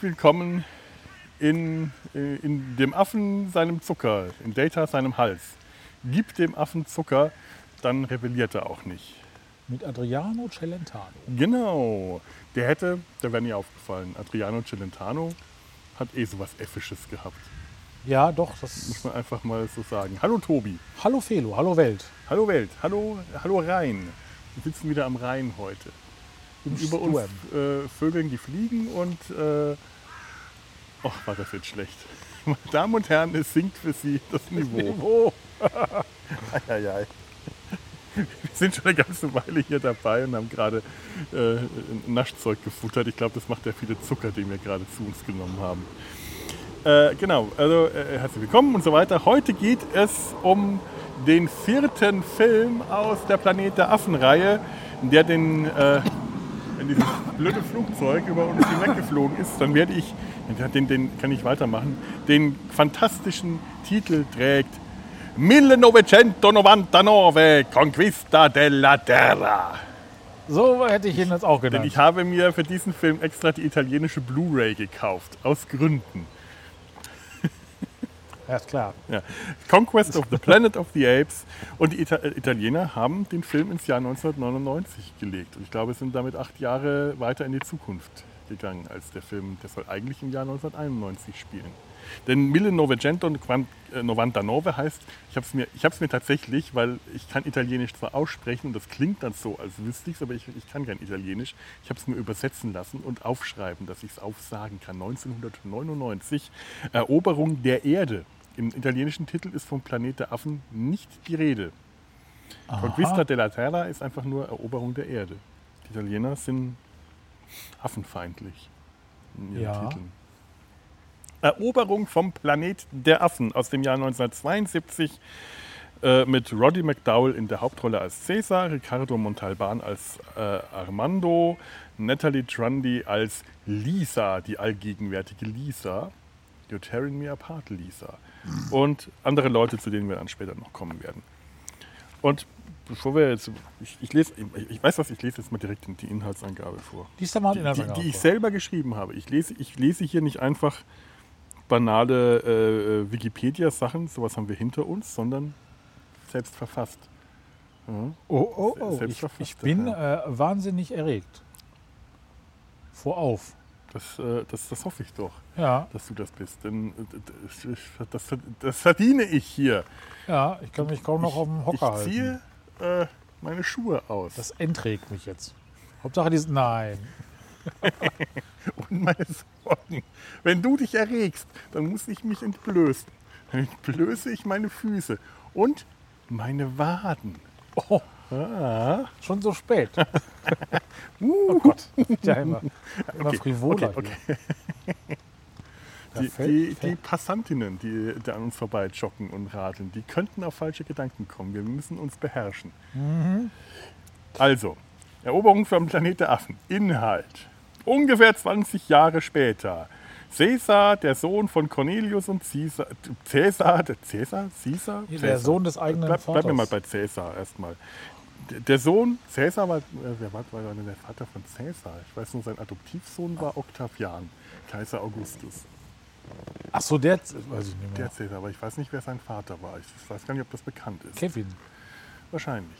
herzlich willkommen in, äh, in dem Affen seinem Zucker, in Data seinem Hals. Gib dem Affen Zucker, dann rebelliert er auch nicht. Mit Adriano Celentano. Genau, der hätte, der wäre nie aufgefallen, Adriano Celentano hat eh sowas Äffisches gehabt. Ja, doch, das. Muss man einfach mal so sagen. Hallo Tobi, Hallo Felo, hallo Welt. hallo Welt, hallo, hallo Rhein. Wir sitzen wieder am Rhein heute. Im Über uns äh, Vögeln, die fliegen und. Äh, Och, war das jetzt schlecht. Meine Damen und Herren, es sinkt für Sie das Niveau. Eieiei. Wir sind schon eine ganze Weile hier dabei und haben gerade äh, ein Naschzeug gefuttert. Ich glaube, das macht ja viele Zucker, den wir gerade zu uns genommen haben. Äh, genau, also äh, herzlich willkommen und so weiter. Heute geht es um den vierten Film aus der Planet der Affen-Reihe, der den, äh, dieses blöde Flugzeug über uns hinweggeflogen ist, dann werde ich, den, den kann ich weitermachen, den fantastischen Titel trägt 1999 Conquista della Terra. So hätte ich ihn jetzt auch Denn genannt. ich habe mir für diesen Film extra die italienische Blu-ray gekauft, aus Gründen. Ja, ist klar. Ja. Conquest of the Planet of the Apes. Und die äh, Italiener haben den Film ins Jahr 1999 gelegt. Und ich glaube, es sind damit acht Jahre weiter in die Zukunft gegangen als der Film. Der soll eigentlich im Jahr 1991 spielen. Denn Mille Novecento äh, 99 heißt, ich habe es mir, mir tatsächlich, weil ich kann Italienisch zwar aussprechen und das klingt dann so, als wüsste ich es, aber ich, ich kann kein Italienisch. Ich habe es mir übersetzen lassen und aufschreiben, dass ich es aufsagen kann. 1999, Eroberung der Erde. Im italienischen Titel ist vom Planet der Affen nicht die Rede. Conquista della Terra ist einfach nur Eroberung der Erde. Die Italiener sind affenfeindlich in ihren Ja. Titeln. Eroberung vom Planet der Affen aus dem Jahr 1972 äh, mit Roddy McDowell in der Hauptrolle als Caesar, Ricardo Montalban als äh, Armando, Natalie Trundy als Lisa, die allgegenwärtige Lisa. You're tearing me apart, Lisa. Und andere Leute, zu denen wir dann später noch kommen werden. Und bevor wir jetzt, ich, ich lese, ich, weiß was, ich lese jetzt mal direkt die Inhaltsangabe vor da mal die, die, die ich selber geschrieben habe. Ich lese, ich lese hier nicht einfach banale äh, Wikipedia-Sachen, sowas haben wir hinter uns, sondern selbst verfasst. Ja. Oh, oh, oh. Ich, ich bin äh, wahnsinnig erregt. Vorauf. Das, äh, das, das hoffe ich doch, Ja, dass du das bist. Denn äh, das, das, das verdiene ich hier. ja, ich kann mich kaum noch auf dem Hocker ich halten. ziehe äh, meine Schuhe aus. Das entträgt mich jetzt. Hauptsache dieses Nein. und meine Socken. Wenn du dich erregst, dann muss ich mich entblößen. Dann entblöße ich meine Füße und meine Waden. Oh, Ah. schon so spät. oh Gott, ja immer, immer Okay, frivoler. okay. Da Die, fällt- die, die fällt- Passantinnen, die, die an uns vorbei joggen und radeln, die könnten auf falsche Gedanken kommen. Wir müssen uns beherrschen. Mhm. Also, Eroberung vom Planet der Affen. Inhalt. Ungefähr 20 Jahre später. Caesar, der Sohn von Cornelius und Caesar. Caesar, der Caesar? Caesar? Der. Sohn des eigenen Bleib, bleib mir mal Vaters. bei Caesar erstmal. Der- Sohn, Caesar war, äh, wer war, war denn der Vater von Caesar? Ich weiß nur, sein Adoptivsohn war Octavian, Kaiser Augustus. Ach so, der, weiß ich nicht Der. Caesar, aber ich weiß nicht, wer sein Vater war. Ich weiß gar nicht, ob das bekannt ist. Kevin. Wahrscheinlich.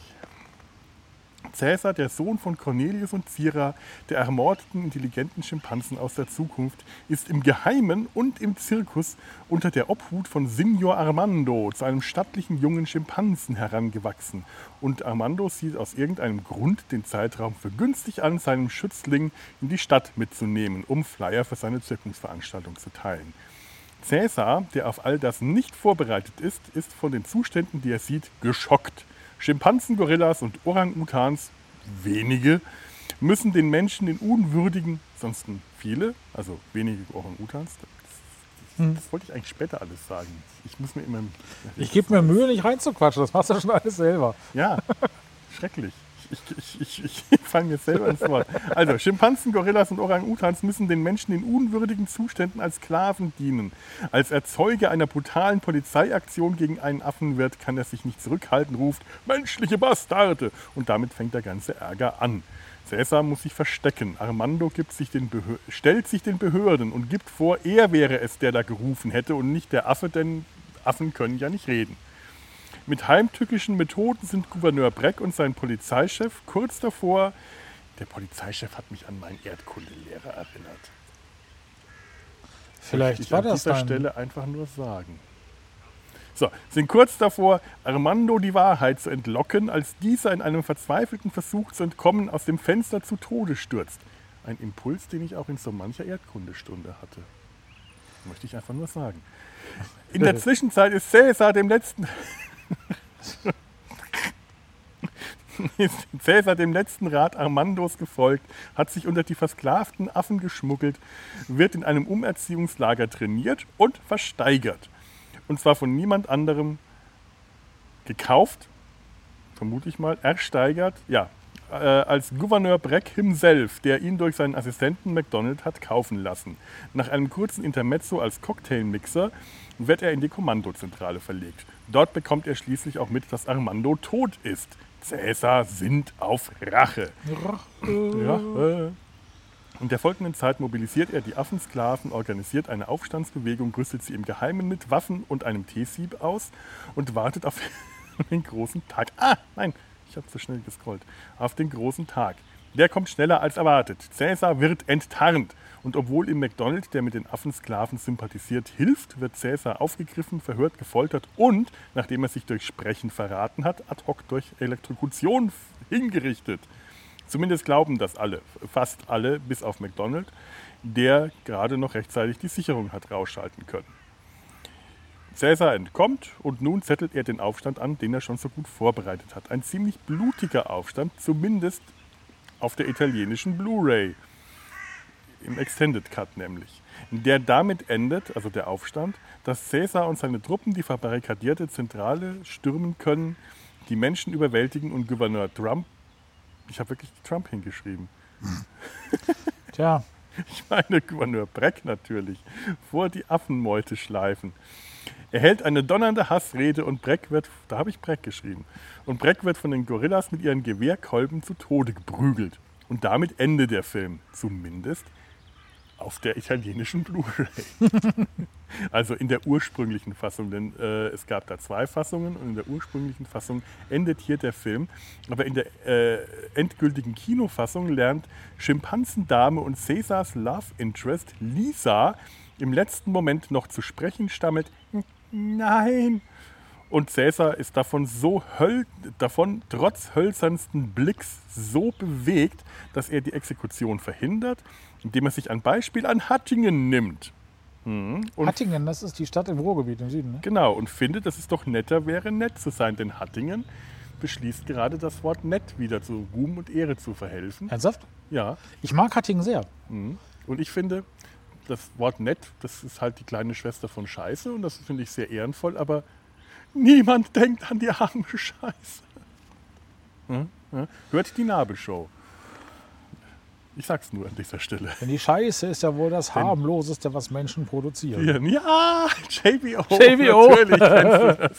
Cäsar, der Sohn von Cornelius und Cira, der ermordeten intelligenten Schimpansen aus der Zukunft, ist im Geheimen und im Zirkus unter der Obhut von Signor Armando zu einem stattlichen jungen Schimpansen herangewachsen. Und Armando sieht aus irgendeinem Grund den Zeitraum für günstig an, seinen Schützling in die Stadt mitzunehmen, um Flyer für seine Zirkusveranstaltung zu teilen. Cäsar, der auf all das nicht vorbereitet ist, ist von den Zuständen, die er sieht, geschockt. Schimpansen, Gorillas und Orang-Utans, wenige, müssen den Menschen den unwürdigen, sonst viele, also wenige Orang-Utans, das, Hm. das wollte ich eigentlich später alles sagen. Ich muss mir immer. Ich gebe mir Mühe, nicht reinzuquatschen. Das machst du schon alles selber. Ja, schrecklich. Ich, ich, ich, ich, falle mir selber ins Wort. Also, Schimpansen, Gorillas und Orang-Utans müssen den Menschen in unwürdigen Zuständen als Sklaven dienen. Als Erzeuger einer brutalen Polizeiaktion gegen einen Affenwirt kann er sich nicht zurückhalten, ruft menschliche Bastarde. Und damit fängt der ganze Ärger an. Cäsar muss sich verstecken. Armando sich stellt sich den Behörden und gibt vor, er wäre es, der da gerufen hätte und nicht der Affe, denn Affen können ja nicht reden. Mit heimtückischen Methoden sind Gouverneur Breck und sein Polizeichef kurz davor. Der Polizeichef hat mich an meinen Erdkundelehrer erinnert. Vielleicht ich war an das dieser dann. Stelle einfach nur sagen. So, sind kurz davor, Armando die Wahrheit zu entlocken, als dieser in einem verzweifelten Versuch zu entkommen aus dem Fenster zu Tode stürzt. Ein Impuls, den ich auch in so mancher Erdkundestunde hatte. Möchte ich einfach nur sagen. In der Zwischenzeit ist Cäsar dem letzten Cäsar dem letzten Rat Armandos gefolgt, hat sich unter die versklavten Affen geschmuggelt, wird in einem Umerziehungslager trainiert und versteigert. Und zwar von niemand anderem gekauft, vermute ich mal, ersteigert, ja, äh, als Gouverneur Breck himself, der ihn durch seinen Assistenten McDonald hat kaufen lassen. Nach einem kurzen Intermezzo als Cocktailmixer wird er in die Kommandozentrale verlegt. Dort bekommt er schließlich auch mit, dass Armando tot ist. Cäsar sinnt auf Rache. Rache. In der folgenden Zeit mobilisiert er die Affensklaven, organisiert eine Aufstandsbewegung, rüstet sie im Geheimen mit Waffen und einem Teesieb aus und wartet auf den großen Tag. Ah, nein, ich habe zu schnell gescrollt. Auf den großen Tag. Der kommt schneller als erwartet. Cäsar wird enttarnt. Und obwohl ihm McDonald, der mit den Affensklaven sympathisiert, hilft, wird Cäsar aufgegriffen, verhört, gefoltert und, nachdem er sich durch Sprechen verraten hat, ad hoc durch Elektrokution hingerichtet. Zumindest glauben das alle, fast alle, bis auf McDonald, der gerade noch rechtzeitig die Sicherung hat rausschalten können. Cäsar entkommt und nun zettelt er den Aufstand an, den er schon so gut vorbereitet hat. Ein ziemlich blutiger Aufstand, zumindest auf der italienischen Blu-ray. Im Extended Cut nämlich. Der damit endet, also der Aufstand, dass Cäsar und seine Truppen die verbarrikadierte Zentrale stürmen können, die Menschen überwältigen und Gouverneur Trump, ich habe wirklich Trump hingeschrieben, Tja, ich meine Gouverneur Breck natürlich, vor die Affenmeute schleifen. Er hält eine donnernde Hassrede und Breck wird, da habe ich Breck geschrieben, und Breck wird von den Gorillas mit ihren Gewehrkolben zu Tode geprügelt. Und damit Ende der Film, zumindest auf der italienischen Blu-ray. also in der ursprünglichen Fassung, denn äh, es gab da zwei Fassungen und in der ursprünglichen Fassung endet hier der Film. Aber in der äh, endgültigen Kinofassung lernt Schimpansendame und Cäsars Love Interest Lisa im letzten Moment noch zu sprechen, stammelt Nein. Und Cäsar ist davon so höll, davon trotz hölzernsten Blicks so bewegt, dass er die Exekution verhindert, indem er sich ein Beispiel an Hattingen nimmt. Mhm. Hattingen, das ist die Stadt im Ruhrgebiet im Süden. Ne? Genau, und findet, dass es doch netter wäre, nett zu sein, denn Hattingen beschließt gerade das Wort nett wieder zu Ruhm und Ehre zu verhelfen. Ernsthaft? Ja, Ich mag Hattingen sehr. mhm. und ich finde, das Wort nett, das ist halt die kleine Schwester von Scheiße und das finde ich sehr ehrenvoll, aber niemand denkt an die arme Scheiße. Hm? Ja? Hört die Nabelshow. Ich sag's nur an dieser Stelle. Denn die Scheiße ist ja wohl das harmloseste, was Menschen produzieren. Ja, JBO. JBO. Natürlich kennst du das.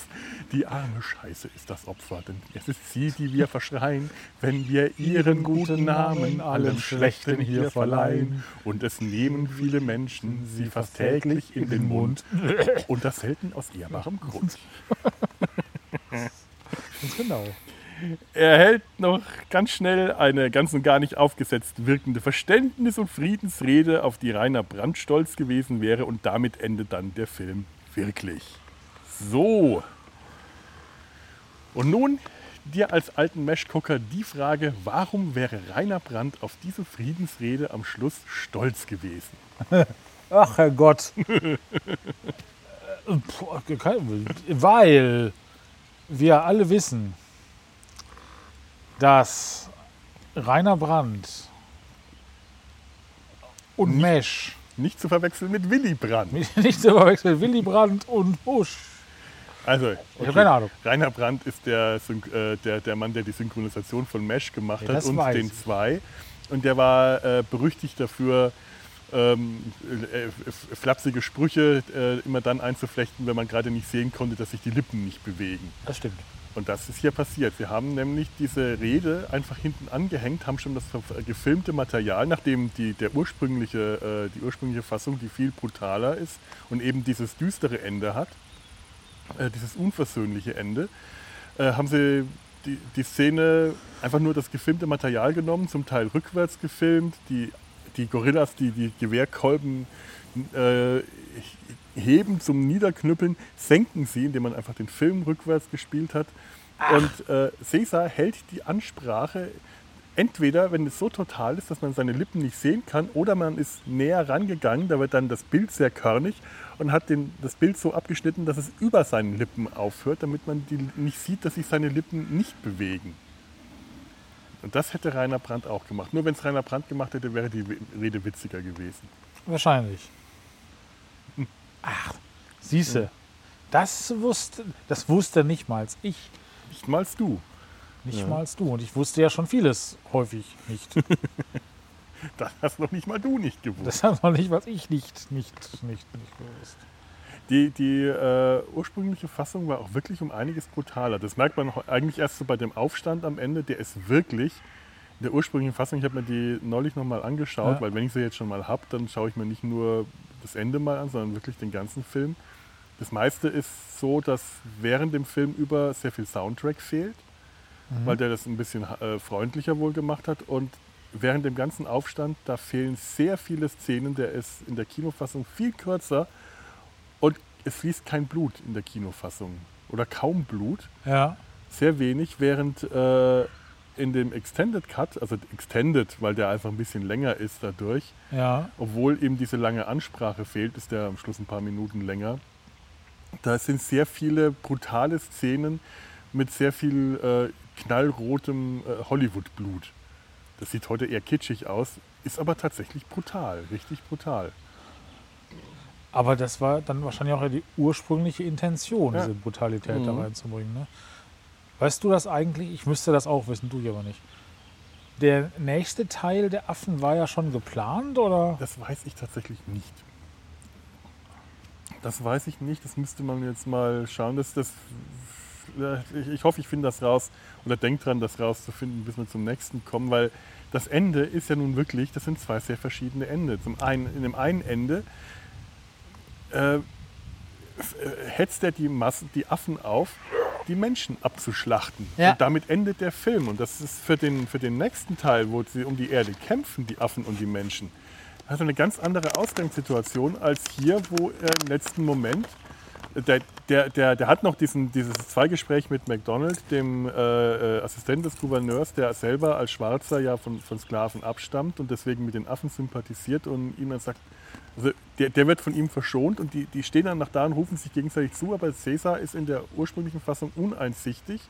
Die arme Scheiße ist das Opfer, denn es ist sie, die wir verschreien, wenn wir ihren guten Namen allem Schlechten hier verleihen. Und es nehmen viele Menschen sie fast täglich in den Mund. Und das selten aus ehrbarem Grund. Ganz genau. Er hält noch ganz schnell eine ganz und gar nicht aufgesetzt wirkende Verständnis- und Friedensrede, auf die Rainer Brandt stolz gewesen wäre, und damit endet dann der Film wirklich. So. Und nun dir als alten Mesh-Gucker die Frage, warum wäre Rainer Brandt auf diese Friedensrede am Schluss stolz gewesen? Ach, Herrgott. Äh, Puh, kein- Weil wir alle wissen, dass Rainer Brandt und Mesh Nicht zu verwechseln mit Willy Brandt. nicht zu verwechseln, Willy Brandt und Bush. Also, Ich habe keine Ahnung. Rainer Brandt ist der, äh, der, der Mann, der die Synchronisation von Mesh gemacht Ja, hat und den ich. zwei. Und der war äh, berüchtigt dafür, ähm, äh, f- flapsige Sprüche äh, immer dann einzuflechten, wenn man gerade nicht sehen konnte, dass sich die Lippen nicht bewegen. Das stimmt. Und das ist hier passiert. Wir haben nämlich diese Rede einfach hinten angehängt, haben schon das gefilmte Material, nachdem die, der ursprüngliche, äh, die ursprüngliche Fassung, die viel brutaler ist und eben dieses düstere Ende hat, äh, dieses unversöhnliche Ende, äh, haben sie die, die Szene einfach nur das gefilmte Material genommen, zum Teil rückwärts gefilmt, die, die Gorillas, die die Gewehrkolben heben zum Niederknüppeln, senken sie, indem man einfach den Film rückwärts gespielt hat. Und äh, Cäsar hält die Ansprache entweder, wenn es so total ist, dass man seine Lippen nicht sehen kann, oder man ist näher rangegangen, da wird dann das Bild sehr körnig und hat den, das Bild so abgeschnitten, dass es über seinen Lippen aufhört, damit man die nicht sieht, dass sich seine Lippen nicht bewegen. Und das hätte Rainer Brandt auch gemacht. Nur wenn es Rainer Brandt gemacht hätte, wäre die Rede witziger gewesen. Wahrscheinlich. Ach, siehste, das wusste, das wusste nicht mal ich. Nicht mal du. Nicht Ja. mal du. Und ich wusste ja schon vieles häufig nicht. Das hast noch nicht mal du nicht gewusst. Das hat noch nicht, was ich nicht, nicht, nicht, nicht gewusst. Die, die äh, ursprüngliche Fassung war auch wirklich um einiges brutaler. Das merkt man eigentlich erst so bei dem Aufstand am Ende. Der ist wirklich, in der ursprünglichen Fassung, ich habe mir die neulich nochmal angeschaut, Ja. weil wenn ich sie jetzt schon mal habe, dann schaue ich mir nicht nur das Ende mal an, sondern wirklich den ganzen Film. Das meiste ist so, dass während dem Film über sehr viel Soundtrack fehlt, weil der das ein bisschen äh, freundlicher wohl gemacht hat. Und während dem ganzen Aufstand, da fehlen sehr viele Szenen. Der ist in der Kinofassung viel kürzer und es fließt kein Blut in der Kinofassung oder kaum Blut, Ja, sehr wenig, während äh, in dem Extended Cut, also Extended, weil der einfach ein bisschen länger ist dadurch, ja. obwohl eben diese lange Ansprache fehlt, ist der am Schluss ein paar Minuten länger. Da sind sehr viele brutale Szenen mit sehr viel äh, knallrotem äh, Hollywood-Blut. Das sieht heute eher kitschig aus, ist aber tatsächlich brutal, richtig brutal. Aber das war dann wahrscheinlich auch die ursprüngliche Intention, Ja. diese Brutalität da Mhm. reinzubringen. Ne? Weißt du das eigentlich? Ich müsste das auch wissen, du ich aber nicht. Der nächste Teil der Affen war ja schon geplant, oder? Das weiß ich tatsächlich nicht. Das weiß ich nicht, das müsste man jetzt mal schauen. Das, das, ich, hoffe, ich finde das raus oder denke dran, das rauszufinden, bis wir zum nächsten kommen, weil das Ende ist ja nun wirklich, das sind zwei sehr verschiedene Ende. Zum einen, in dem einen Ende äh, äh, hetzt er die, Massen, die Affen auf, die Menschen abzuschlachten. Ja. Und damit endet der Film. Und das ist für den, für den nächsten Teil, wo sie um die Erde kämpfen, die Affen und die Menschen, also eine ganz andere Ausgangssituation als hier, wo er im letzten Moment, der, der, der, der hat noch diesen, dieses Zweigespräch mit McDonald, dem äh, äh, Assistent des Gouverneurs, der selber als Schwarzer ja von, von Sklaven abstammt und deswegen mit den Affen sympathisiert und ihm dann sagt, also der, der wird von ihm verschont und die, die stehen dann nach da und rufen sich gegenseitig zu, aber Caesar ist in der ursprünglichen Fassung uneinsichtig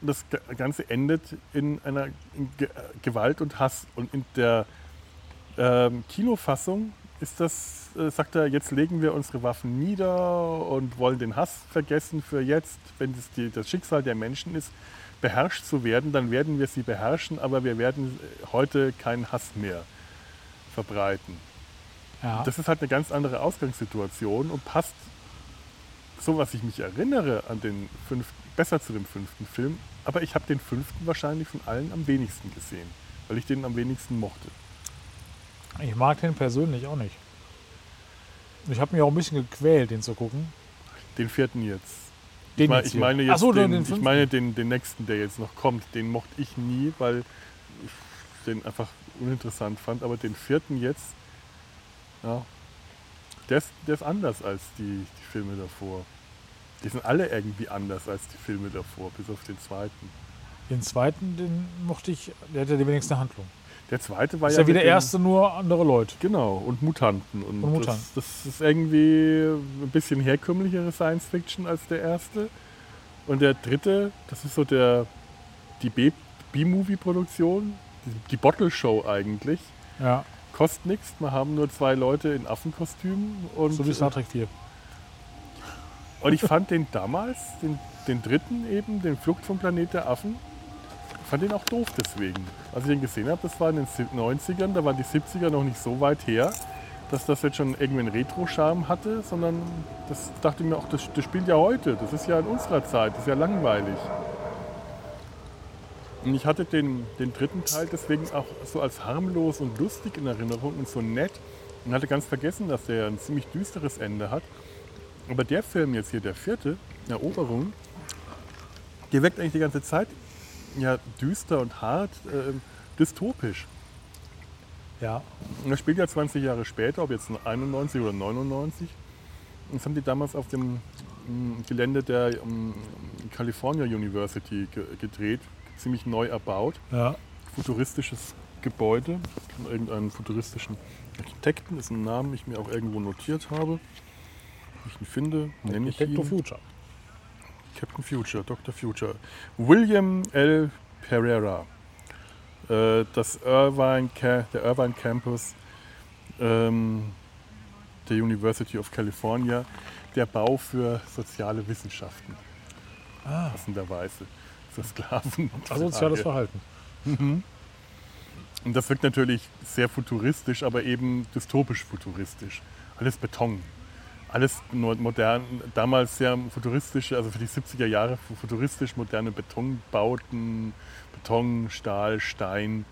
und das Ga- Ganze endet in einer in Ge Gewalt und Hass. Und in der ähm, Kinofassung ist das, äh, sagt er, jetzt legen wir unsere Waffen nieder und wollen den Hass vergessen für jetzt, wenn das die, das Schicksal der Menschen ist, beherrscht zu werden, dann werden wir sie beherrschen, aber wir werden äh, heute keinen Hass mehr verbreiten. Ja. Das ist halt eine ganz andere Ausgangssituation und passt, so was ich mich erinnere, an den fünften, besser zu dem fünften Film. Aber ich habe den fünften wahrscheinlich von allen am wenigsten gesehen, weil ich den am wenigsten mochte. Ich mag den persönlich auch nicht. Ich habe mich auch ein bisschen gequält, den zu gucken. Den vierten jetzt. Den ich, mein, jetzt ich meine jetzt so, den, den ich meine den, den nächsten, der jetzt noch kommt. Den mochte ich nie, weil ich den einfach uninteressant fand. Aber den vierten jetzt, ja, der ist, der ist anders als die, die Filme davor. Die sind alle irgendwie anders als die Filme davor, bis auf den zweiten. Den zweiten, den mochte ich, der hatte die wenigste Handlung. Der zweite war Ist ja ja wie der erste, nur andere Leute. Genau, und Mutanten. Und, Und Mutanten. Das, das ist irgendwie ein bisschen herkömmlichere Science Fiction als der erste. Und der dritte, das ist so der die B- B-Movie-Produktion, die, die Bottle Show eigentlich. Ja, Kostet nichts, wir haben nur zwei Leute in Affenkostümen. Und, so wie Star Trek 4. und ich fand den damals, den, den dritten eben, den Flucht vom Planet der Affen, fand den auch doof deswegen. Als ich den gesehen habe, das war in den 90ern, da waren die 70er noch nicht so weit her, dass das jetzt schon irgendwie einen Retro-Charme hatte, sondern das dachte ich mir auch, das, das spielt ja heute, das ist ja in unserer Zeit, das ist ja langweilig. Und ich hatte den, den dritten Teil deswegen auch so als harmlos und lustig in Erinnerung und so nett und hatte ganz vergessen, dass der ein ziemlich düsteres Ende hat. Aber der Film jetzt hier, der vierte, Eroberung, der wirkt eigentlich die ganze Zeit ja, düster und hart, äh, dystopisch. Ja, Und das spielt ja 20 Jahre später, ob jetzt 91 oder 99. Und das haben die damals auf dem mm, Gelände der mm, California University ge gedreht, ziemlich neu erbaut. ja. Futuristisches Gebäude von irgendeinem futuristischen Architekten, dessen Namen ich mir auch irgendwo notiert habe. Ich ihn finde, nenne ich ihn. Future. Captain Future, Dr. Future. William L. Pereira. Äh, das Irvine, der Irvine Campus ähm, der University of California. Der Bau für soziale Wissenschaften. Ah, Passenderweise. Für Sklaven. asoziales Verhalten. Und das wirkt natürlich sehr futuristisch, aber eben dystopisch futuristisch. Alles Beton. Alles modern, damals sehr futuristische, also für die 70er Jahre futuristisch moderne Betonbauten, Beton, Stahl, Stein,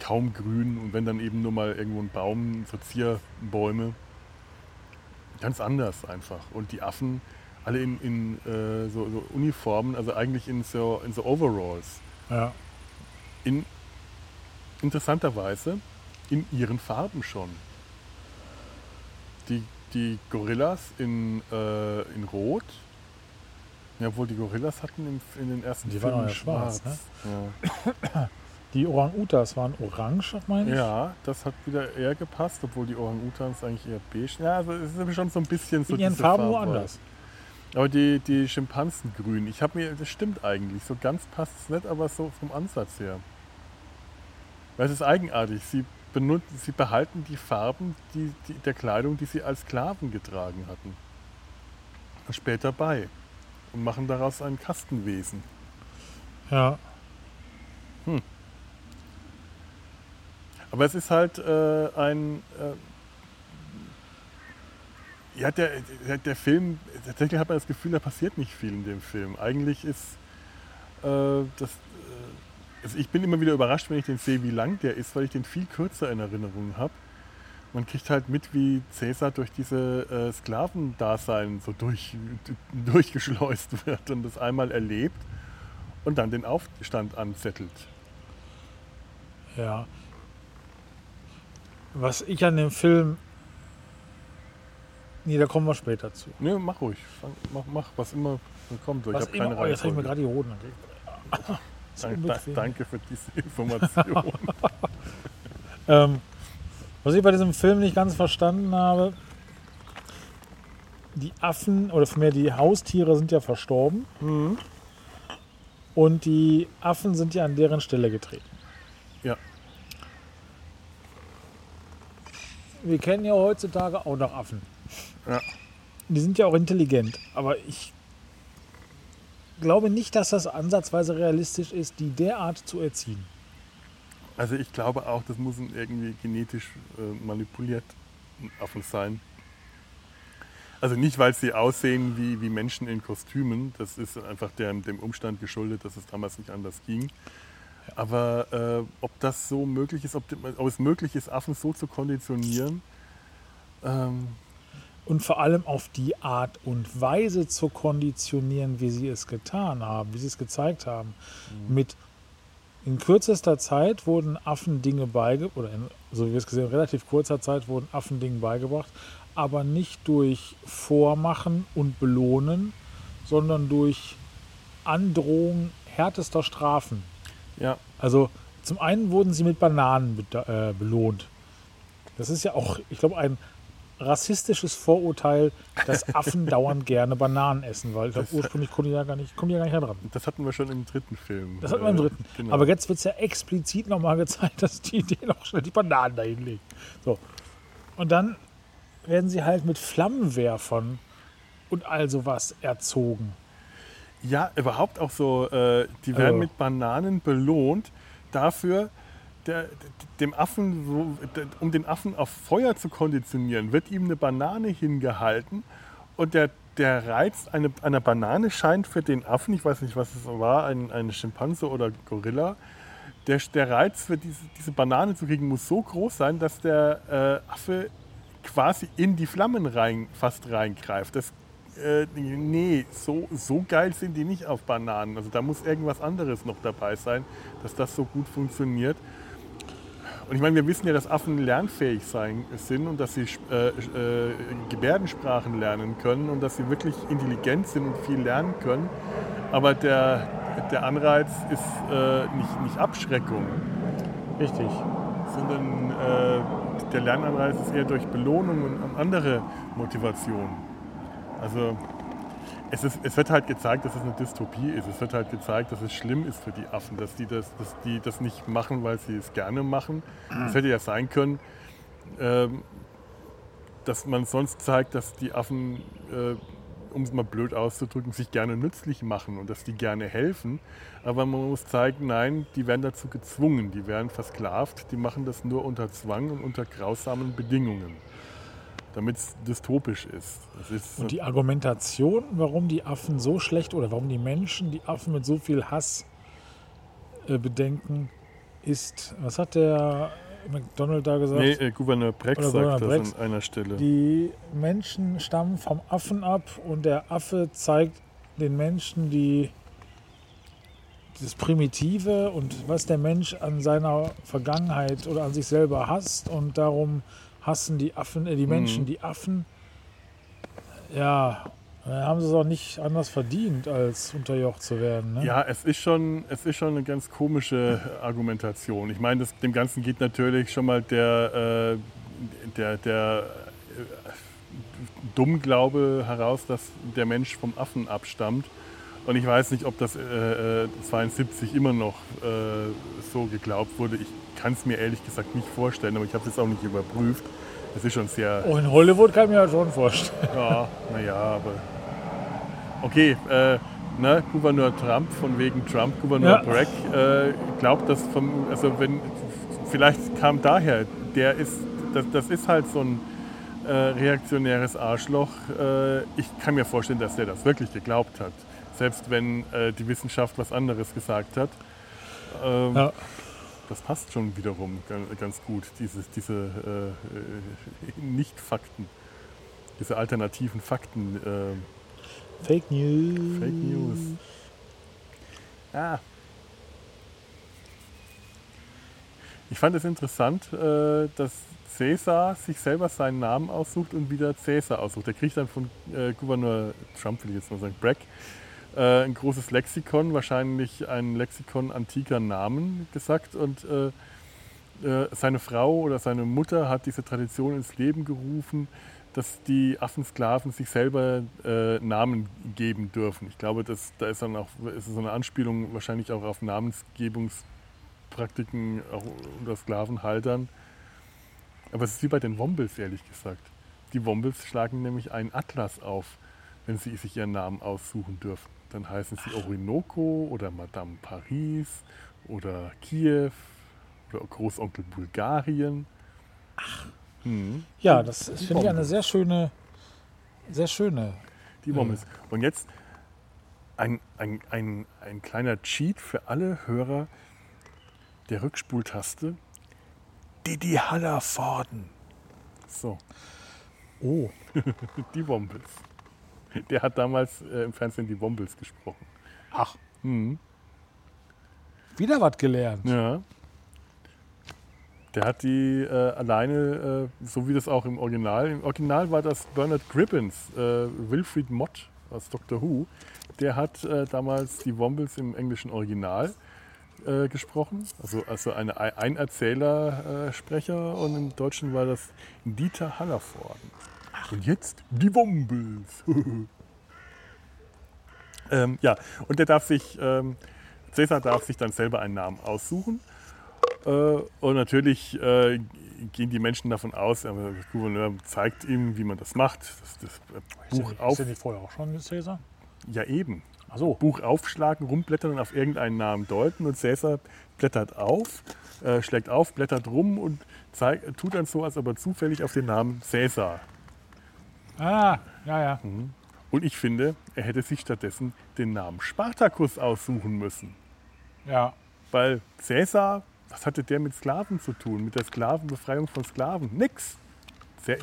kaum grün und wenn dann eben nur mal irgendwo ein Baum, so Zierbäume. Ganz anders einfach. Und die Affen alle in, in äh, so, so Uniformen, also eigentlich in so, in so Overalls Ja. in interessanterweise in ihren Farben schon. Die, die Gorillas in, äh, in Rot. Ja, obwohl die Gorillas hatten im, in den ersten Die waren Filmen auch ja schwarz, Ja. Die Orang-Utas waren orange, meine ich. ja, das hat wieder eher gepasst, obwohl die Orang-Utans eigentlich eher beige. Ja, also es ist schon so ein bisschen so In ihren Farben nur Farbwahl. anders. Aber die, die Schimpansen grün, ich habe mir, das stimmt eigentlich, so ganz passt es nicht, aber so vom Ansatz her. Weil es ist eigenartig, sie, benutzen, sie behalten die Farben die, die, der Kleidung, die sie als Sklaven getragen hatten. Später bei. Und machen daraus ein Kastenwesen. Ja. Aber es ist halt äh, ein. Äh, ja, der, der, der Film, tatsächlich hat man das Gefühl, da passiert nicht viel in dem Film. Eigentlich ist äh, das. Äh, also ich bin immer wieder überrascht, wenn ich den sehe, wie lang der ist, weil ich den viel kürzer in Erinnerung habe. Man kriegt halt mit, wie Cäsar durch diese äh, Sklavendasein so durch, durchgeschleust wird und das einmal erlebt und dann den Aufstand anzettelt. Ja. Was ich an dem Film. Nee, da kommen wir später zu. Ne, mach ruhig. Mach, mach, was immer kommt. Ich Was habe immer, keine oh, jetzt habe ich mir gerade die Hoden unbequem. danke für diese Information. Ähm, was ich bei diesem Film nicht ganz verstanden habe, die Affen oder vielmehr die Haustiere sind ja verstorben Mhm. und die Affen sind ja an deren Stelle getreten. Ja. Wir kennen ja heutzutage auch noch Affen. Ja. Die sind ja auch intelligent, aber ich glaube nicht, dass das ansatzweise realistisch ist, die derart zu erziehen. Also ich glaube auch, das muss irgendwie genetisch äh, manipuliert Affen sein. Also nicht, weil sie aussehen wie, wie Menschen in Kostümen. Das ist einfach der, dem Umstand geschuldet, dass es damals nicht anders ging. Aber äh, ob das so möglich ist, ob, ob es möglich ist, Affen so zu konditionieren, ähm, und vor allem auf die Art und Weise zu konditionieren, wie sie es getan haben, wie sie es gezeigt haben. Mit in kürzester Zeit wurden Affen Dinge beigebracht, oder in, so wie wir es gesehen haben, relativ kurzer Zeit wurden Affen Dinge beigebracht, aber nicht durch Vormachen und Belohnen, sondern durch Androhung härtester Strafen. Ja, Also zum einen wurden sie mit Bananen beda- äh, belohnt. Das ist ja auch, ich glaube, ein rassistisches Vorurteil, dass Affen dauernd gerne Bananen essen, weil Das- ursprünglich kommen die ja gar nicht, kommen die ja gar nicht dran. das hatten wir schon im dritten Film. Das hatten wir im Äh, dritten. Genau. Aber jetzt wird es ja explizit nochmal gezeigt, dass die denen auch schnell die Bananen dahin legen. So. Und dann werden sie halt mit Flammenwerfern und all sowas erzogen. Ja, überhaupt auch so, äh, die werden Also- mit Bananen belohnt dafür, der, dem Affen, so, um den Affen auf Feuer zu konditionieren, wird ihm eine Banane hingehalten und der, der Reiz eine, einer Banane scheint für den Affen, ich weiß nicht, was es war, ein, ein Schimpanse oder Gorilla, der, der Reiz für diese, diese Banane zu kriegen muss so groß sein, dass der äh, Affe quasi in die Flammen rein, fast reingreift. Das, äh, nee, so, so geil sind die nicht auf Bananen. Also da muss irgendwas anderes noch dabei sein, dass das so gut funktioniert. Und ich meine, wir wissen ja, dass Affen lernfähig sein, sind und dass sie äh, äh, Gebärdensprachen lernen können und dass sie wirklich intelligent sind und viel lernen können. Aber der, der Anreiz ist äh, nicht, nicht Abschreckung, Richtig. sondern äh, der Lernanreiz ist eher durch Belohnung und andere Motivation. Also es, ist, es wird halt gezeigt, dass es eine Dystopie ist. Es wird halt gezeigt, dass es schlimm ist für die Affen, dass die das, dass die das nicht machen, weil sie es gerne machen. Es hätte ja sein können, ähm, dass man sonst zeigt, dass die Affen, äh, um es mal blöd auszudrücken, sich gerne nützlich machen und dass die gerne helfen. Aber man muss zeigen, nein, die werden dazu gezwungen, die werden versklavt, die machen das nur unter Zwang und unter grausamen Bedingungen, damit es dystopisch ist. Ist Und die Argumentation, warum die Affen so schlecht oder warum die Menschen die Affen mit so viel Hass äh, bedenken, ist, was hat der McDonald da gesagt? nee, äh, Gouverneur Breck sagt Gouverneur das Breck. an einer Stelle. Die Menschen stammen vom Affen ab und der Affe zeigt den Menschen die, das Primitive und was der Mensch an seiner Vergangenheit oder an sich selber hasst und darum hassen die Affen, äh, die Menschen Mhm. die Affen. Ja, haben sie es auch nicht anders verdient, als unterjocht zu werden. Ne? Ja, es ist, schon, es ist schon eine ganz komische Argumentation. Ich meine, das, dem Ganzen geht natürlich schon mal der, äh, der, der äh, Dummglaube heraus, dass der Mensch vom Affen abstammt. Und ich weiß nicht, ob das äh, äh, 72 immer noch äh, so geglaubt wurde. Ich kann es mir ehrlich gesagt nicht vorstellen, aber ich habe es jetzt auch nicht überprüft. Es ist schon sehr Oh, in Hollywood kann ich mir das schon vorstellen. ja, naja, aber. Okay, äh, ne, Gouverneur Trump von wegen Trump, Gouverneur Ja. Bragg, äh, glaubt, dass vom, also wenn, vielleicht kam daher, der ist, das, das ist halt so ein äh, reaktionäres Arschloch. Äh, ich kann mir vorstellen, dass der das wirklich geglaubt hat, selbst wenn äh, die Wissenschaft was anderes gesagt hat. Ähm, Ja. Das passt schon wiederum ganz, gut, dieses, diese äh, äh, Nicht-Fakten, diese alternativen Fakten. Äh, Fake News. Fake News. Ah. Ich fand es interessant, äh, dass Cäsar sich selber seinen Namen aussucht und wieder Cäsar aussucht. Der kriegt dann von äh, Gouverneur Trump, will ich jetzt mal sagen, Bragg, äh, ein großes Lexikon, wahrscheinlich ein Lexikon antiker Namen gesagt. Und äh, äh, seine Frau oder seine Mutter hat diese Tradition ins Leben gerufen, dass die Affensklaven sich selber äh, Namen geben dürfen. Ich glaube, das, da ist dann auch ist so eine Anspielung wahrscheinlich auch auf Namensgebungspraktiken auch unter Sklavenhaltern. Aber es ist wie bei den Wombels, ehrlich gesagt. Die Wombels schlagen nämlich einen Atlas auf, wenn sie sich ihren Namen aussuchen dürfen. Dann heißen sie Orinoco oder Madame Paris oder Kiew oder Großonkel Bulgarien. Hm. Ja, das ist, finde ich, eine sehr schöne, sehr schöne. Die Wombels. Und jetzt ein, ein, ein, ein kleiner Cheat für alle Hörer der Rückspultaste. Didi Hallervorden. So. Oh, Die Wombles. Der hat damals äh, im Fernsehen die Wombles gesprochen. ach, Mhm. wieder was gelernt. Ja. Der hat die äh, alleine, äh, so wie das auch im Original, im Original war das Bernard Cribbins, äh, Wilfried Mott aus Doctor Who, der hat äh, damals die Wombles im englischen Original äh, gesprochen, also, also eine Ei- Einerzähler-Sprecher und im Deutschen war das Dieter Hallervorden. Und jetzt die Wombles. ähm, ja, und der darf sich, ähm, Cäsar darf sich dann selber einen Namen aussuchen. Äh, und natürlich äh, gehen die Menschen davon aus, aber der Gouverneur zeigt ihm, wie man das macht. Das, das äh, Buch ist, auf, ist der nicht vorher auch schon Cäsar? ja eben. Ach so. Buch aufschlagen, rumblättern und auf irgendeinen Namen deuten. Und Cäsar blättert auf, äh, schlägt auf, blättert rum und zeig, tut dann so, als ob er zufällig auf den Namen Cäsar. Ah, ja, ja. Und ich finde, er hätte sich stattdessen den Namen Spartacus aussuchen müssen. Ja, Weil Cäsar, was hatte der mit Sklaven zu tun? Mit der Sklavenbefreiung von Sklaven? Nix.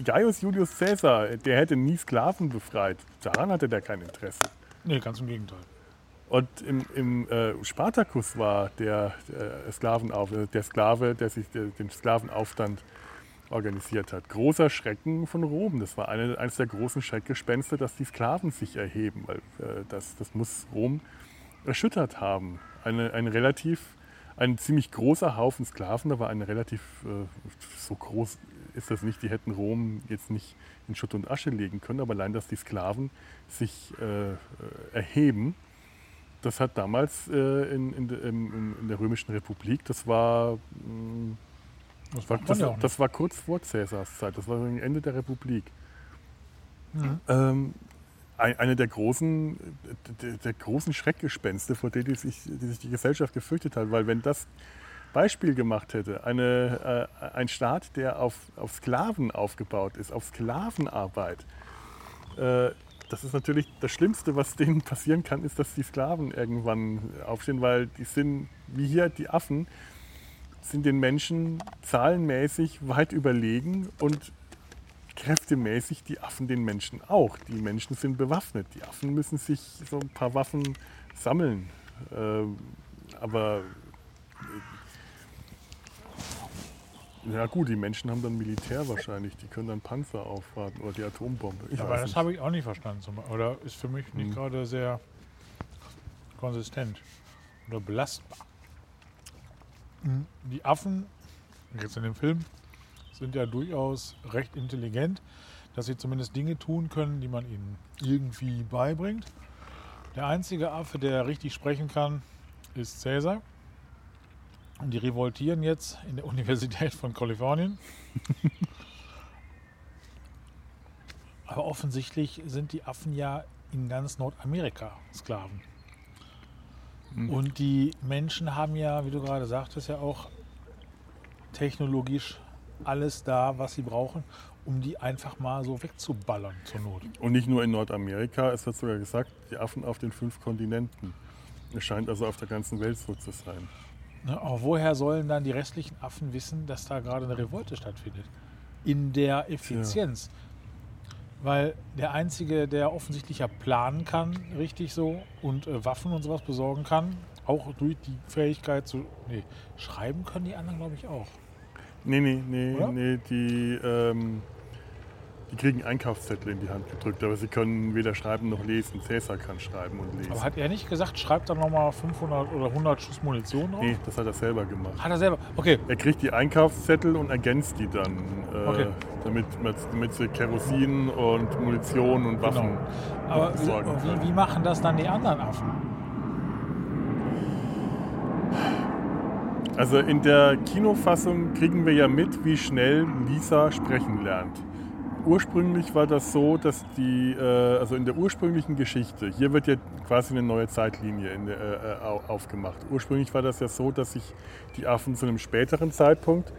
Gaius Julius Caesar, der hätte nie Sklaven befreit. Daran hatte der kein Interesse. nee, ganz im Gegenteil. Und im, im äh, Spartacus war der, äh, Sklavenauf, der Sklave, der sich der, den Sklavenaufstand organisiert hat. Großer Schrecken von Rom. Das war eine, eines der großen Schreckgespenster, dass die Sklaven sich erheben. Weil, äh, das, das muss Rom erschüttert haben. Eine, ein relativ, ein ziemlich großer Haufen Sklaven, aber eine relativ, äh, so groß ist das nicht, die hätten Rom jetzt nicht in Schutt und Asche legen können, aber allein, dass die Sklaven sich äh, äh, erheben, das hat damals äh, in, in, im- in der Römischen Republik, das war, mh, Das war das, ja das war kurz vor Cäsars Zeit, das war gegen Ende der Republik. Mhm. Ähm, ein, eine der großen, der, der großen Schreckgespenste, vor denen die sich, die sich die Gesellschaft gefürchtet hat, weil wenn das Beispiel gemacht hätte, eine, äh, ein Staat, der auf, auf Sklaven aufgebaut ist, auf Sklavenarbeit, äh, das ist natürlich das Schlimmste, was denen passieren kann, ist, dass die Sklaven irgendwann aufstehen, weil die sind, wie hier die Affen, sind den Menschen zahlenmäßig weit überlegen und kräftemäßig die Affen den Menschen auch. Die Menschen sind bewaffnet. Die Affen müssen sich so ein paar Waffen sammeln. Ähm, aber äh, ja gut, die Menschen haben dann Militär wahrscheinlich. Die können dann Panzer aufwarten oder die Atombombe. Ich Aber das habe ich auch nicht verstanden. Oder ist für mich nicht Mhm. gerade sehr konsistent oder belastbar. Die Affen, jetzt in dem Film, sind ja durchaus recht intelligent, dass sie zumindest Dinge tun können, die man ihnen irgendwie beibringt. Der einzige Affe, der richtig sprechen kann, ist Cäsar. Und die revoltieren jetzt in der Universität von Kalifornien. Aber offensichtlich sind die Affen ja in ganz Nordamerika Sklaven. Mhm. Und die Menschen haben ja, wie du gerade sagtest, ja auch technologisch alles da, was sie brauchen, um die einfach mal so wegzuballern zur Not. Und nicht nur in Nordamerika, es wird sogar gesagt, die Affen auf den fünf Kontinenten. Es scheint also auf der ganzen Welt so zu sein. Ne, aber woher sollen dann die restlichen Affen wissen, dass da gerade eine Revolte stattfindet? In der Effizienz. Weil der Einzige, der offensichtlich ja planen kann, richtig so, und äh, Waffen und sowas besorgen kann, auch durch die Fähigkeit zu. Nee, schreiben können die anderen, glaube ich, auch. Nee, nee, nee, Oder? nee, die, ähm, die kriegen Einkaufszettel in die Hand gedrückt, aber sie können weder schreiben noch lesen. Cäsar kann schreiben und lesen. Aber hat er nicht gesagt, schreibt da nochmal 500 oder 100 Schuss Munition drauf? nee, das hat er selber gemacht. Hat er selber. Okay, Er kriegt die Einkaufszettel und ergänzt die dann, äh, Okay. damit, damit sie Kerosin und Munition und Waffen genau. Aber wie, wie machen das dann die anderen Affen? Also in der Kinofassung kriegen wir ja mit, wie schnell Lisa sprechen lernt. Ursprünglich war das so, dass die, äh, also in der ursprünglichen Geschichte, hier wird ja quasi eine neue Zeitlinie in äh, au- aufgemacht. Ursprünglich war das ja so, dass sich die Affen zu einem späteren Zeitpunkt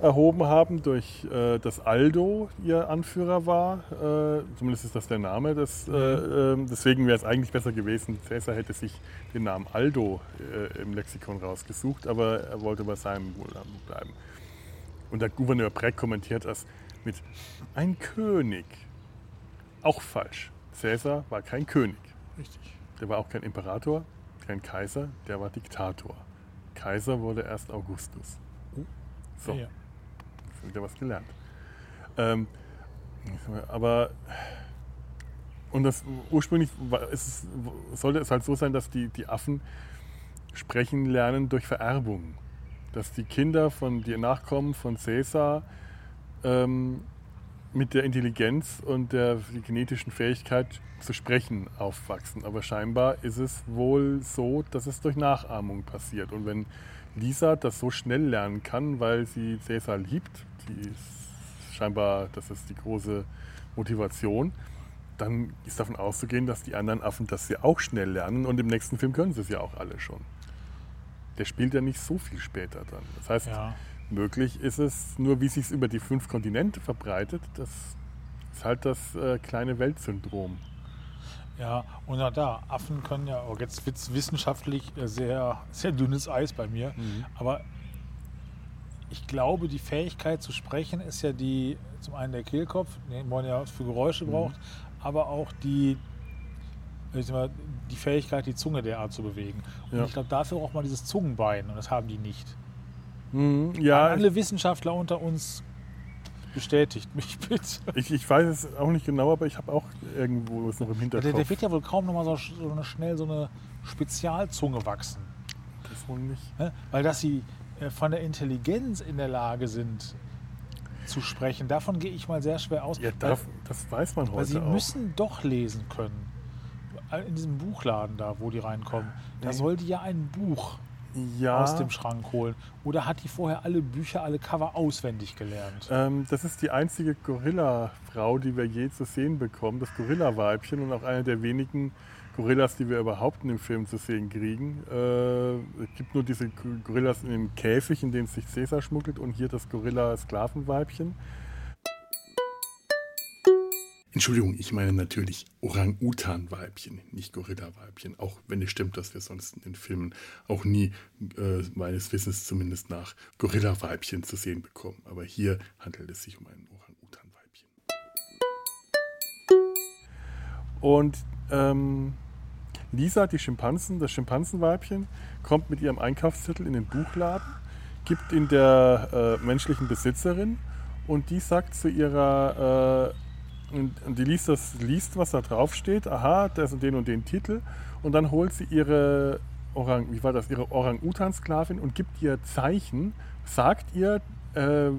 erhoben haben, durch äh, dass Aldo ihr Anführer war. Äh, zumindest ist das der Name. Des, äh, äh, deswegen wäre es eigentlich besser gewesen, Cäsar hätte sich den Namen Aldo äh, im Lexikon rausgesucht, aber er wollte bei seinem Namen bleiben. Und der Gouverneur Breck kommentiert das mit ein König auch falsch. Cäsar war kein König. Richtig. Der war auch kein Imperator, kein Kaiser, der war Diktator. Kaiser wurde erst Augustus. So, Ja. jetzt wieder was gelernt. Ähm, aber und das ursprünglich es, sollte es halt so sein, dass die, die Affen sprechen lernen durch Vererbung. Dass die Kinder von die Nachkommen von Caesar ähm, mit der Intelligenz und der genetischen Fähigkeit zu sprechen aufwachsen. Aber scheinbar ist es wohl so, dass es durch Nachahmung passiert. Und wenn Lisa das so schnell lernen kann, weil sie Caesar liebt, die ist scheinbar, das ist die große Motivation, dann ist davon auszugehen, dass die anderen Affen das ja auch schnell lernen und im nächsten Film können sie es ja auch alle schon. Der spielt ja nicht so viel später dann. Das heißt, Ja. Möglich ist es, nur wie sich es über die fünf Kontinente verbreitet, das ist halt das äh, kleine Weltsyndrom. Ja, und auch da, Affen können ja, oh, jetzt wird es wissenschaftlich äh, sehr, sehr dünnes Eis bei mir, aber ich glaube, die Fähigkeit zu sprechen ist ja die, zum einen der Kehlkopf, den man ja für Geräusche braucht, aber auch die, ich sag mal, die Fähigkeit, die Zunge derart zu bewegen. Und Ja. ich glaube, dafür braucht man dieses Zungenbein und das haben die nicht. Mhm, ja, Alle Wissenschaftler unter uns bestätigt mich bitte. ich, ich weiß es auch nicht genau, aber ich habe auch irgendwo es noch im Der, Hinterkopf. der wird ja wohl kaum noch mal so, so eine, schnell so eine Spezialzunge wachsen. das wohl nicht. Ne? Weil dass sie äh, von der Intelligenz in der Lage sind zu sprechen, davon gehe ich mal sehr schwer aus. Ja, weil, das weiß man weil heute sie auch. müssen doch lesen können. In diesem Buchladen da, wo die reinkommen, da Nee. soll die ja ein Buch ja, aus dem Schrank holen. Oder hat die vorher alle Bücher, alle Cover auswendig gelernt? ähm, das ist die einzige Gorilla-Frau, die wir je zu sehen bekommen. Das Gorilla-Weibchen und auch eine der wenigen Gorillas, die wir überhaupt in dem Film zu sehen kriegen. Äh, es gibt nur diese Gorillas in dem Käfig, in dem sich Caesar schmuggelt und hier das Gorilla-Sklavenweibchen. Entschuldigung, ich meine natürlich Orang-Utan-Weibchen, nicht Gorilla-Weibchen. Auch wenn es stimmt, dass wir sonst in den Filmen auch nie, äh, meines Wissens zumindest nach, Gorilla-Weibchen zu sehen bekommen. Aber hier handelt es sich um ein Orang-Utan-Weibchen. Und ähm, Lisa, die Schimpansen, das Schimpansenweibchen, kommt mit ihrem Einkaufszettel in den Buchladen, gibt ihn der äh, menschlichen Besitzerin und die sagt zu ihrer, äh, und, die liest, das, liest, was da drauf steht, aha, das und den und den Titel und dann holt sie ihre Orang, wie war das, ihre Orang-Utan-Sklavin und gibt ihr Zeichen, sagt ihr äh,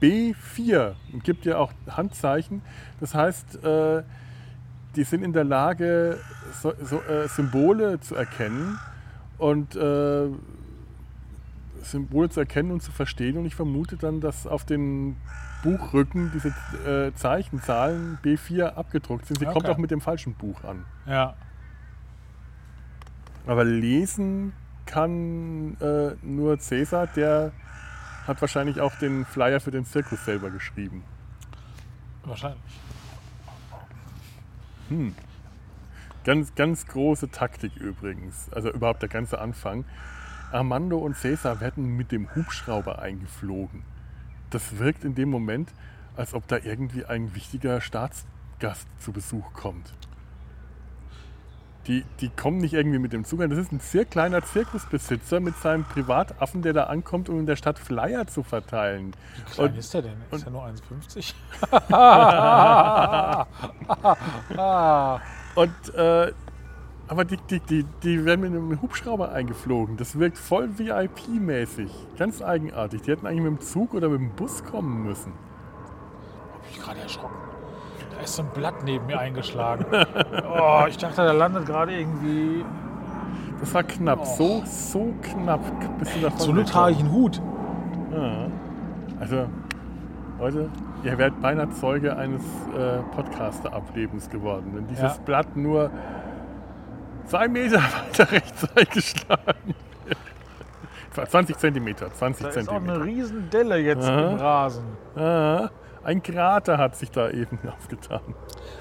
B4 und gibt ihr auch Handzeichen. Das heißt, äh, die sind in der Lage, so, so, äh, Symbole zu erkennen und äh, Symbole zu erkennen und zu verstehen. Und ich vermute dann, dass auf den Buchrücken diese äh, Zeichenzahlen B4 abgedruckt sind. Sie kommt Okay. auch mit dem falschen Buch an. Ja, Aber lesen kann äh, nur Cäsar, der hat wahrscheinlich auch den Flyer für den Zirkus selber geschrieben. wahrscheinlich. Ganz, ganz große Taktik übrigens. Also überhaupt der ganze Anfang. Armando und Cäsar werden mit dem Hubschrauber eingeflogen. Das wirkt in dem Moment, als ob da irgendwie ein wichtiger Staatsgast zu Besuch kommt. Die, die kommen nicht irgendwie mit dem Zug an. Das ist ein sehr kleiner Zirkusbesitzer mit seinem Privataffen, der da ankommt, um in der Stadt Flyer zu verteilen. Wie klein Und- ist der denn? Ist er nur 1,50? ah, Und, äh, aber die, die, die, die werden mit einem Hubschrauber eingeflogen. Das wirkt voll VIP-mäßig. Ganz eigenartig. Die hätten eigentlich mit dem Zug oder mit dem Bus kommen müssen. hab ich gerade erschrocken. Da ist so ein Blatt neben mir eingeschlagen. Oh, ich dachte, der landet gerade irgendwie. Das war knapp. Oh. So, so knapp. Bist du davon Zur Not trage ich einen Hut. Ja. Also, Leute, ihr werdet beinahe Zeuge eines äh, Podcaster-Ablebens geworden. Wenn dieses Ja. Blatt nur zwei Meter weiter rechts eingeschlagen wird. 20 Zentimeter. 20 Da ist auch Zentimeter. eine riesen Delle jetzt Aha. im Rasen. Ah, ein Krater hat sich da eben aufgetan.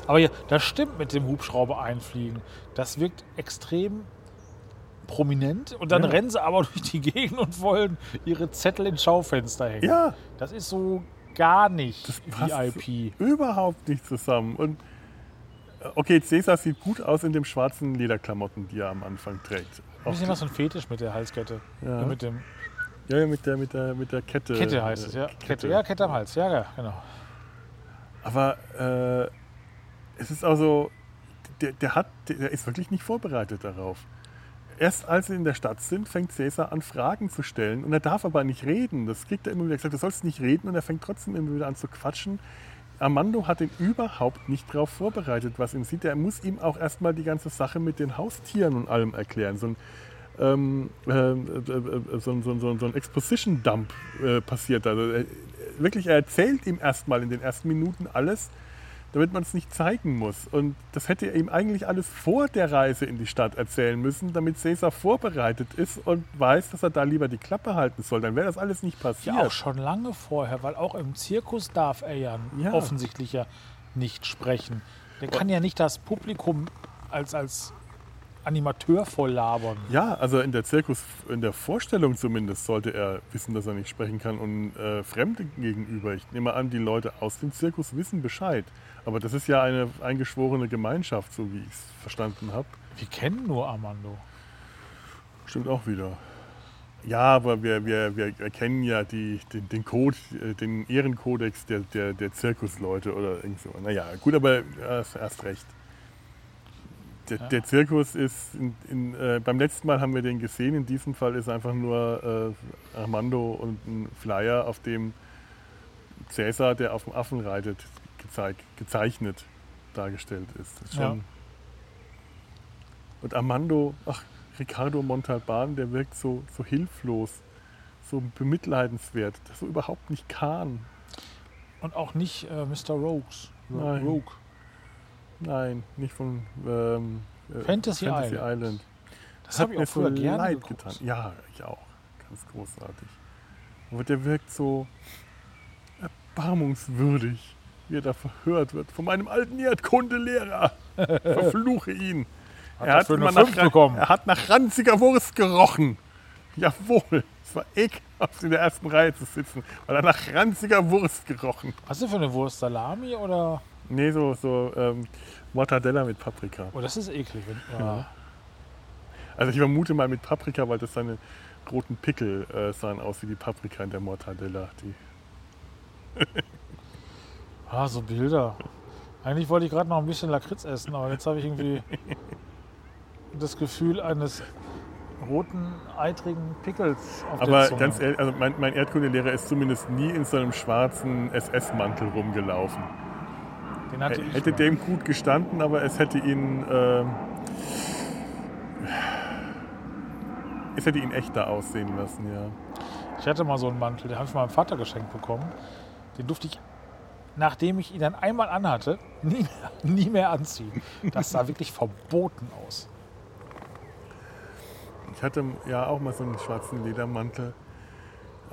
Aber ja, das stimmt mit dem Hubschrauber einfliegen. Das wirkt extrem prominent und dann Ja. rennen sie aber durch die Gegend und wollen ihre Zettel ins Schaufenster hängen. Ja, Das ist so gar nicht passt VIP. überhaupt nicht zusammen. Und Okay, Cäsar sieht gut aus in dem schwarzen Lederklamotten, die er am Anfang trägt. Ein bisschen was so ein Fetisch mit der Halskette. Ja. Ja. Mit dem Ja, ja, mit der, mit der, mit der Kette. Kette heißt es, ja. Kette. Ja, Kette am Hals. Ja, ja, genau. Aber äh, es ist auch so, der, der, hat, der ist wirklich nicht vorbereitet darauf. Erst als sie in der Stadt sind, fängt Cäsar an, Fragen zu stellen. Und er darf aber nicht reden. Das kriegt er immer wieder gesagt, du sollst nicht reden. Und er fängt trotzdem immer wieder an zu quatschen. Armando hat ihn überhaupt nicht darauf vorbereitet, was ihn sieht. Er muss ihm auch erstmal die ganze Sache mit den Haustieren und allem erklären. So ein, ähm, äh, so, so, so, so ein Exposition-Dump äh, passiert. Also, äh, wirklich, er erzählt ihm erstmal in den ersten Minuten alles, damit man es nicht zeigen muss. Und das hätte er ihm eigentlich alles vor der Reise in die Stadt erzählen müssen, damit Caesar vorbereitet ist und weiß, dass er da lieber die Klappe halten soll. Dann wäre das alles nicht passiert. Ja, auch schon lange vorher, weil auch im Zirkus darf er ja, Ja. offensichtlich ja nicht sprechen. Der kann ja nicht das Publikum als, als Animateur voll labern. Ja, also in der Zirkus, in der Vorstellung zumindest, sollte er wissen, dass er nicht sprechen kann und äh, Fremde gegenüber. Ich nehme an, die Leute aus dem Zirkus wissen Bescheid. Aber das ist ja eine eingeschworene Gemeinschaft, so wie ich es verstanden habe. Wir kennen nur Armando. Stimmt auch wieder. Ja, aber wir, wir, wir erkennen ja die, den, den Code, äh, den Ehrenkodex der, der, der Zirkusleute oder irgend so. Naja, gut, aber erst recht. Der, Ja. der Zirkus ist, in, in, äh, beim letzten Mal haben wir den gesehen, in diesem Fall ist einfach nur äh, Armando und ein Flyer, auf dem Cäsar, der auf dem Affen reitet, gezeig, gezeichnet dargestellt ist. Ist Ja. und Armando, ach, Ricardo Montalban, der wirkt so, so hilflos, so bemitleidenswert, so überhaupt nicht kann. Und auch nicht äh, Mr. Rogues. Ro- Nein. Rogue. Nein, nicht von ähm, äh, Fantasy Fantasy Island. Island. Das habe ich auch früher gerne leid geguckt. getan. Ja, ich auch. Ganz großartig. Aber der wirkt so erbarmungswürdig, wie er da verhört wird von meinem alten Erdkundelehrer. Verfluche ihn. Hat er, hat immer nach, bekommen. er hat nach ranziger Wurst gerochen. Jawohl, es war ekelhaft in der ersten Reihe zu sitzen, weil er nach ranziger Wurst gerochen. Was ist denn für eine Wurst? Salami oder? Nee, so, so ähm, Mortadella mit Paprika. Oh, das ist eklig. Wenn, ja. Also ich vermute mal mit Paprika, weil das seine roten Pickel äh, sahen aus wie die Paprika in der Mortadella. Die, Ah, so Bilder. Eigentlich wollte ich gerade noch ein bisschen Lakritz essen, aber jetzt habe ich irgendwie das Gefühl eines roten, eitrigen Pickels auf der aber Zunge. ganz ehrlich, also mein, mein Erdkundelehrer ist zumindest nie in so einem schwarzen SS-Mantel rumgelaufen. Den hatte Er hätte mal. dem gut gestanden, aber es hätte ihn. ähm, es hätte ihn echter aussehen lassen, ja. Ich hatte mal so einen Mantel, den habe ich von meinem Vater geschenkt bekommen. Den durfte ich, nachdem ich ihn dann einmal anhatte, nie mehr, nie mehr anziehen. Das sah wirklich verboten aus. Ich hatte ja auch mal so einen schwarzen Ledermantel.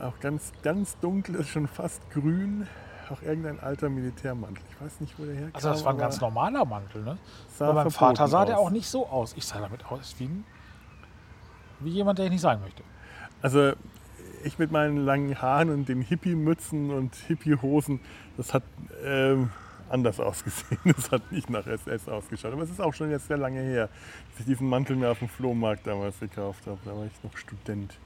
Auch ganz, ganz dunkel, ist schon fast grün. Auch irgendein alter Militärmantel. Ich weiß nicht, wo der herkam. Also das war ein ganz normaler Mantel. Ne? Bei meinem Vater sah der aus. auch nicht so aus. Ich sah damit aus wie, ein, wie jemand, der ich nicht sein möchte. Also ich mit meinen langen Haaren und den Hippie-Mützen und Hippie-Hosen, das hat ähm, anders ausgesehen. Das hat nicht nach SS ausgeschaut. Aber es ist auch schon jetzt sehr lange her, dass ich diesen Mantel mir auf dem Flohmarkt damals gekauft habe. Da war ich noch Student.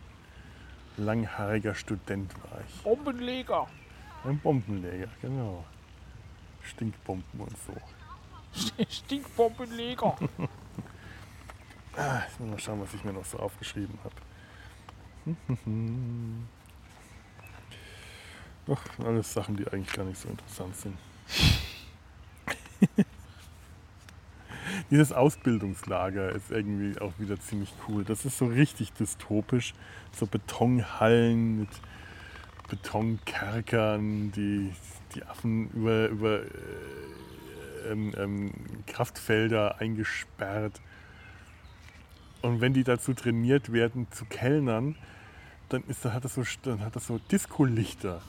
Langhaariger Student war ich. Bombenleger. Ein Bombenleger, genau. Stinkbomben und so. Stinkbombenleger. Ah, ich muss mal schauen, was ich mir noch so aufgeschrieben habe. Doch, alles Sachen, die eigentlich gar nicht so interessant sind. Dieses Ausbildungslager ist irgendwie auch wieder ziemlich cool. Das ist so richtig dystopisch. So Betonhallen mit Betonkerkern, die die Affen über, über äh, ähm, ähm, Kraftfelder eingesperrt. Und wenn die dazu trainiert werden zu Kellnern, dann, ist, dann hat das so, dann hat das so Disco-Lichter.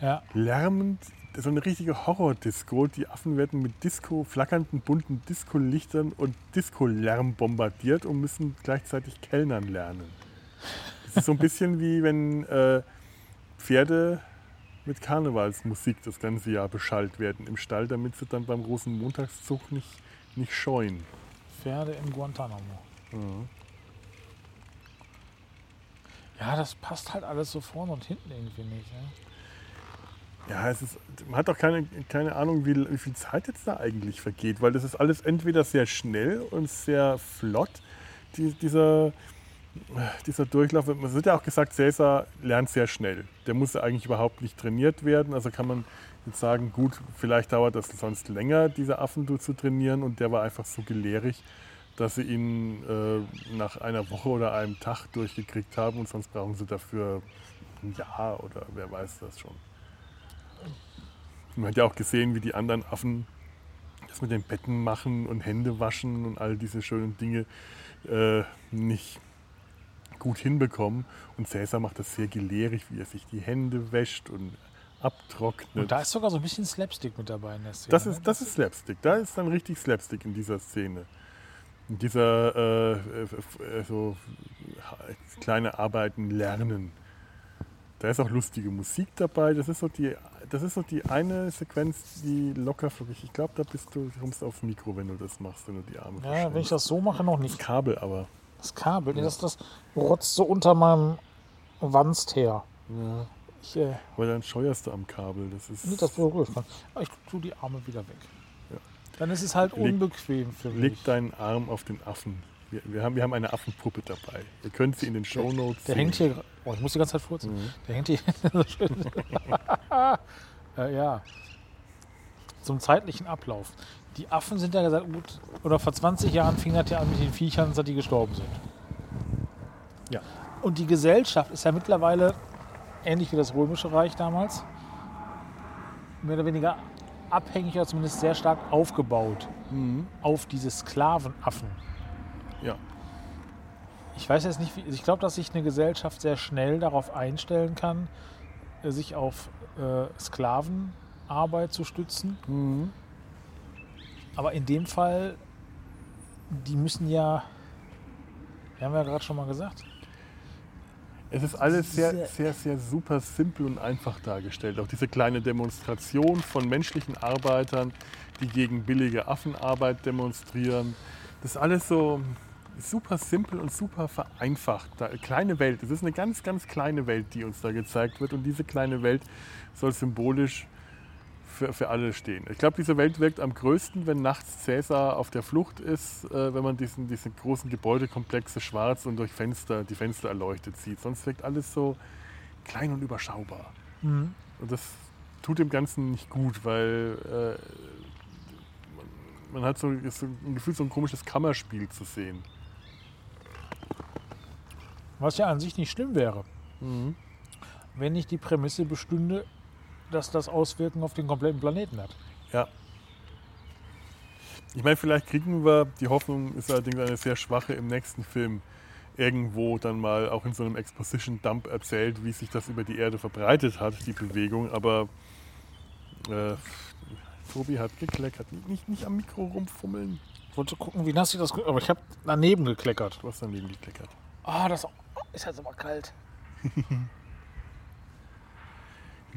Ja, Lärmend, so eine richtige Horror-Disco. Die Affen werden mit Disco, flackernden, bunten Disco-Lichtern und Disco-Lärm bombardiert und müssen gleichzeitig Kellnern lernen. Das ist so ein bisschen wie wenn äh, Pferde mit Karnevalsmusik das ganze Jahr beschallt werden im Stall, damit sie dann beim großen Montagszug nicht nicht scheuen. Pferde in Guantanamo. Mhm. Ja, das passt halt alles so vorne und hinten irgendwie nicht. Ne? Ja, es ist, man hat auch keine, keine Ahnung, wie, wie viel Zeit jetzt da eigentlich vergeht, weil das ist alles entweder sehr schnell und sehr flott, die, dieser, dieser Durchlauf. Man wird ja auch gesagt, Cäsar lernt sehr schnell. Der muss ja eigentlich überhaupt nicht trainiert werden. Also kann man jetzt sagen, gut, vielleicht dauert das sonst länger, diese Affen zu trainieren und der war einfach so gelehrig, dass sie ihn äh, nach einer Woche oder einem Tag durchgekriegt haben und sonst brauchen sie dafür ein Jahr oder wer weiß das schon. Man hat ja auch gesehen, wie die anderen Affen das mit den Betten machen und Hände waschen und all diese schönen Dinge äh, nicht gut hinbekommen. Und Cäsar macht das sehr gelehrig, wie er sich die Hände wäscht und abtrocknet. Und da ist sogar so ein bisschen Slapstick mit dabei in der Szene. Das ne? ist, das ist Slapstick. Da ist dann richtig Slapstick in dieser Szene. In dieser äh, äh, so kleine Arbeiten lernen. Da ist auch lustige Musik dabei. Das ist so die, das ist so die eine Sequenz, die locker für mich. Ich glaube, da bist du, kommst du aufs Mikro, wenn du das machst, wenn du die Arme Ja, wenn ich das so mache, noch Das nicht. Kabel aber. Das Kabel, nee, das, das rotzt so unter meinem Wanst her. Ja. Ich, äh, Weil dann scheuerst du am Kabel. Das ist. nicht, das berührt man. Aber ich tue die Arme wieder weg. Dann ist es halt Leg- unbequem für mich. Leg deinen Arm auf den Affen. Wir, wir, haben, wir haben eine Affenpuppe dabei. Ihr könnt sie in den Shownotes Der sehen. hängt hier. Oh, ich muss die ganze Zeit furzen. Mhm. Der hängt hier. äh, ja. Zum zeitlichen Ablauf. Die Affen sind ja gesagt, gut, oder vor 20 Jahren fing das ja an mit den Viechern, seit die gestorben sind. Ja. Und die Gesellschaft ist ja mittlerweile ähnlich wie das Römische Reich damals, mehr oder weniger abhängig oder zumindest sehr stark aufgebaut Mhm. auf diese Sklavenaffen. Ja. Ich weiß jetzt nicht, wie, ich glaube, dass sich eine Gesellschaft sehr schnell darauf einstellen kann, äh, sich auf äh, Sklavenarbeit zu stützen. Mhm. Aber in dem Fall, die müssen ja, wir haben ja gerade schon mal gesagt, Es ist alles sehr, Sehr- sehr, super simpel und einfach dargestellt. Auch diese kleine Demonstration von menschlichen Arbeitern, die gegen billige Affenarbeit demonstrieren. Das ist alles so super simpel und super vereinfacht. Da, kleine Welt. Es ist eine ganz, ganz kleine Welt, die uns da gezeigt wird. Und diese kleine Welt soll symbolisch für, für alle stehen. Ich glaube, diese Welt wirkt am größten, wenn nachts Cäsar auf der Flucht ist, äh, wenn man diesen, diese großen Gebäudekomplexe schwarz und durch Fenster, die Fenster erleuchtet sieht. Sonst wirkt alles so klein und überschaubar. Und das tut dem Ganzen nicht gut, weil äh, man, hat so, so ein Gefühl, so ein komisches Kammerspiel zu sehen. was ja an sich nicht schlimm wäre, wenn nicht die Prämisse bestünde, dass das Auswirkungen auf den kompletten Planeten hat. Ja. Ich meine, vielleicht kriegen wir, die Hoffnung ist allerdings eine sehr schwache im nächsten Film, irgendwo dann mal auch in so einem Exposition-Dump erzählt, wie sich das über die Erde verbreitet hat, die Bewegung. Aber äh, Tobi hat gekleckert. Nicht, nicht, am Mikro rumfummeln. Ich wollte gucken, wie nass ich das. Aber ich habe daneben gekleckert. Du hast daneben gekleckert. Ah, das ist jetzt aber kalt.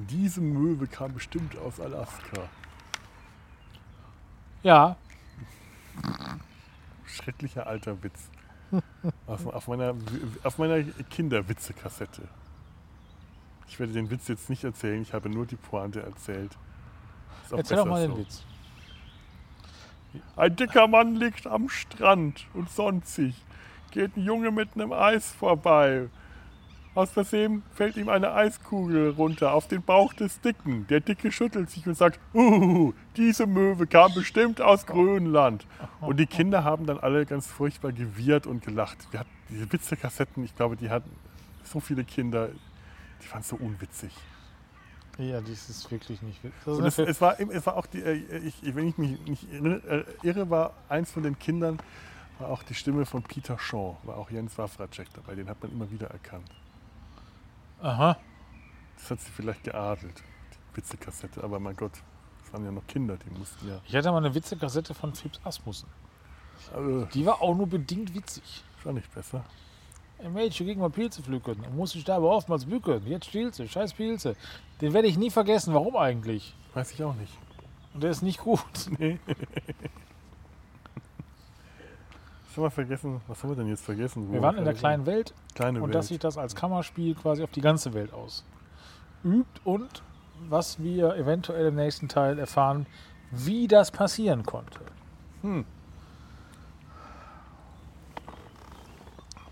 Diese Möwe kam bestimmt aus Alaska. Ja, Schrecklicher alter Witz. Auf, auf meiner, auf meiner Kinderwitze-Kassette. Ich werde den Witz jetzt nicht erzählen, ich habe nur die Pointe erzählt. Erzähl doch mal den so. Witz. Ein dicker Mann liegt am Strand und sonnt sich. Geht ein Junge mit einem Eis vorbei. Aus Versehen fällt ihm eine Eiskugel runter auf den Bauch des Dicken. Der Dicke schüttelt sich und sagt, uh, diese Möwe kam bestimmt aus Grönland. Und die Kinder haben dann alle ganz furchtbar gewirrt und gelacht. Wir hatten diese Witzekassetten, ich glaube, die hatten so viele Kinder, die waren so unwitzig. Ja, das ist wirklich nicht witzig. Es, es, war, es war auch, die, äh, ich, wenn ich mich nicht irre, äh, irre, war eins von den Kindern, war auch die Stimme von Peter Shaw, war auch Jens Wawracek dabei, den hat man immer wieder erkannt. Aha. Das hat sie vielleicht geadelt, die Witzekassette, aber mein Gott, das waren ja noch Kinder, die mussten ja. Ich hatte mal eine Witzekassette von Phipps Asmussen. Äh, Die war auch nur bedingt witzig. war nicht besser. Ein Mädchen ging mal Pilze pflücken und musste ich aber oftmals bücken. Jetzt sie, scheiß Pilze. Den werde ich nie vergessen. Warum eigentlich? Weiß ich auch nicht. Und der ist nicht gut. Nee. Was haben wir vergessen? Was haben wir denn jetzt vergessen? Wir waren in der kleinen Welt kleine und Welt. dass sich das als Kammerspiel quasi auf die ganze Welt ausübt und was wir eventuell im nächsten Teil erfahren, wie das passieren konnte.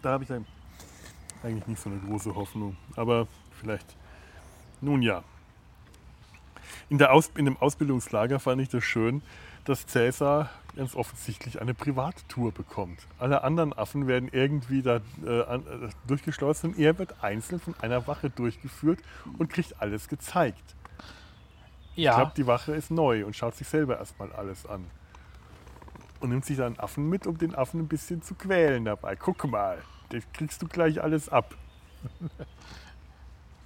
da habe ich eigentlich nicht so eine große Hoffnung. Aber vielleicht, nun ja. In, der Aus, in dem Ausbildungslager fand ich das schön, dass Cäsar ganz offensichtlich eine Privattour bekommt. Alle anderen Affen werden irgendwie da äh, äh, durchgeschleust und er wird einzeln von einer Wache durchgeführt und kriegt alles gezeigt. Ich Ja, glaube, die Wache ist neu und schaut sich selber erstmal alles an. Und nimmt sich dann Affen mit, um den Affen ein bisschen zu quälen dabei. Guck mal, das kriegst du gleich alles ab.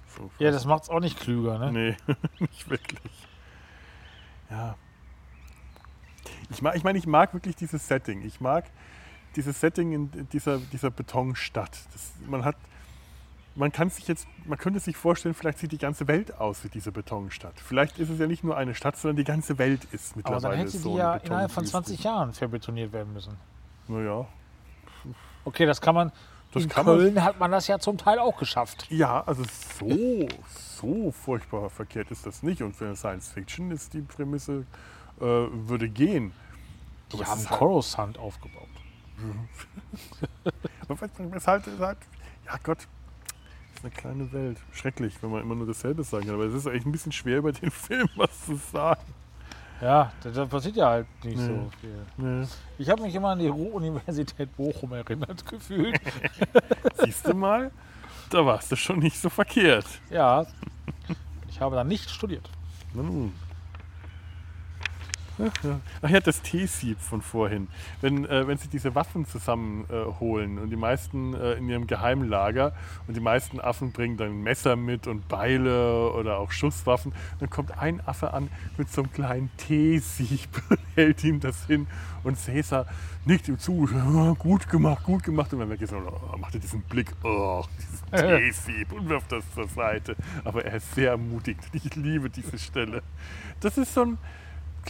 So, ja das macht es auch nicht klüger. Ne? Nee, nicht wirklich. Ja. Ich, mag, ich meine, ich mag wirklich dieses Setting. Ich mag dieses Setting in dieser, dieser Betonstadt. Das, man hat, man kann sich jetzt, man könnte sich vorstellen, vielleicht sieht die ganze Welt aus wie diese Betonstadt. Vielleicht ist es ja nicht nur eine Stadt, sondern die ganze Welt ist Aber mittlerweile dann hätte so die ja innerhalb von Betonwüste. 20 Jahren verbetoniert werden müssen. Naja. Okay, das kann man. Das in kann man- Köln hat man das ja zum Teil auch geschafft. Ja, also so, so furchtbar verkehrt ist das nicht. Und für Science Fiction ist die Prämisse, äh, würde gehen. Die Aber es haben halt- Coruscant aufgebaut. Was- was ist halt, ist halt, ja Gott, ist eine kleine Welt. Schrecklich, wenn man immer nur dasselbe sagen kann. Aber es ist echt ein bisschen schwer, über den Film was zu sagen. Ja, da, passiert ja halt nicht Nee. so viel. Nee. Ich habe mich immer an die Ruhr-Universität Bochum erinnert gefühlt. Siehst du mal, da warst du schon nicht so verkehrt. ja, ich habe da nicht studiert. Nun. Ach ja. Das T-Sieb von vorhin. Wenn, äh, wenn sie diese Waffen zusammenholen äh, und die meisten äh, in ihrem Geheimlager und die meisten Affen bringen dann Messer mit und Beile oder auch Schusswaffen, dann kommt ein Affe an mit so einem kleinen T-Sieb und hält ihm das hin und Cäsar nickt ihm zu, "Ja, gut gemacht, gut gemacht und dann ist er, oh, macht er diesen Blick, oh, dieses T-Sieb und wirft das zur Seite. Aber er ist sehr ermutigend. Ich liebe diese Stelle. Das ist so ein,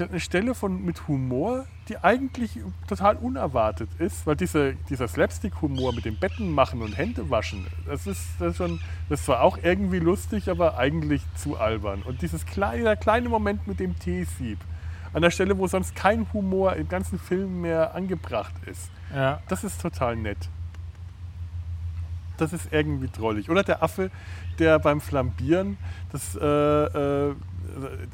eine Stelle von, mit Humor, die eigentlich total unerwartet ist, weil diese, dieser Slapstick-Humor mit dem Betten machen und Hände waschen, das ist, das ist schon, das war auch irgendwie lustig, aber eigentlich zu albern. Und dieses kleine, kleine Moment mit dem Teesieb, an der Stelle, wo sonst kein Humor im ganzen Film mehr angebracht ist, Ja. das ist total nett. Das ist irgendwie drollig. Oder der Affe, der beim Flambieren, das äh, äh,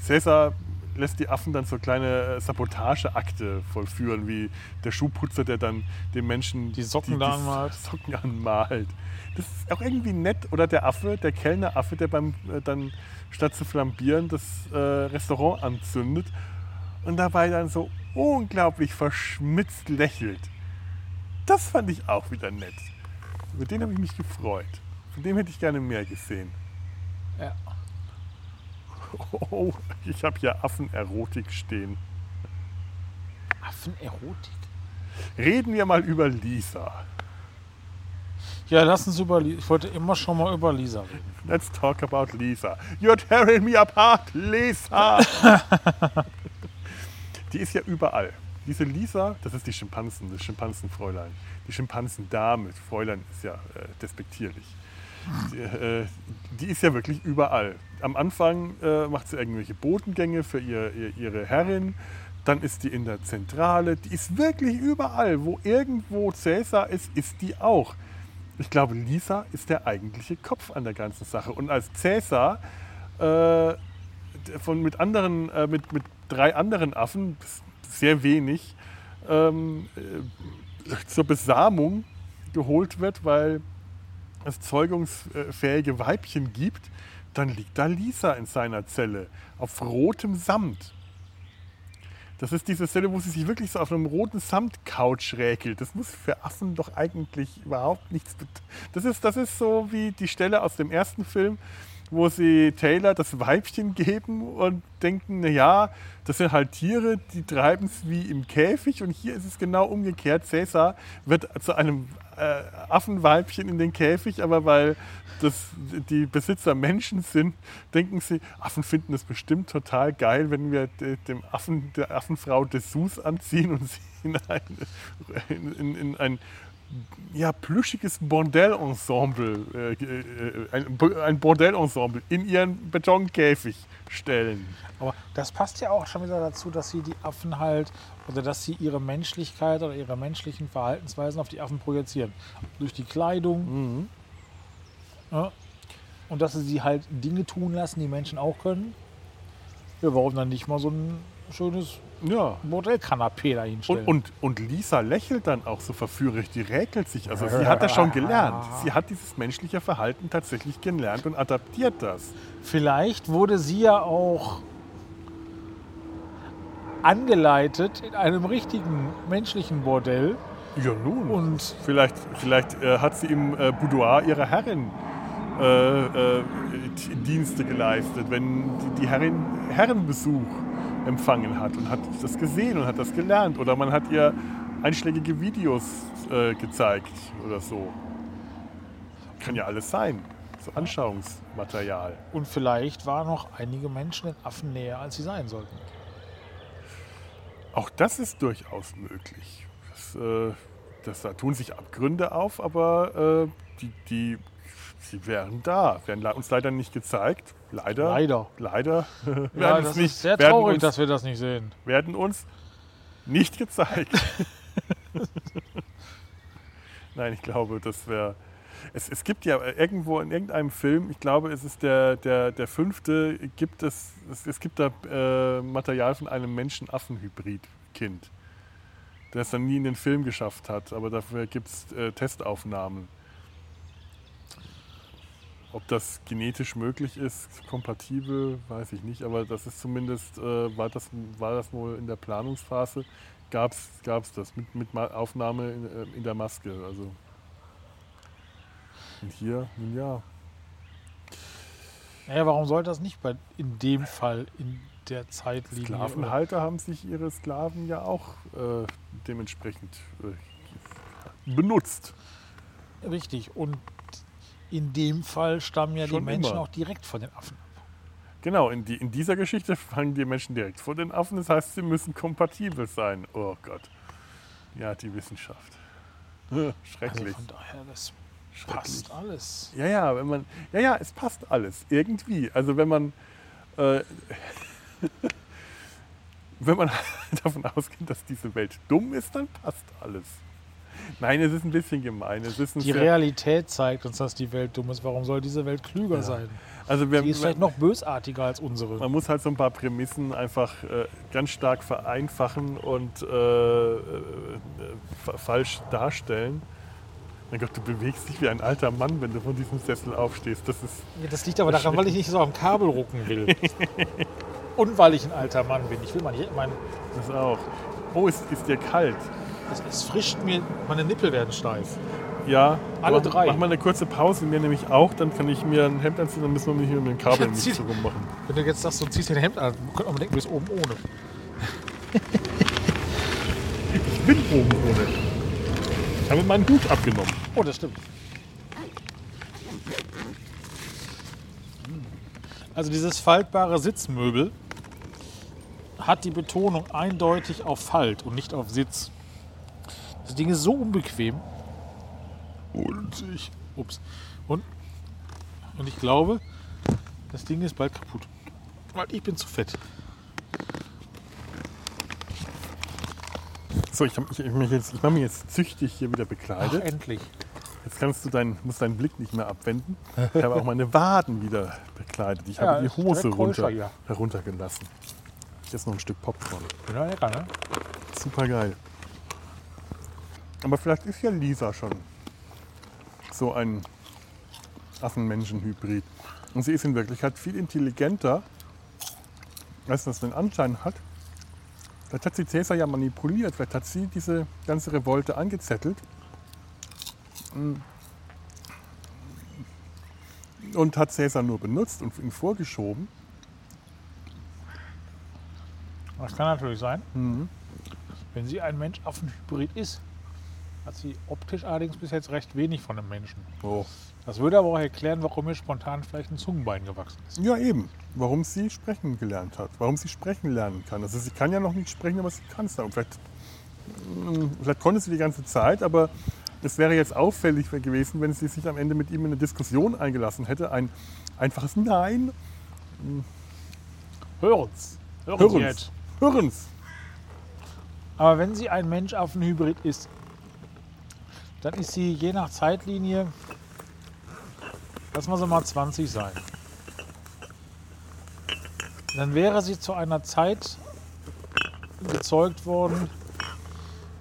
Cäsar lässt die Affen dann so kleine äh, Sabotageakte vollführen, wie der Schuhputzer, der dann den Menschen Die Socken da anmalt. Socken anmalt. Das ist auch irgendwie nett. Oder der Affe, der Kellneraffe, der beim äh, dann statt zu flambieren das äh, Restaurant anzündet und dabei dann so unglaublich verschmitzt lächelt. Das fand ich auch wieder nett. Über den habe ich mich gefreut. Von dem hätte ich gerne mehr gesehen. Ja. Oh, ich habe hier Affenerotik stehen. Affenerotik. Reden wir mal über Lisa. Ja, lass uns über Lisa. Ich wollte immer schon mal über Lisa reden. Let's talk about Lisa. You're tearing me apart, Lisa. die ist ja überall. Diese Lisa, das ist die Schimpansen, das Schimpansenfräulein. Die Schimpansendame, Fräulein ist ja äh, despektierlich. Die, äh, die ist ja wirklich überall. Am Anfang äh, macht sie irgendwelche Botengänge für ihr, ihr, ihre Herrin. Dann ist die in der Zentrale. Die ist wirklich überall. Wo irgendwo Cäsar ist, ist die auch. Ich glaube, Lisa ist der eigentliche Kopf an der ganzen Sache. Und als Cäsar äh, von, mit, anderen, äh, mit, mit drei anderen Affen, sehr wenig, ähm, äh, zur Besamung geholt wird, weil es zeugungsfähige Weibchen gibt, dann liegt da Lisa in seiner Zelle auf rotem Samt. Das ist diese Stelle, wo sie sich wirklich so auf einem roten Samtcouch räkelt. Das muss für Affen doch eigentlich überhaupt nichts. Das ist, das ist so wie die Stelle aus dem ersten Film, wo sie Taylor das Weibchen geben und denken, naja, das sind halt Tiere, die treiben es wie im Käfig und hier ist es genau umgekehrt. Cäsar wird zu einem äh, Affenweibchen in den Käfig, aber weil das, die Besitzer Menschen sind, denken sie, Affen finden es bestimmt total geil, wenn wir dem Affen, der Affenfrau Dessous anziehen und sie in ein, in, in, in ein ja, plüschiges Bordellensemble, äh, äh, ein, ein Bordellensemble in ihren Betonkäfig stellen. Aber das passt ja auch schon wieder dazu, dass sie die Affen halt oder dass sie ihre Menschlichkeit oder ihre menschlichen Verhaltensweisen auf die Affen projizieren. Durch die Kleidung. Mhm. Ja. Und dass sie sie halt Dinge tun lassen, die Menschen auch können. Ja, warum dann nicht mal so ein schönes Ja. Modellkanapee da hinstellen? Und, und, und Lisa lächelt dann auch so verführerisch, die räkelt sich. Also sie hat das schon gelernt. Sie hat dieses menschliche Verhalten tatsächlich gelernt und adaptiert das. Vielleicht wurde sie ja auch angeleitet in einem richtigen menschlichen Bordell. Ja nun. Und Vielleicht, vielleicht äh, hat sie im äh, Boudoir ihrer Herrin äh, äh, Dienste geleistet, wenn die, die Herrin Herrenbesuch empfangen hat und hat das gesehen und hat das gelernt. Oder man hat ihr einschlägige Videos äh, gezeigt oder so. Kann ja alles sein. So Anschauungsmaterial. Und vielleicht waren noch einige Menschen den Affen näher, als sie sein sollten. Auch das ist durchaus möglich. Das, äh, das, da tun sich Abgründe auf, aber äh, die, die, sie wären da. Werden uns leider nicht gezeigt. Leider. Leider. Leider. werden Ja, das nicht, ist sehr traurig, uns, dass wir das nicht sehen. werden uns nicht gezeigt. Nein, ich glaube, das wäre. Es, es gibt ja irgendwo in irgendeinem Film, ich glaube, es ist der, der, der fünfte, gibt es, es, es gibt da äh, Material von einem Menschen-Affen-Hybrid-Kind, der es dann nie in den Film geschafft hat, aber dafür gibt es äh, Testaufnahmen. Ob das genetisch möglich ist, kompatibel, weiß ich nicht, aber das ist zumindest, äh, war, das, war das wohl in der Planungsphase, gab es das mit, mit Aufnahme in, äh, in der Maske. Also. Und hier, nun ja, Naja, warum soll das nicht bei, in dem Fall in der Zeitlinie? Sklavenhalter haben sich ihre Sklaven ja auch äh, dementsprechend äh, benutzt. Richtig. Und in dem Fall stammen ja die Schon Menschen immer. auch direkt von den Affen ab. Genau, in, die, in dieser Geschichte fangen die Menschen direkt vor den Affen. Das heißt, sie müssen kompatibel sein. Oh Gott. Ja, die Wissenschaft. Also Schrecklich. von daher, das passt alles. Ja, ja, wenn man. Ja, ja, es passt alles. Irgendwie. Also wenn man. Äh, wenn man davon ausgeht, dass diese Welt dumm ist, dann passt alles. Nein, es ist ein bisschen gemein. Die Realität zeigt uns, dass die Welt dumm ist. Warum soll diese Welt klüger Ja. sein? also wir, Die ist vielleicht noch bösartiger als unsere. Man muss halt so ein paar Prämissen einfach äh, ganz stark vereinfachen und äh, äh, fa- falsch darstellen. Mein Gott, du bewegst dich wie ein alter Mann, wenn du von diesem Sessel aufstehst. Das ist Ja, Das liegt aber daran, weil ich nicht so am Kabel rucken will. Und weil ich ein alter Mann bin. Ich will mal nicht, mein, das auch. Oh, ist, ist dir kalt? Es, es frischt mir, meine Nippel werden steif. Ja. Alle aber drei. Mach mal eine kurze Pause, mir nämlich auch. Dann kann ich mir ein Hemd anziehen, dann müssen wir mich hier mit dem Kabel nicht so rummachen. Wenn du jetzt sagst, du ziehst dir ein Hemd an, könnte man denken, du bist oben ohne. Ich bin oben ohne. Ich habe meinen Hut abgenommen. Oh, das stimmt. Also dieses faltbare Sitzmöbel hat die Betonung eindeutig auf Falt und nicht auf Sitz. Das Ding ist so unbequem. Und ich. Ups. Und, und ich glaube, das Ding ist bald kaputt. Weil ich bin zu fett. So, ich, hab- ich, ich, mich jetzt- ich mache mich jetzt züchtig hier wieder Ach, bekleidet. endlich. Jetzt kannst du deinen, musst deinen Blick nicht mehr abwenden. Ich habe auch meine Waden wieder bekleidet. Ich Ja, habe die Hose runter, heruntergelassen. Jetzt noch ein Stück Popcorn. Ja, lecker, ne? Super geil. Aber vielleicht ist ja Lisa schon so ein Affenmenschen-Hybrid. Und sie ist in Wirklichkeit viel intelligenter, als das den Anschein hat. Vielleicht hat sie Cäsar ja manipuliert. Vielleicht hat sie diese ganze Revolte angezettelt. Mm. und hat Cäsar nur benutzt und ihn vorgeschoben. Das kann natürlich sein. Wenn sie ein Mensch-Affen-Hybrid ist, hat sie optisch allerdings bis jetzt recht wenig von einem Menschen. Oh. Das würde aber auch erklären, warum mir spontan vielleicht ein Zungenbein gewachsen ist. Ja, eben. Warum sie sprechen gelernt hat. Warum sie sprechen lernen kann. Also sie kann ja noch nicht sprechen, aber sie kann es dann. Vielleicht, mm, vielleicht konnte sie die ganze Zeit, aber es wäre jetzt auffällig gewesen, wenn sie sich am Ende mit ihm in eine Diskussion eingelassen hätte. Ein einfaches Nein. Hören's. Hören Sie Hörens. jetzt. Hörens. Aber wenn sie ein Mensch-Affen-Hybrid ist, dann ist sie je nach Zeitlinie, lassen wir sie mal 20 sein. Dann wäre sie zu einer Zeit gezeugt worden,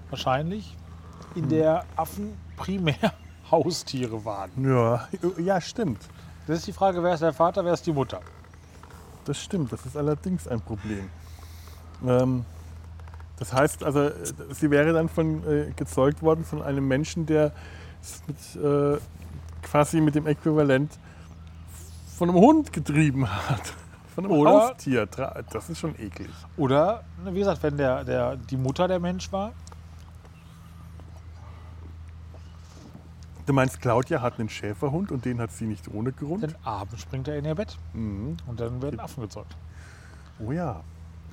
wahrscheinlich, in der Affen primär Haustiere waren. Ja, ja, stimmt. Das ist die Frage, wer ist der Vater, wer ist die Mutter? Das stimmt, das ist allerdings ein Problem. Ähm, das heißt also, äh, sie wäre dann von, äh, gezeugt worden von einem Menschen, der es mit, äh, quasi mit dem Äquivalent von einem Hund getrieben hat. Von einem Oder- Haustier. Das ist schon eklig. Oder, wie gesagt, wenn der, der, die Mutter der Mensch war, Du meinst, Claudia hat einen Schäferhund und den hat sie nicht ohne Grund? dann abends springt er in ihr Bett Mhm. und dann werden Affen gezeugt. Oh ja.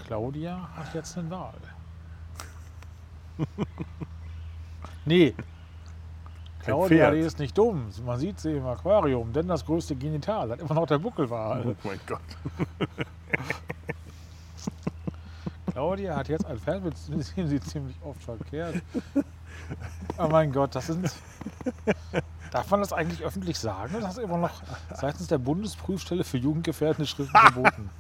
Claudia hat jetzt einen Wal. nee. Claudia, die ist nicht dumm. Man sieht sie im Aquarium, denn das größte Genital hat immer noch der Buckelwal. Oh mein Gott. Claudia hat jetzt ein Pferd, mit dem sie ziemlich oft verkehrt. Oh mein Gott, das sind. Darf man das eigentlich öffentlich sagen? Das ist immer noch seitens der Bundesprüfstelle für jugendgefährdende Schriften verboten.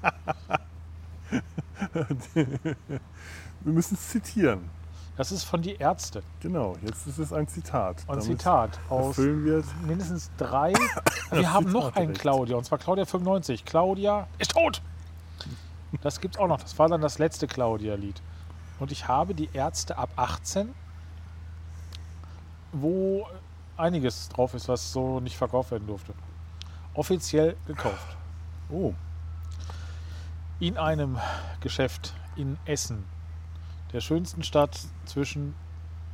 Wir müssen es zitieren. Das ist von die Ärzte. Genau, jetzt ist es ein Zitat. Ein Damit Zitat aus mindestens drei. Wir haben noch Zitat einen direkt. Claudia, und zwar Claudia 95. Claudia ist tot! Das gibt's auch noch. Das war dann das letzte Claudia-Lied. Und ich habe die Ärzte ab 18, wo einiges drauf ist, was so nicht verkauft werden durfte. Offiziell gekauft. Oh, In einem Geschäft in Essen, der schönsten Stadt zwischen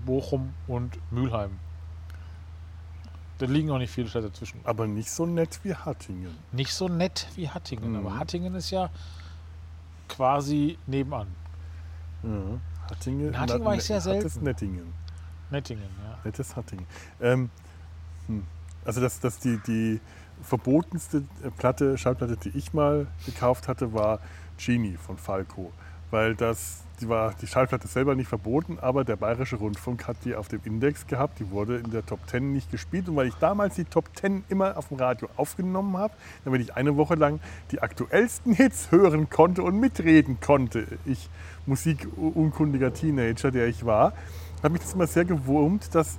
Bochum und Mülheim. Da liegen noch nicht viele Städte zwischen. aber nicht so nett wie Hattingen. nicht so nett wie Hattingen. Mhm. Aber Hattingen ist ja quasi nebenan. Hattingen, In Hattingen war ich sehr Hattes selten. Nettingen. Nettingen, ja. Nettes Hattingen. Ähm, hm. Also das, das die, die verbotenste äh, Platte, Schallplatte, die ich mal gekauft hatte, war Genie von Falco. Weil das, die war die Schallplatte selber nicht verboten, aber der Bayerische Rundfunk hat die auf dem Index gehabt. Die wurde in der Top 10 nicht gespielt. Und weil ich damals die Top 10 immer auf dem Radio aufgenommen habe, damit ich eine Woche lang die aktuellsten Hits hören konnte und mitreden konnte. Ich, musikunkundiger Teenager, der ich war, hat mich das immer sehr gewurmt, dass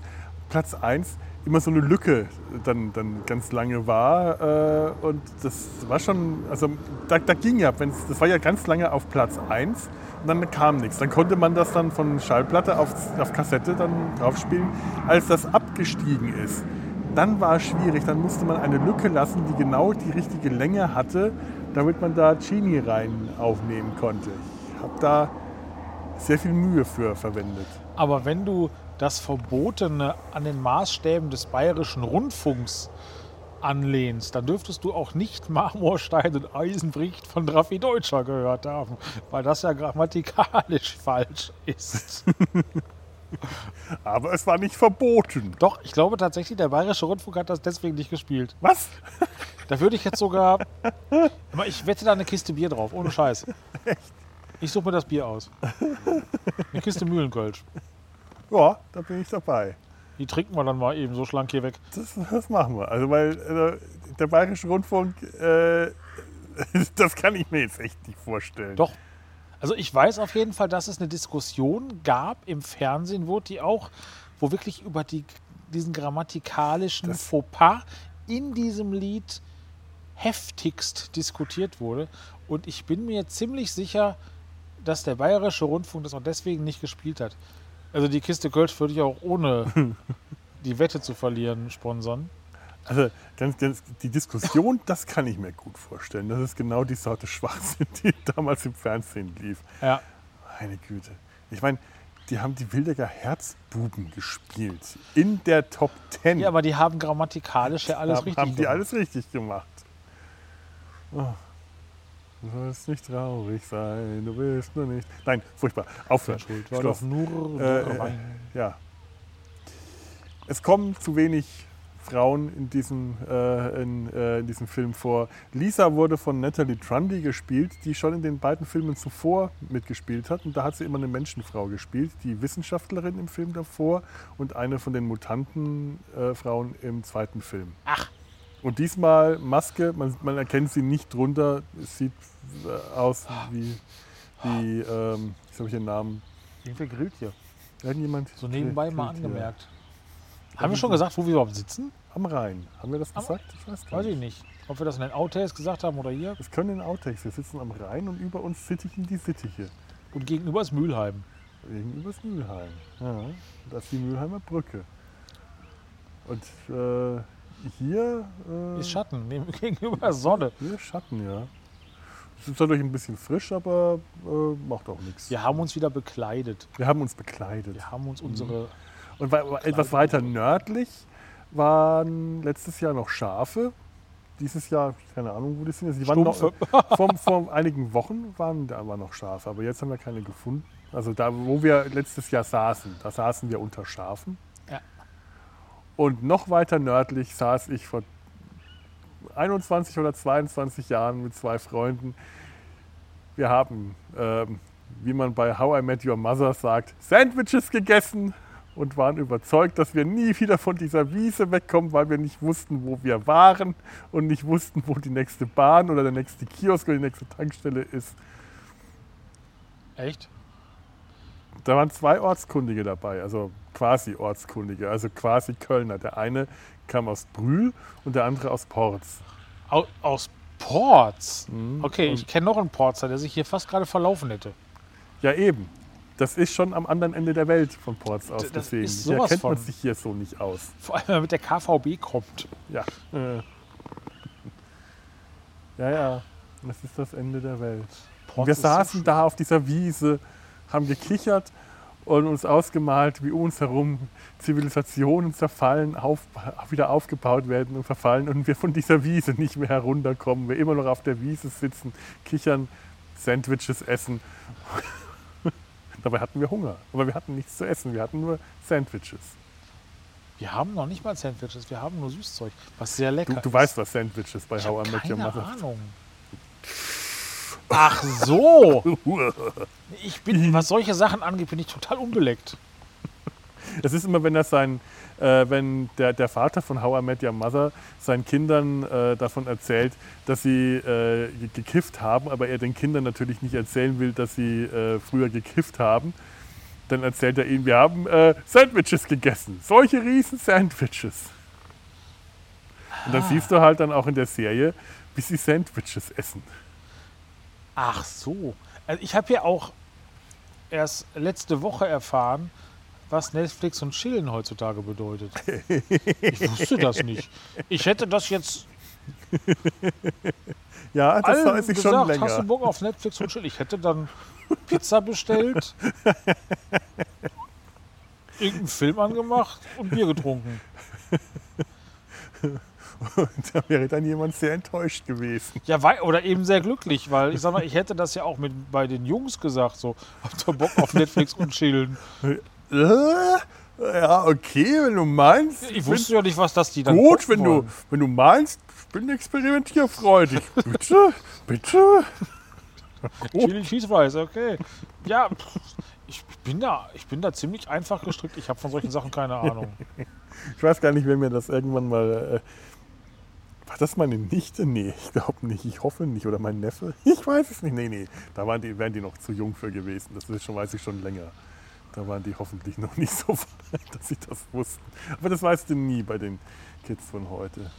Platz 1 immer so eine Lücke dann, dann ganz lange war. Äh, und das war schon, also da, da ging ja, wenn's, das war ja ganz lange auf Platz 1 und dann kam nichts. Dann konnte man das dann von Schallplatte auf, auf Kassette dann draufspielen. Als das abgestiegen ist, dann war es schwierig. Dann musste man eine Lücke lassen, die genau die richtige Länge hatte, damit man da Genie rein aufnehmen konnte. Ich habe da sehr viel Mühe für verwendet. Aber wenn du das Verbotene an den Maßstäben des Bayerischen Rundfunks anlehnst, dann dürftest du auch nicht Marmorstein und Eisen bricht von Raffi Deutscher gehört haben, weil das ja grammatikalisch falsch ist. Aber es war nicht verboten. Doch, ich glaube tatsächlich, der Bayerische Rundfunk hat das deswegen nicht gespielt. Was? Da würde ich jetzt sogar. Aber ich wette da eine Kiste Bier drauf, ohne Scheiß. Ich suche mir das Bier aus. Eine Kiste Mühlenkölsch. Ja, da bin ich dabei. Die trinken wir dann mal eben so schlank hier weg. Das, das machen wir. Also, weil äh, der Bayerische Rundfunk, äh, das kann ich mir jetzt echt nicht vorstellen. Doch. Also ich weiß auf jeden Fall, dass es eine Diskussion gab im Fernsehen, wo die auch, wo wirklich über die, diesen grammatikalischen Das- Fauxpas in diesem Lied heftigst diskutiert wurde. Und ich bin mir ziemlich sicher, dass der Bayerische Rundfunk das auch deswegen nicht gespielt hat. Also die Kiste Kölsch würde ich auch ohne die Wette zu verlieren sponsern. Also ganz, ganz, die Diskussion, das kann ich mir gut vorstellen. Das ist genau die Sorte Schwachsinn, die damals im Fernsehen lief. Ja. Meine Güte. Ich meine, die haben die Wildecker Herzbuben gespielt. In der Top Ten. ja, aber die haben grammatikalisch ja alles haben, richtig haben die gemacht. alles richtig gemacht. Oh. Du sollst nicht traurig sein, du willst nur nicht. Nein, furchtbar. Aufhören. Schuld war doch nur Äh, äh. Ja. Es kommen zu wenig Frauen in diesem, äh, in, äh, in diesem Film vor. Lisa wurde von Natalie Trundy gespielt, die schon in den beiden Filmen zuvor mitgespielt hat. Und da hat sie immer eine Menschenfrau gespielt, die Wissenschaftlerin im Film davor und eine von den Mutantenfrauen äh, Frauen im zweiten Film. Ach. Und diesmal Maske, man, man erkennt sie nicht drunter. Es sieht äh, aus wie, wie ähm, jetzt habe ich den Namen. Irgendwer grillt hier. Irgendjemand So nebenbei mal grillt angemerkt. Haben wir schon gesagt, wo wir überhaupt sitzen? Am Rhein. Haben wir das Am- gesagt? Ich weiß gar Weiß ich nicht. Ob wir das in den Outtakes gesagt haben oder hier. Es können in Outtakes. Wir sitzen am Rhein und über uns sittigen die Sittiche. Und gegenüber ist Mülheim. Gegenüber ist Mülheim. Ja, das ist die Mülheimer Brücke. Und äh, hier äh, Ist Schatten. Gegenüber Sonne. hier ist Schatten, ja. Es ist dadurch ein bisschen frisch, aber äh, macht auch nichts. Wir haben uns wieder bekleidet. Wir haben uns bekleidet. Wir haben uns unsere. Und wei- etwas weiter nördlich waren letztes Jahr noch Schafe. Dieses Jahr, keine Ahnung, wo die sind. Die waren noch, Stumpfe. vor, vor einigen Wochen waren da aber noch Schafe, aber jetzt haben wir keine gefunden. Also da, wo wir letztes Jahr saßen, da saßen wir unter Schafen. Und noch weiter nördlich saß ich vor 21 oder 22 Jahren mit zwei Freunden. Wir haben, ähm, wie man bei How I Met Your Mother sagt, Sandwiches gegessen und waren überzeugt, dass wir nie wieder von dieser Wiese wegkommen, weil wir nicht wussten, wo wir waren und nicht wussten, wo die nächste Bahn oder der nächste Kiosk oder die nächste Tankstelle ist. Echt? Da waren zwei Ortskundige dabei, also quasi Ortskundige, also quasi Kölner. Der eine kam aus Brühl und der andere aus Porz. Au, aus Ports. Mhm. Okay, ich kenne noch einen Porzer, der sich hier fast gerade verlaufen hätte. Ja, eben. Das ist schon am anderen Ende der Welt von Porz aus. das Deswegen ist sowas kennt man von. sich hier so nicht aus. Vor allem, wenn man mit der KVB kommt. Ja. Äh. Ja, ja. Das ist das Ende der Welt. Und Ports wir saßen da auf dieser Wiese, haben gekichert und uns ausgemalt, wie um uns herum Zivilisationen zerfallen, auf, wieder aufgebaut werden und verfallen und wir von dieser Wiese nicht mehr herunterkommen. Wir immer noch auf der Wiese sitzen, kichern, Sandwiches essen. Dabei hatten wir Hunger, aber wir hatten nichts zu essen, wir hatten nur Sandwiches. Wir haben noch nicht mal Sandwiches, wir haben nur Süßzeug, was sehr lecker Du, du ist. weißt, was Sandwiches bei ich How I Met Your keine Mother Ahnung. Ach so. Ich bin, was solche Sachen angeht, bin ich total unbeleckt. Es ist immer, wenn er sein, äh, wenn der, der Vater von How I Met Your Mother seinen Kindern äh, davon erzählt, dass sie äh, ge- gekifft haben, aber er den Kindern natürlich nicht erzählen will, dass sie äh, früher gekifft haben, dann erzählt er ihnen, wir haben äh, Sandwiches gegessen. Solche riesen Sandwiches. Und dann siehst du halt dann auch in der Serie, wie sie Sandwiches essen. Ach so. Also ich habe ja auch erst letzte Woche erfahren, was Netflix und Chillen heutzutage bedeutet. Ich wusste das nicht. Ich hätte das jetzt Ja, das weiß ich gesagt, schon hast du länger. Bock auf Netflix und Chill? Ich hätte dann Pizza bestellt, irgendeinen Film angemacht und Bier getrunken. Da wäre dann jemand sehr enttäuscht gewesen. Ja, wei- oder eben sehr glücklich, weil ich sag mal, ich hätte das ja auch mit bei den Jungs gesagt, so, habt ihr Bock auf Netflix und Chillen? Äh, ja, okay, wenn du meinst. Ich wusste ja nicht, was das die dann Gut, wenn du, wenn du meinst, ich bin experimentierfreudig. Bitte, bitte. Chili Cheese Fries, okay. Ja, ich bin da, ich bin da ziemlich einfach gestrickt. Ich habe von solchen Sachen keine Ahnung. Ich weiß gar nicht, wer mir das irgendwann mal. Äh, war das meine Nichte? Nee, ich glaube nicht. Ich hoffe nicht. Oder mein Neffe? Ich weiß es nicht. Nee, nee. Da waren die, wären die noch zu jung für gewesen. Das ist schon, weiß ich schon länger. Da waren die hoffentlich noch nicht so weit, dass sie das wussten. Aber das weißt du nie bei den Kids von heute.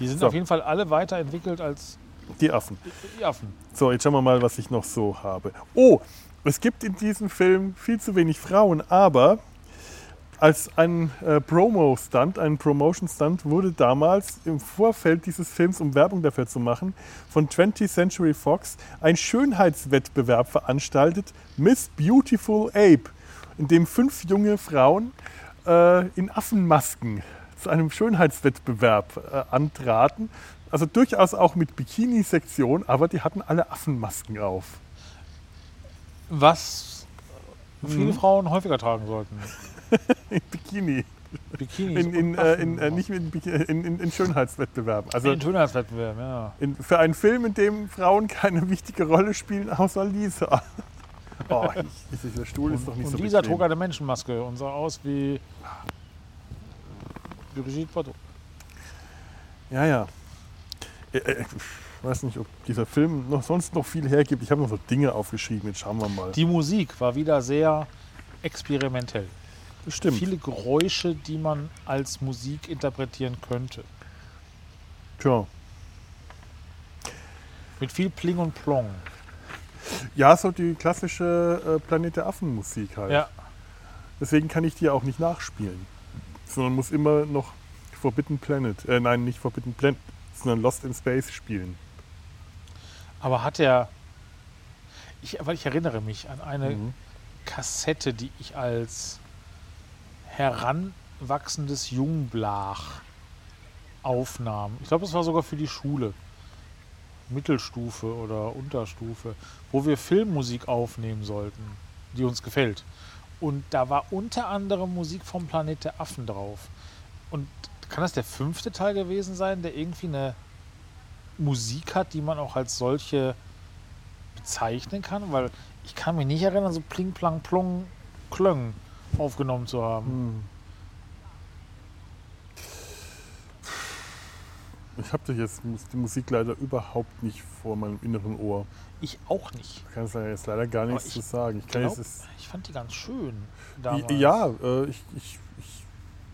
Die sind So. auf jeden Fall alle weiterentwickelt als Die Affen. die Affen. So, jetzt schauen wir mal, was ich noch so habe. Oh, es gibt in diesem Film viel zu wenig Frauen, aber als ein äh, Promo-Stunt, ein Promotion-Stunt, wurde damals im Vorfeld dieses Films, um Werbung dafür zu machen, von 20th Century Fox ein Schönheitswettbewerb veranstaltet, Miss Beautiful Ape, in dem fünf junge Frauen äh, in Affenmasken zu einem Schönheitswettbewerb äh, antraten. Also durchaus auch mit Bikini-Sektion, aber die hatten alle Affenmasken auf. Was viele Mhm. Frauen häufiger tragen sollten. in Bikini. Bikinis In, in, und äh, in, äh, nicht in, Biki- in, in, Schönheitswettbewerben. Also in Schönheitswettbewerb, ja. für einen Film, in dem Frauen keine wichtige Rolle spielen, außer Lisa. Oh, ich, dieser Stuhl ist doch nicht und so dieser bequem. trug eine Menschenmaske und sah aus wie, wie Brigitte Bardot. Ja, ja. Äh, äh, Ich weiß nicht, ob dieser Film noch sonst noch viel hergibt. Ich habe noch so Dinge aufgeschrieben. Jetzt schauen wir mal. Die Musik war wieder sehr experimentell. Bestimmt. Viele Geräusche, die man als Musik interpretieren könnte. Tja. Mit viel Pling und Plong. Ja, so die klassische äh, Planet der Affen Musik halt. Ja, Deswegen kann ich die auch nicht nachspielen. Sondern muss immer noch Forbidden Planet, äh, nein, nicht Forbidden Planet, sondern Lost in Space spielen. aber hat er. Ich, weil ich erinnere mich an eine Mhm. Kassette, die ich als heranwachsendes Jungblach aufnahm. Ich glaube, das war sogar für die Schule. Mittelstufe oder Unterstufe, wo wir Filmmusik aufnehmen sollten, die uns gefällt. Und da war unter anderem Musik vom Planet der Affen drauf. Und kann das der fünfte Teil gewesen sein, der irgendwie eine Musik hat, die man auch als solche bezeichnen kann? Weil ich kann mich nicht erinnern, so pling, plang, plong, klöng aufgenommen zu haben. Hm. Ich habe jetzt die Musik leider überhaupt nicht vor meinem inneren Ohr. Ich auch nicht. Ich kann es jetzt leider gar nichts ich zu sagen. Ich, Glaub, jetzt, ich fand die ganz schön. Damals. ja, äh, ich, ich, ich,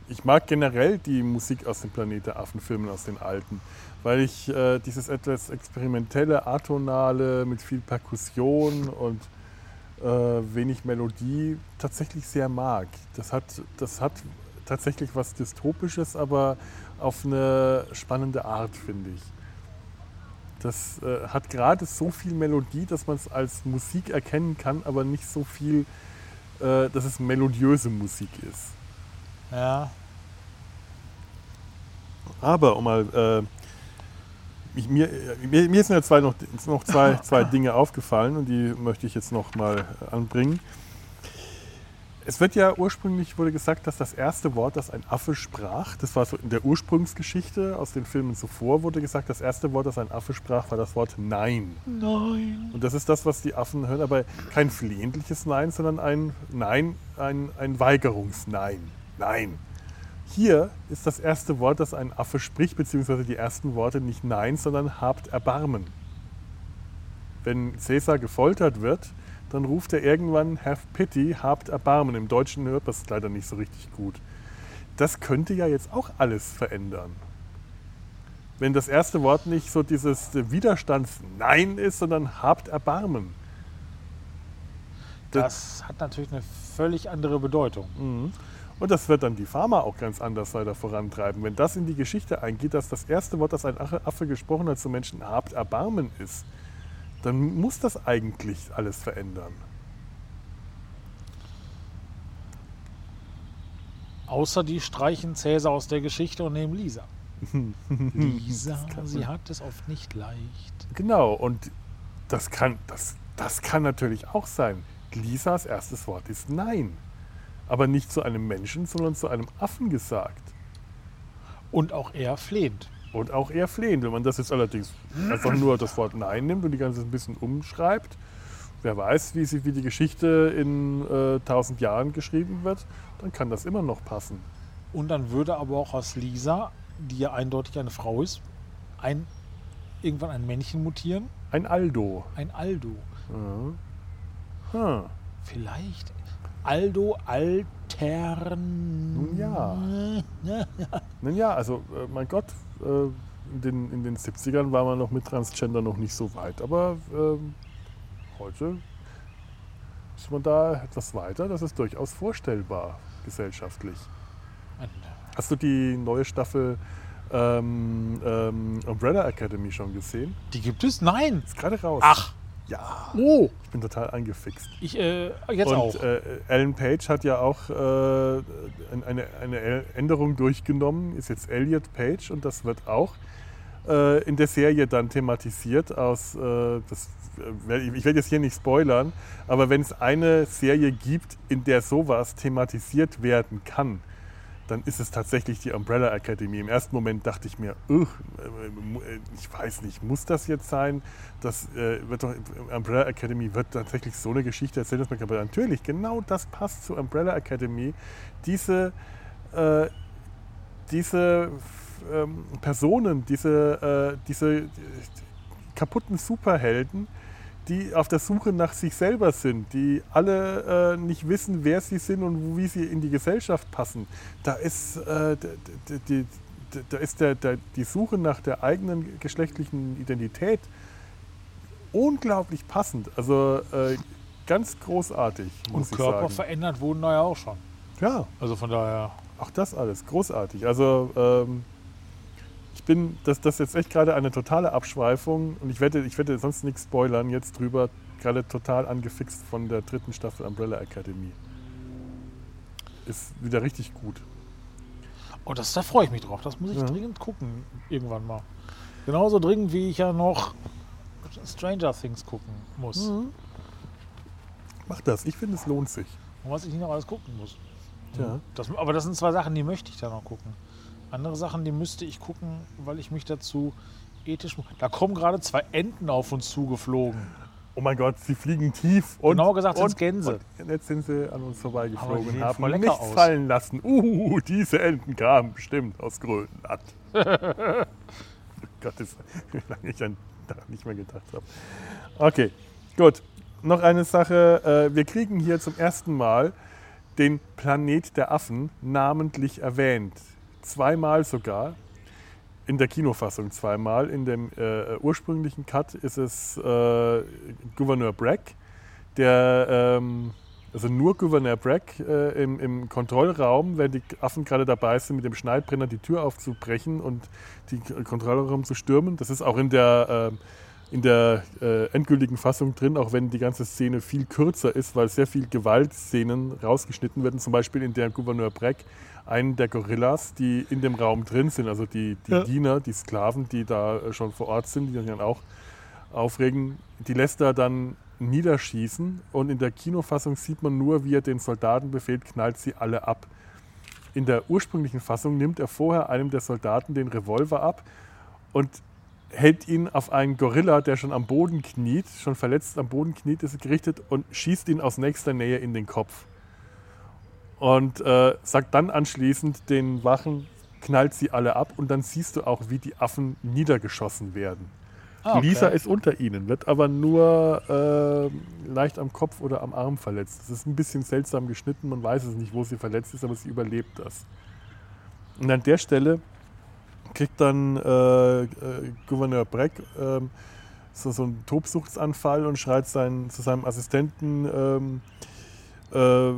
ich mag generell die Musik aus den Planet der Affen-Filmen, aus den alten. Weil ich äh, dieses etwas experimentelle, atonale, mit viel Perkussion und äh, wenig Melodie tatsächlich sehr mag. Das hat, das hat tatsächlich was Dystopisches, aber auf eine spannende Art, finde ich. Das äh, hat gerade so viel Melodie, dass man es als Musik erkennen kann, aber nicht so viel, äh, dass es melodiöse Musik ist. Ja, Aber um mal, äh, ich, mir, mir, mir sind ja zwei noch, noch zwei, zwei Dinge aufgefallen und die möchte ich jetzt noch mal anbringen. Es wird ja ursprünglich wurde gesagt, dass das erste Wort, das ein Affe sprach, das war so in der Ursprungsgeschichte aus den Filmen zuvor, wurde gesagt, das erste Wort, das ein Affe sprach, war das Wort Nein. nein. Und das ist das, was die Affen hören, aber kein flehentliches Nein, sondern ein Nein, ein, ein Weigerungsnein. Nein. Hier ist das erste Wort, das ein Affe spricht, beziehungsweise die ersten Worte nicht Nein, sondern habt Erbarmen. Wenn Cäsar gefoltert wird, dann ruft er irgendwann Have pity, habt Erbarmen. Im Deutschen hört man es leider nicht so richtig gut. Das könnte ja jetzt auch alles verändern. Wenn das erste Wort nicht so dieses Widerstands-Nein ist, sondern habt Erbarmen. Das hat natürlich eine völlig andere Bedeutung. Mhm. Und das wird dann die Pharma auch ganz anders weiter vorantreiben. Wenn das in die Geschichte eingeht, dass das erste Wort, das ein Affe gesprochen hat zu Menschen, habt Erbarmen ist, dann muss das eigentlich alles verändern. Außer die streichen Cäsar aus der Geschichte und nehmen Lisa. Lisa, sie hat es oft nicht leicht. Genau, und das kann, das, das kann natürlich auch sein. Lisas erstes Wort ist Nein. Aber nicht zu einem Menschen, sondern zu einem Affen gesagt. Und auch er flehend. Und auch eher flehend. Wenn man das jetzt allerdings einfach nur das Wort Nein nimmt und die ganze ein bisschen umschreibt, wer weiß, wie, sie, wie die Geschichte in äh, tausend Jahren geschrieben wird, dann kann das immer noch passen. Und dann würde aber auch aus Lisa, die ja eindeutig eine Frau ist, ein, irgendwann ein Männchen mutieren. Ein Aldo. Ein Aldo. Hm. Vielleicht Aldo Altern. Nun ja. Nun ja, also äh, mein Gott, äh, in, den, in den 70ern war man noch mit Transgender noch nicht so weit. Aber ähm, heute ist man da etwas weiter. Das ist durchaus vorstellbar gesellschaftlich. Hast du die neue Staffel ähm, ähm, Umbrella Academy schon gesehen? Die gibt es? Nein. Ist gerade raus. Ach. Ja. Oh. Ich bin total angefixt. Ich, äh, jetzt Und auch. äh, Ellen Page hat ja auch äh, eine, eine Änderung durchgenommen, ist jetzt Elliot Page und das wird auch äh, in der Serie dann thematisiert aus, äh, das, äh, ich werde jetzt hier nicht spoilern, aber wenn es eine Serie gibt, in der sowas thematisiert werden kann, dann ist es tatsächlich die Umbrella Academy. Im ersten Moment dachte ich mir, "Ugh, äh, ich weiß nicht, muss das jetzt sein? Das äh, wird doch, Umbrella Academy wird tatsächlich so eine Geschichte erzählen, dass man aber natürlich, genau das passt zu Umbrella Academy. Diese, äh, diese ähm, Personen, diese, äh, diese kaputten Superhelden, die auf der Suche nach sich selber sind, die alle äh, nicht wissen, wer sie sind und wie sie in die Gesellschaft passen. Da ist, äh, die, d- da ist der, der, die Suche nach der eigenen geschlechtlichen Identität unglaublich passend. Also äh, ganz großartig, muss Und ich Körper sagen. verändert wurden da ja auch schon. Ja, Also von daher. auch das alles, großartig. Also ähm, ich bin, das, das ist jetzt echt gerade eine totale Abschweifung und ich werde, ich werde sonst nichts spoilern jetzt drüber, gerade total angefixt von der dritten Staffel Umbrella Academy. Ist wieder richtig gut. Oh, das, da freue ich mich drauf. Das muss ich Ja. dringend gucken. Irgendwann mal. Genauso dringend, wie ich ja noch Stranger Things gucken muss. Mach das, ich finde es lohnt sich. Und was ich nicht noch alles gucken muss. Ja. Das, aber das sind zwei Sachen, die möchte ich da noch gucken. Andere Sachen, die müsste ich gucken, weil ich mich dazu ethisch. Da kommen gerade zwei Enten auf uns zugeflogen. Oh mein Gott, sie fliegen tief und. Genauer gesagt sind's und- Gänse. Und jetzt sind sie an uns vorbeigeflogen und haben nichts aus. fallen lassen. Uh, diese Enten kamen bestimmt aus Grönland. Gott, ist, wie lange ich an daran nicht mehr gedacht habe. Okay, gut. Noch eine Sache. äh, Wir kriegen hier zum ersten Mal den Planet der Affen namentlich erwähnt. Zweimal sogar. In der Kinofassung zweimal. In dem äh, ursprünglichen Cut ist es äh, Gouverneur Brack, der, ähm, also nur Gouverneur Brack äh, im, im Kontrollraum, wenn die Affen gerade dabei sind, mit dem Schneidbrenner die Tür aufzubrechen und die K- Kontrollraum zu stürmen. Das ist auch in der, äh, in der äh, endgültigen Fassung drin, auch wenn die ganze Szene viel kürzer ist, weil sehr viel Gewaltszenen rausgeschnitten werden. Zum Beispiel in der Gouverneur Brack einen der Gorillas, die in dem Raum drin sind, also die, die Ja. Diener, die Sklaven, die da äh, schon vor Ort sind, die dann auch aufregen, die lässt er dann niederschießen und in der Kinofassung sieht man nur, wie er den Soldaten befehlt, knallt sie alle ab. In der ursprünglichen Fassung nimmt er vorher einem der Soldaten den Revolver ab und hält ihn auf einen Gorilla, der schon am Boden kniet, schon verletzt am Boden kniet, ist gerichtet und schießt ihn aus nächster Nähe in den Kopf. Und äh, sagt dann anschließend den Wachen, knallt sie alle ab und dann siehst du auch, wie die Affen niedergeschossen werden. Ah, okay. Lisa ist unter ihnen, wird aber nur äh, leicht am Kopf oder am Arm verletzt. Das ist ein bisschen seltsam geschnitten, man weiß es nicht, wo sie verletzt ist, aber sie überlebt das. Und an der Stelle kriegt dann äh, äh, Gouverneur Breck ähm, so, so einen Tobsuchtsanfall und schreit sein, zu seinem Assistenten, ähm, äh,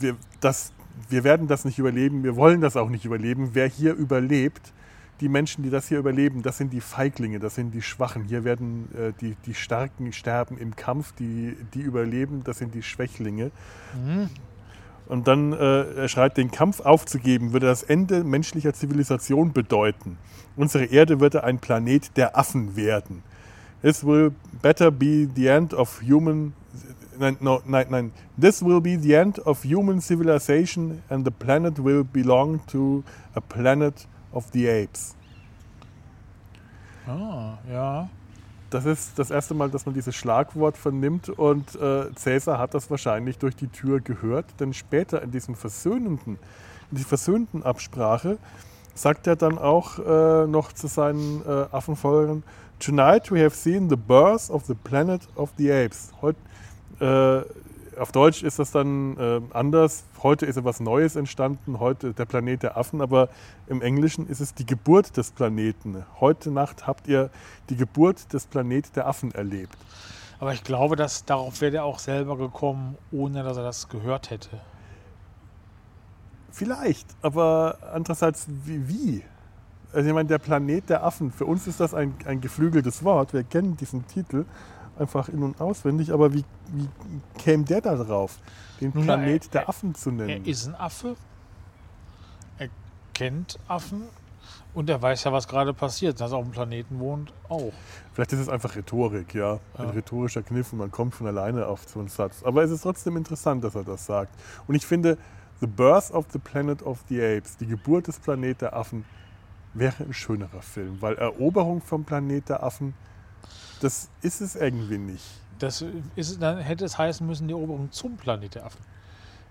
wir, das, wir werden das nicht überleben, wir wollen das auch nicht überleben. Wer hier überlebt, die Menschen, die das hier überleben, das sind die Feiglinge, das sind die Schwachen. Hier werden äh, die, die Starken sterben im Kampf, die, die überleben, das sind die Schwächlinge. Und dann äh, er schreit, den Kampf aufzugeben, würde das Ende menschlicher Zivilisation bedeuten. Unsere Erde würde ein Planet der Affen werden. This will better be the end of human. Nein, no, nein, nein. This will be the end of human civilization and the planet will belong to a planet of the apes. Ah, ja. Das ist das erste Mal, dass man dieses Schlagwort vernimmt und äh, Cäsar hat das wahrscheinlich durch die Tür gehört, denn später in diesem versöhnenden, in dieser versöhnten Absprache sagt er dann auch äh, noch zu seinen äh, Affenfolgern, Tonight we have seen the birth of the planet of the apes. Heut, äh, auf Deutsch ist das dann äh, anders. Heute ist etwas Neues entstanden, heute der Planet der Affen, aber im Englischen ist es die Geburt des Planeten. Heute Nacht habt ihr die Geburt des Planet der Affen erlebt. Aber ich glaube, dass darauf wäre er auch selber gekommen, ohne dass er das gehört hätte. Vielleicht, aber andererseits, wie? wie? Also ich meine, der Planet der Affen, für uns ist das ein, ein geflügeltes Wort, wir kennen diesen Titel einfach in- und auswendig, aber wie, wie käme der da drauf, den Planet er- der er- Affen zu nennen? Er ist ein Affe. Er kennt Affen. Und er weiß ja, was gerade passiert. Dass er auf dem Planeten wohnt, auch. Vielleicht ist es einfach Rhetorik, ja. Ein Ja. rhetorischer Kniff und man kommt von alleine auf so einen Satz. Aber es ist trotzdem interessant, dass er das sagt. Und ich finde, The Birth of the Planet of the Apes, die Geburt des Planet der Affen, wäre ein schönerer Film. Weil Eroberung vom Planet der Affen, das ist es irgendwie nicht. Das ist, dann hätte es heißen müssen, die Eroberung zum Planet der Affen.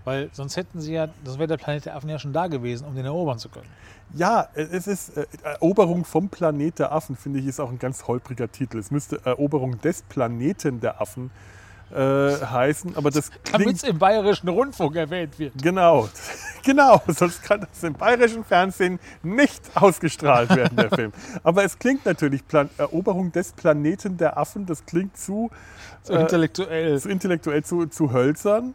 Weil sonst hätten sie ja, das wäre der Planet der Affen ja schon da gewesen, um den erobern zu können. Ja, es ist äh, Eroberung vom Planet der Affen, finde ich, ist auch ein ganz holpriger Titel. Es müsste Eroberung des Planeten der Affen äh, heißen, aber das Damit es im bayerischen Rundfunk erwähnt wird. Genau, genau. Sonst kann das im bayerischen Fernsehen nicht ausgestrahlt werden, der Film. Aber es klingt natürlich, Plan Eroberung des Planeten der Affen, das klingt zu, So Äh, intellektuell. zu intellektuell, zu, zu hölzern.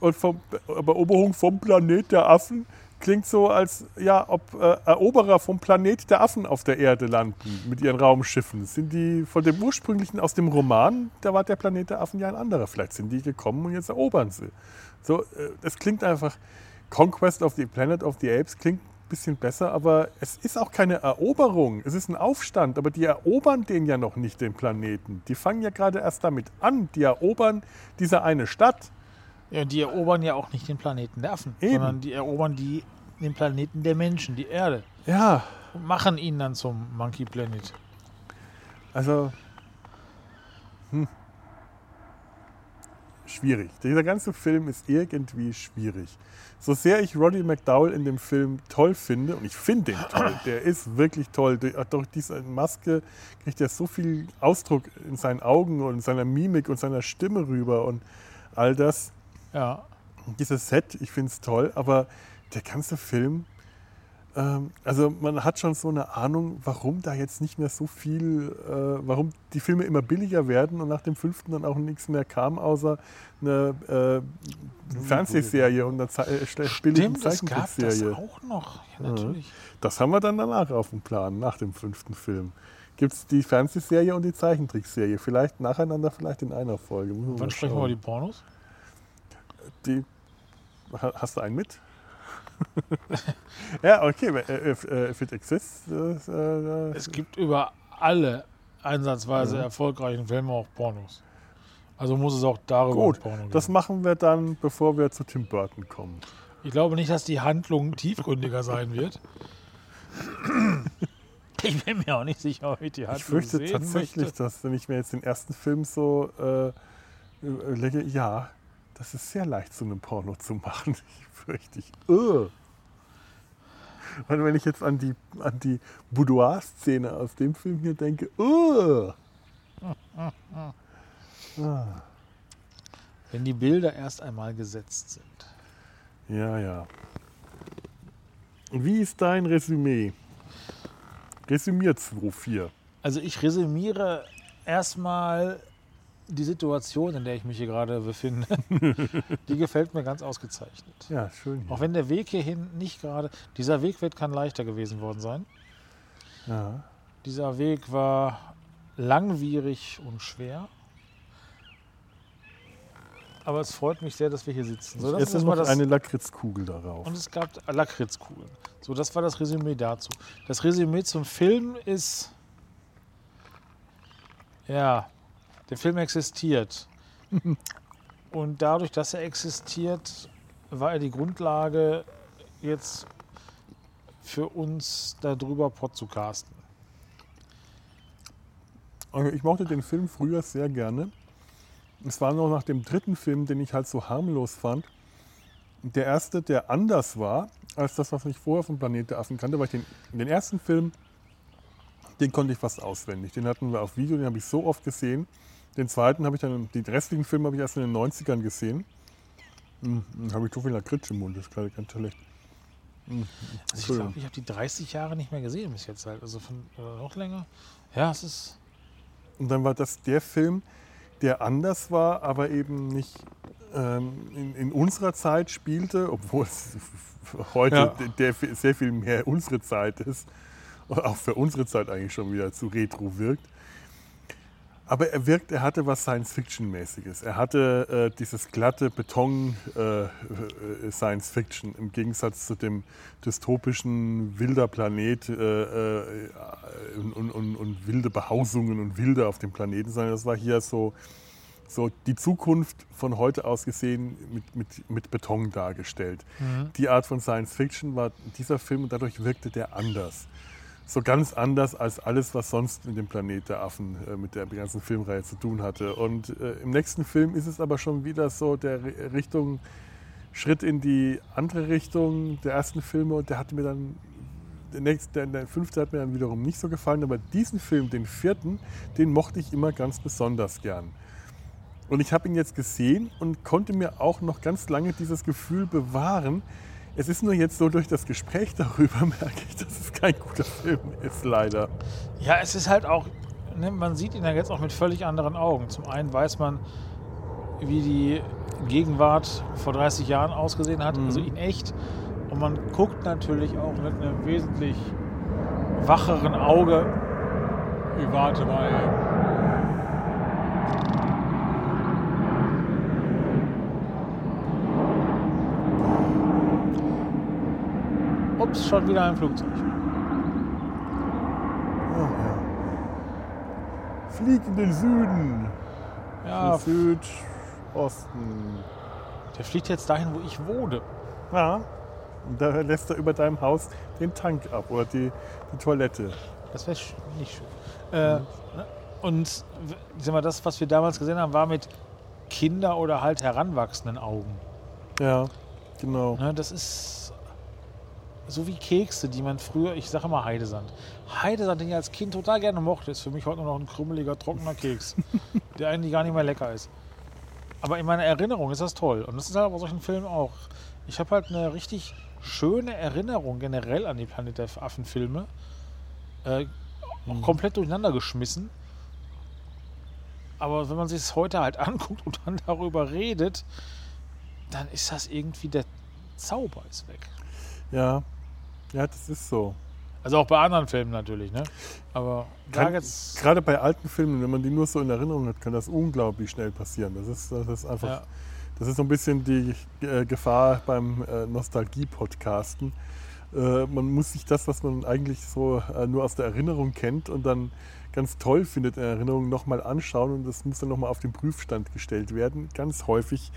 Und vom, Eroberung vom Planet der Affen klingt so, als ja, ob äh, Eroberer vom Planet der Affen auf der Erde landen mit ihren Raumschiffen. Sind die von dem ursprünglichen aus dem Roman, da war der Planet der Affen ja ein anderer. Vielleicht sind die gekommen und jetzt erobern sie. So, äh, klingt einfach. Conquest of the Planet of the Apes klingt ein bisschen besser, aber es ist auch keine Eroberung. Es ist ein Aufstand, aber die erobern den ja noch nicht, den Planeten. Die fangen ja gerade erst damit an. Die erobern diese eine Stadt. Ja, die erobern ja auch nicht den Planeten der Affen, Eben. sondern die erobern die, den Planeten der Menschen, die Erde. Ja, Und machen ihn dann zum Monkey Planet. Also, hm. schwierig. Dieser ganze Film ist irgendwie schwierig. So sehr ich Roddy McDowell in dem Film toll finde, und ich finde den toll, der ist wirklich toll. Durch, durch diese Maske kriegt er so viel Ausdruck in seinen Augen und seiner Mimik und seiner Stimme rüber und all das. Ja. Dieses Set, ich finde es toll, aber der ganze Film, ähm, also man hat schon so eine Ahnung, warum da jetzt nicht mehr so viel, äh, warum die Filme immer billiger werden und nach dem fünften dann auch nichts mehr kam, außer eine äh, Fernsehserie und eine Ze äh, billige Stimmt, das gab das Zeichentrickserie. auch noch. Ja, natürlich. Das haben wir dann danach auf dem Plan, nach dem fünften Film. Gibt es die Fernsehserie und die Zeichentrickserie. Vielleicht nacheinander, vielleicht in einer Folge. Wann sprechen wir über die Pornos? Die, ha- hast du einen mit? ja, okay. äh, If, äh, if it exists. äh, Es gibt über alle einsatzweise erfolgreichen Filme auch Pornos. Also muss es auch darüber gut, Porno geben. das machen wir dann, bevor wir zu Tim Burton kommen. Ich glaube nicht, dass die Handlung tiefgründiger sein wird. Ich bin mir auch nicht sicher, ob ich die Handlung Ich fürchte tatsächlich, möchte. dass wenn ich mir jetzt den ersten Film so äh, überlege, ja, das ist sehr leicht, so einen Porno zu machen. Ich fürchte ich. Uh. Und wenn ich jetzt an die, an die Boudoir-Szene aus dem Film hier denke, uh. Wenn die Bilder erst einmal gesetzt sind. Ja, ja. Wie ist dein Resümee? Resümier 2.4. Also ich resümiere erstmal die Situation, in der ich mich hier gerade befinde. die gefällt mir ganz ausgezeichnet. Ja, schön. Hier. Auch wenn der Weg hierhin nicht gerade. Dieser Weg wird kein leichter gewesen worden sein. Ja. Dieser Weg war langwierig und schwer. Aber es freut mich sehr, dass wir hier sitzen. So, Jetzt ist noch das, eine Lakritzkugel darauf. und es gab Lakritzkugeln. So, das war das Resümee dazu. Das Resümee zum Film ist. Ja, der Film existiert. und dadurch, dass er existiert, war er die Grundlage, jetzt für uns darüber podcasten. Also ich mochte den Film früher sehr gerne. Es war noch nach dem dritten Film, den ich halt so harmlos fand. Der erste, der anders war als das, was ich vorher vom Planet der Affen kannte, weil ich den, den ersten Film, den konnte ich fast auswendig. Den hatten wir auf Video, den habe ich so oft gesehen. Den zweiten habe ich dann, den restlichen Film habe ich erst in den 90ern gesehen. Hm, habe ich so viel Lakritz im Mund, das ist gerade ganz schlecht. Hm, Also ich glaube, ich habe die 30 Jahre nicht mehr gesehen bis jetzt halt. Also von oder noch länger. Ja, es ist. Und dann war das der Film, der anders war, aber eben nicht ähm, in, in, unserer Zeit spielte, obwohl es heute ja. der, der sehr viel mehr unsere Zeit ist, auch für unsere Zeit eigentlich schon wieder zu retro wirkt. Aber er wirkt, er hatte was Science-Fiction-mäßiges. Er hatte äh, dieses glatte Beton-Science-Fiction äh, äh im Gegensatz zu dem dystopischen wilder Planet äh, äh, und, und, und, wilde Behausungen und Wilde auf dem Planeten, sondern das war hier so, so die Zukunft von heute aus gesehen mit, mit, mit Beton dargestellt. Mhm. Die Art von Science-Fiction war dieser Film und dadurch wirkte der anders so ganz anders als alles, was sonst mit dem Planet der Affen, äh, mit der ganzen Filmreihe zu tun hatte. Und äh, im nächsten Film ist es aber schon wieder so der Richtung, Schritt in die andere Richtung der ersten Filme und der hat mir dann, der, nächste, der, der fünfte hat mir dann wiederum nicht so gefallen, aber diesen Film, den vierten, den mochte ich immer ganz besonders gern. Und ich habe ihn jetzt gesehen und konnte mir auch noch ganz lange dieses Gefühl bewahren, es ist nur jetzt so durch das Gespräch darüber, merke ich, dass es kein guter Film ist, leider. Ja, es ist halt auch, ne, man sieht ihn ja jetzt auch mit völlig anderen Augen. Zum einen weiß man, wie die Gegenwart vor 30 Jahren ausgesehen hat, mhm. also in echt. Und man guckt natürlich auch mit einem wesentlich wacheren Auge. Ich warte mal. Ups, schon wieder ein Flugzeug. Oh, ja. Flieg in den Süden. Ja. Südosten. Der fliegt jetzt dahin, wo ich wohne. Ja. Und da lässt er über deinem Haus den Tank ab oder die, die Toilette. Das wäre nicht schön. Äh, mhm. Und sag mal, das, was wir damals gesehen haben, war mit Kinder- oder halt heranwachsenden Augen. Ja, genau. Ne, das ist so wie Kekse, die man früher, ich sage immer Heidesand. Heidesand, den ich als Kind total gerne mochte, ist für mich heute nur noch ein krümeliger, trockener Keks, der eigentlich gar nicht mehr lecker ist. Aber in meiner Erinnerung ist das toll. Und das ist halt bei solchen Filmen auch. Ich habe halt eine richtig schöne Erinnerung generell an die Planet der Affen-Filme. Äh, mhm. Komplett durcheinander geschmissen. Aber wenn man sich es heute halt anguckt und dann darüber redet, dann ist das irgendwie der Zauber ist weg. Ja, ja, das ist so. Also auch bei anderen Filmen natürlich, ne? Aber kann, gerade bei alten Filmen, wenn man die nur so in Erinnerung hat, kann das unglaublich schnell passieren. Das ist, das ist einfach, ja. das ist so ein bisschen die äh, Gefahr beim äh, Nostalgie-Podcasten. Äh, man muss sich das, was man eigentlich so nur aus der Erinnerung kennt und dann ganz toll findet in Erinnerung, nochmal anschauen und das muss dann nochmal auf den Prüfstand gestellt werden. Ganz häufig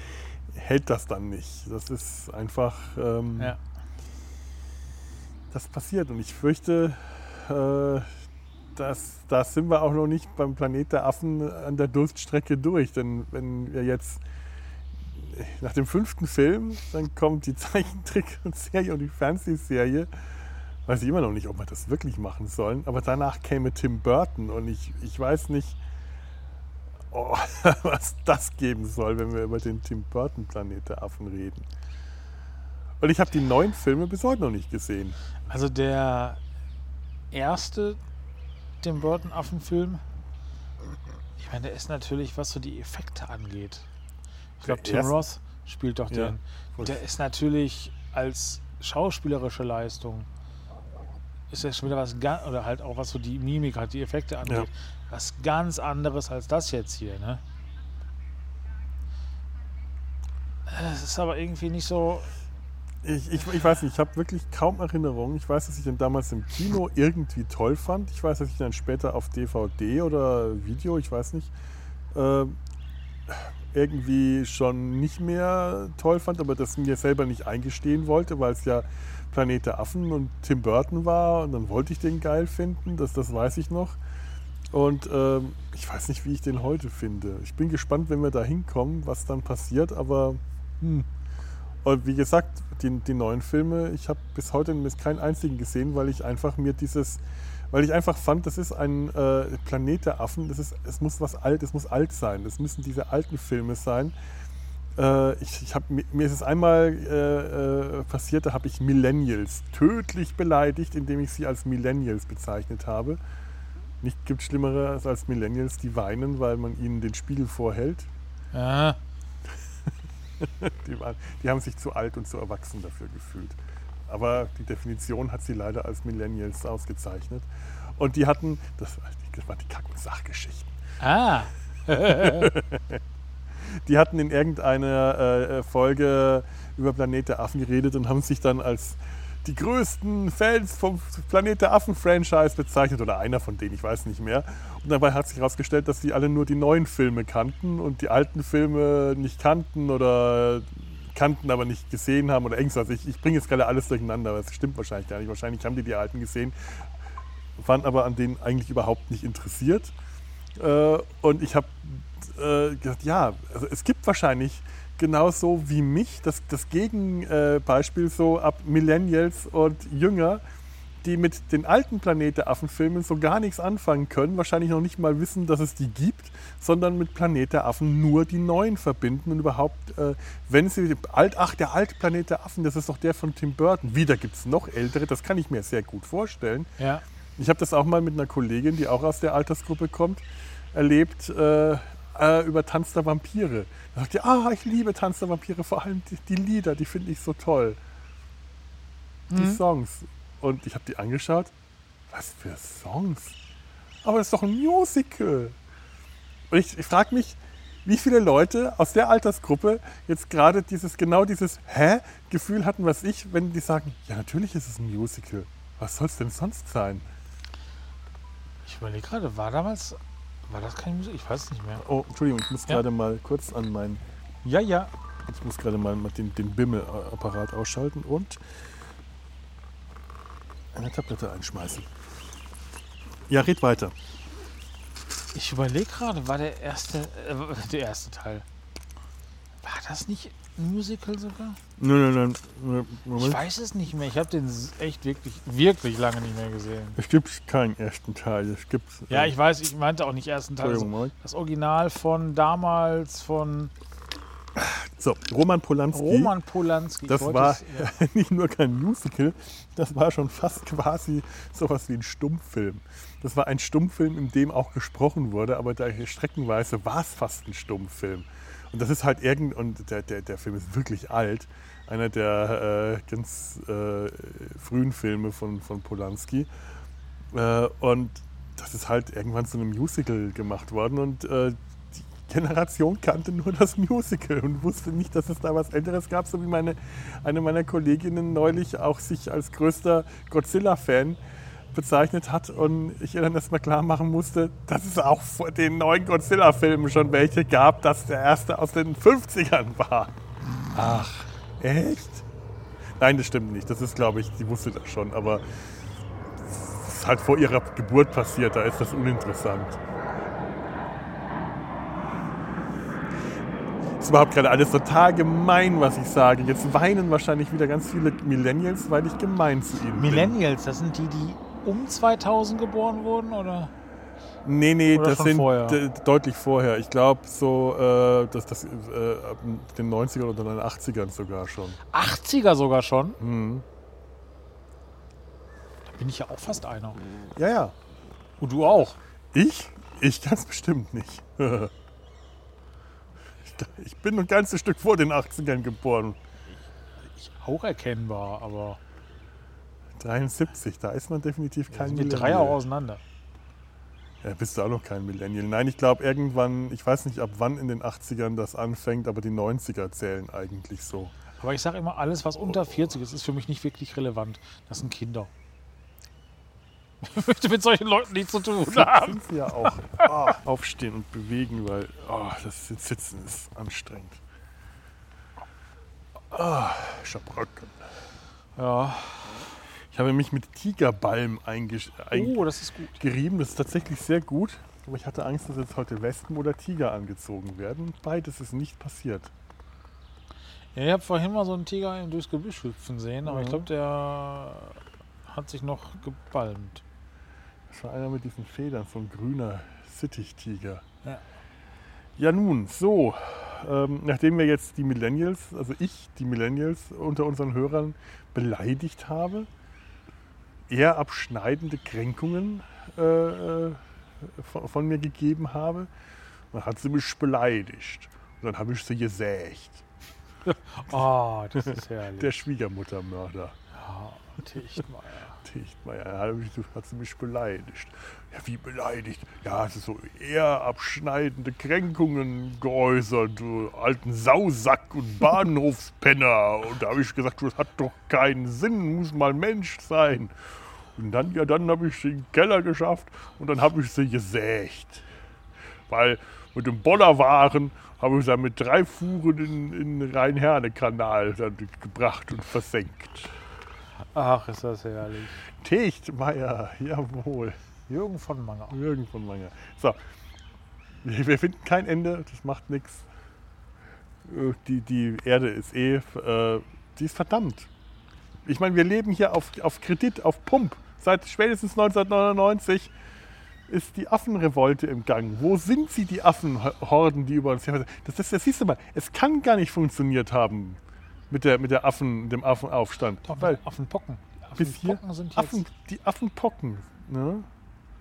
hält das dann nicht. Das ist einfach. Ähm, ja das passiert. Und ich fürchte, äh, dass, da sind wir auch noch nicht beim Planet der Affen an der Durststrecke durch. Denn wenn wir jetzt nach dem fünften Film, dann kommt die Zeichentrick-Serie und die Fernsehserie. Weiß ich immer noch nicht, ob wir das wirklich machen sollen. Aber danach käme Tim Burton und ich, ich weiß nicht, oh, was das geben soll, wenn wir über den Tim Burton Planet der Affen reden. Und ich habe die neuen Filme bis heute noch nicht gesehen. Also der erste Tim Burton Affenfilm, ich meine, der ist natürlich, was so die Effekte angeht. Ich glaube, Tim Roth spielt doch den. Ja, der ist natürlich als schauspielerische Leistung ist das schon wieder was ganz, oder halt auch was so die Mimik hat, die Effekte angeht, ja. was ganz anderes als das jetzt hier, ne? Es ist aber irgendwie nicht so, ich, ich, ich, weiß nicht, ich habe wirklich kaum Erinnerungen. Ich weiß, dass ich den damals im Kino irgendwie toll fand. Ich weiß, dass ich dann später auf DVD oder Video, ich weiß nicht, äh, irgendwie schon nicht mehr toll fand, aber das mir selber nicht eingestehen wollte, weil es ja Planet der Affen und Tim Burton war und dann wollte ich den geil finden, das, das weiß ich noch. Und äh, ich weiß nicht, wie ich den heute finde. Ich bin gespannt, wenn wir da hinkommen, was dann passiert, aber hm. Und wie gesagt, die, die neuen Filme, ich habe bis heute keinen einzigen gesehen, weil ich einfach mir dieses, weil ich einfach fand, das ist ein äh, Planet der Affen, das ist, es muss was alt, es muss alt sein, das müssen diese alten Filme sein. Äh, ich, ich hab, mir ist es einmal äh, äh passiert, da habe ich Millennials tödlich beleidigt, indem ich sie als Millennials bezeichnet habe. Nicht gibt Schlimmeres als Millennials, die weinen, weil man ihnen den Spiegel vorhält. Ja. Die, waren, die haben sich zu alt und zu erwachsen dafür gefühlt. Aber die Definition hat sie leider als Millennials ausgezeichnet. Und die hatten, das, das waren die Kack- und Sachgeschichten. Ah. Die hatten in irgendeiner äh, Folge über Planet der Affen geredet und haben sich dann als die größten Fans vom Planet der Affen-Franchise bezeichnet oder einer von denen, ich weiß nicht mehr. Und dabei hat sich herausgestellt, dass sie alle nur die neuen Filme kannten und die alten Filme nicht kannten oder kannten, aber nicht gesehen haben oder irgendwas. Ich, ich bringe jetzt gerade alles durcheinander, aber es stimmt wahrscheinlich gar nicht. Wahrscheinlich haben die die alten gesehen, waren aber an denen eigentlich überhaupt nicht interessiert. Äh, und ich habe äh, gesagt, ja, also es gibt wahrscheinlich genauso wie mich das, das Gegenbeispiel so ab Millennials und Jünger, die mit den alten Planet der Affen-Filmen so gar nichts anfangen können, wahrscheinlich noch nicht mal wissen, dass es die gibt, sondern mit Planet der Affen nur die neuen verbinden und überhaupt, äh, wenn sie, alt, ach, der alte Planet der Affen, das ist doch der von Tim Burton. Wieder gibt es noch ältere, das kann ich mir sehr gut vorstellen. Ja. Ich habe das auch mal mit einer Kollegin, die auch aus der Altersgruppe kommt, erlebt äh, äh, über Tanz der Vampire. Da sagt die, ah, ich liebe Tanz der Vampire, vor allem die, die Lieder, die finde ich so toll. Die Mhm. Songs. Und ich habe die angeschaut. Was für Songs? Aber das ist doch ein Musical. Und ich, ich frage mich, wie viele Leute aus der Altersgruppe jetzt gerade dieses, genau dieses Hä-Gefühl hatten, was ich, wenn die sagen, ja, natürlich ist es ein Musical. Was soll es denn sonst sein? Ich überlege gerade, war damals. War das kein Musik? Ich weiß es nicht mehr. Oh, Entschuldigung, ich muss Ja. gerade mal kurz an meinen, Ja, ja. ich muss gerade mal den, den Bimmel-Apparat ausschalten und eine Tablette einschmeißen. Ja, red weiter. Ich überlege gerade, war der erste, äh, der erste Teil. War das nicht Musical sogar? Nein, nein, nein. Ich weiß es nicht mehr. Ich habe den echt wirklich, wirklich lange nicht mehr gesehen. Es gibt keinen ersten Teil. Es gibt. Ja, äh, ich weiß, ich meinte auch nicht ersten Teil. Entschuldigung, Also das Original von damals von So, Roman Polanski. Roman Polanski. Das war es- ja. nicht nur kein Musical, das war schon fast quasi sowas wie ein Stummfilm. Das war ein Stummfilm, in dem auch gesprochen wurde, aber da streckenweise war es fast ein Stummfilm. Und das ist halt irgend und der, der, der Film ist wirklich alt. Einer der äh, ganz äh, frühen Filme von, von Polanski. Äh, und das ist halt irgendwann zu einem Musical gemacht worden und äh, die Generation kannte nur das Musical und wusste nicht, dass es da was Älteres gab, so wie meine, eine meiner Kolleginnen neulich auch sich als größter Godzilla-Fan bezeichnet hat und ich ihr dann erstmal klar machen musste, dass es auch vor den neuen Godzilla-Filmen schon welche gab, dass der erste aus den 50ern war. Ach, echt? Nein, das stimmt nicht. Das ist, glaube ich, die wusste das schon, aber es ist halt vor ihrer Geburt passiert, da ist das uninteressant. ist überhaupt gerade alles total gemein, was ich sage. Jetzt weinen wahrscheinlich wieder ganz viele Millennials, weil ich gemein zu ihnen bin. Millennials, das sind die, die um 2000 geboren wurden, oder? Nee, nee, Oder das sind vorher? de- deutlich vorher. Ich glaube so, äh, dass das äh, ab den 90ern oder den 80ern sogar schon. 80er sogar schon. Mhm. Da bin ich ja auch fast einer. Ja, ja. Und du auch. Ich? Ich ganz bestimmt nicht. ich, ich bin ein ganzes Stück vor den 80ern geboren. Auch erkennbar, aber 73, da ist man definitiv kein sind die drei Millennial. auch auseinander. Ja, bist du auch noch kein Millennial. Nein, ich glaube irgendwann, ich weiß nicht ab wann in den 80ern das anfängt, aber die 90er zählen eigentlich so. Aber ich sage immer, alles, was unter 40 ist, ist für mich nicht wirklich relevant. Das sind Kinder. Ich möchte mit solchen Leuten nichts zu tun haben. Sind sie ja auch. Ah, aufstehen und bewegen, weil oh, das Sitzen ist anstrengend. Ah, ich hab Rücken. Ja. Ich habe mich mit Tigerbalm eingerieben. Oh, das ist gut. Das ist tatsächlich sehr gut. Aber ich hatte Angst, dass jetzt heute Wespen oder Tiger angezogen werden. Beides ist nicht passiert. Ja, ich habe vorhin mal so einen Tiger durchs Gebüsch hüpfen sehen, aber ich Mhm. glaube, der hat sich noch gebalmt. Das war einer mit diesen Federn, so ein grüner Sittichtiger. Ja. Ja nun, so, ähm, nachdem wir jetzt die Millennials, also ich die Millennials unter unseren Hörern beleidigt habe, eher abschneidende Kränkungen äh, äh, von, von mir gegeben habe. Dann hat sie mich beleidigt. Und dann habe ich sie gesägt. Oh, das ist herrlich. Der Schwiegermuttermörder. ja, Tichtmeier. Tichtmeier, hat mich- hat sie mich beleidigt. Ja, wie beleidigt? Ja, es ist so eher abschneidende Kränkungen geäußert, du alten Sausack und Bahnhofspenner. Und da habe ich gesagt, das hat doch keinen Sinn, muss mal Mensch sein. Und dann, ja, dann habe ich sie in den Keller geschafft und dann habe ich sie gesägt. Weil mit dem Bollerwaren habe ich sie mit drei Fuhren in, den Rhein-Herne-Kanal gebracht und versenkt. Ach, ist das herrlich. Tichtmeier, jawohl. Jürgen von Manger. Jürgen von Manger. So, wir wir finden kein Ende, das macht nichts. Die, die Erde ist eh, äh, die ist verdammt. Ich meine, wir leben hier auf, auf Kredit, auf Pump. Seit spätestens 1999 ist die Affenrevolte im Gang. Wo sind sie, die Affenhorden, die über uns her? Das, das, das siehst du mal, es kann gar nicht funktioniert haben mit, der, mit der Affen, dem Affenaufstand. Doch, Weil Affenpocken. hier Affenpocken sind jetzt, Affen, die Affenpocken. Ne?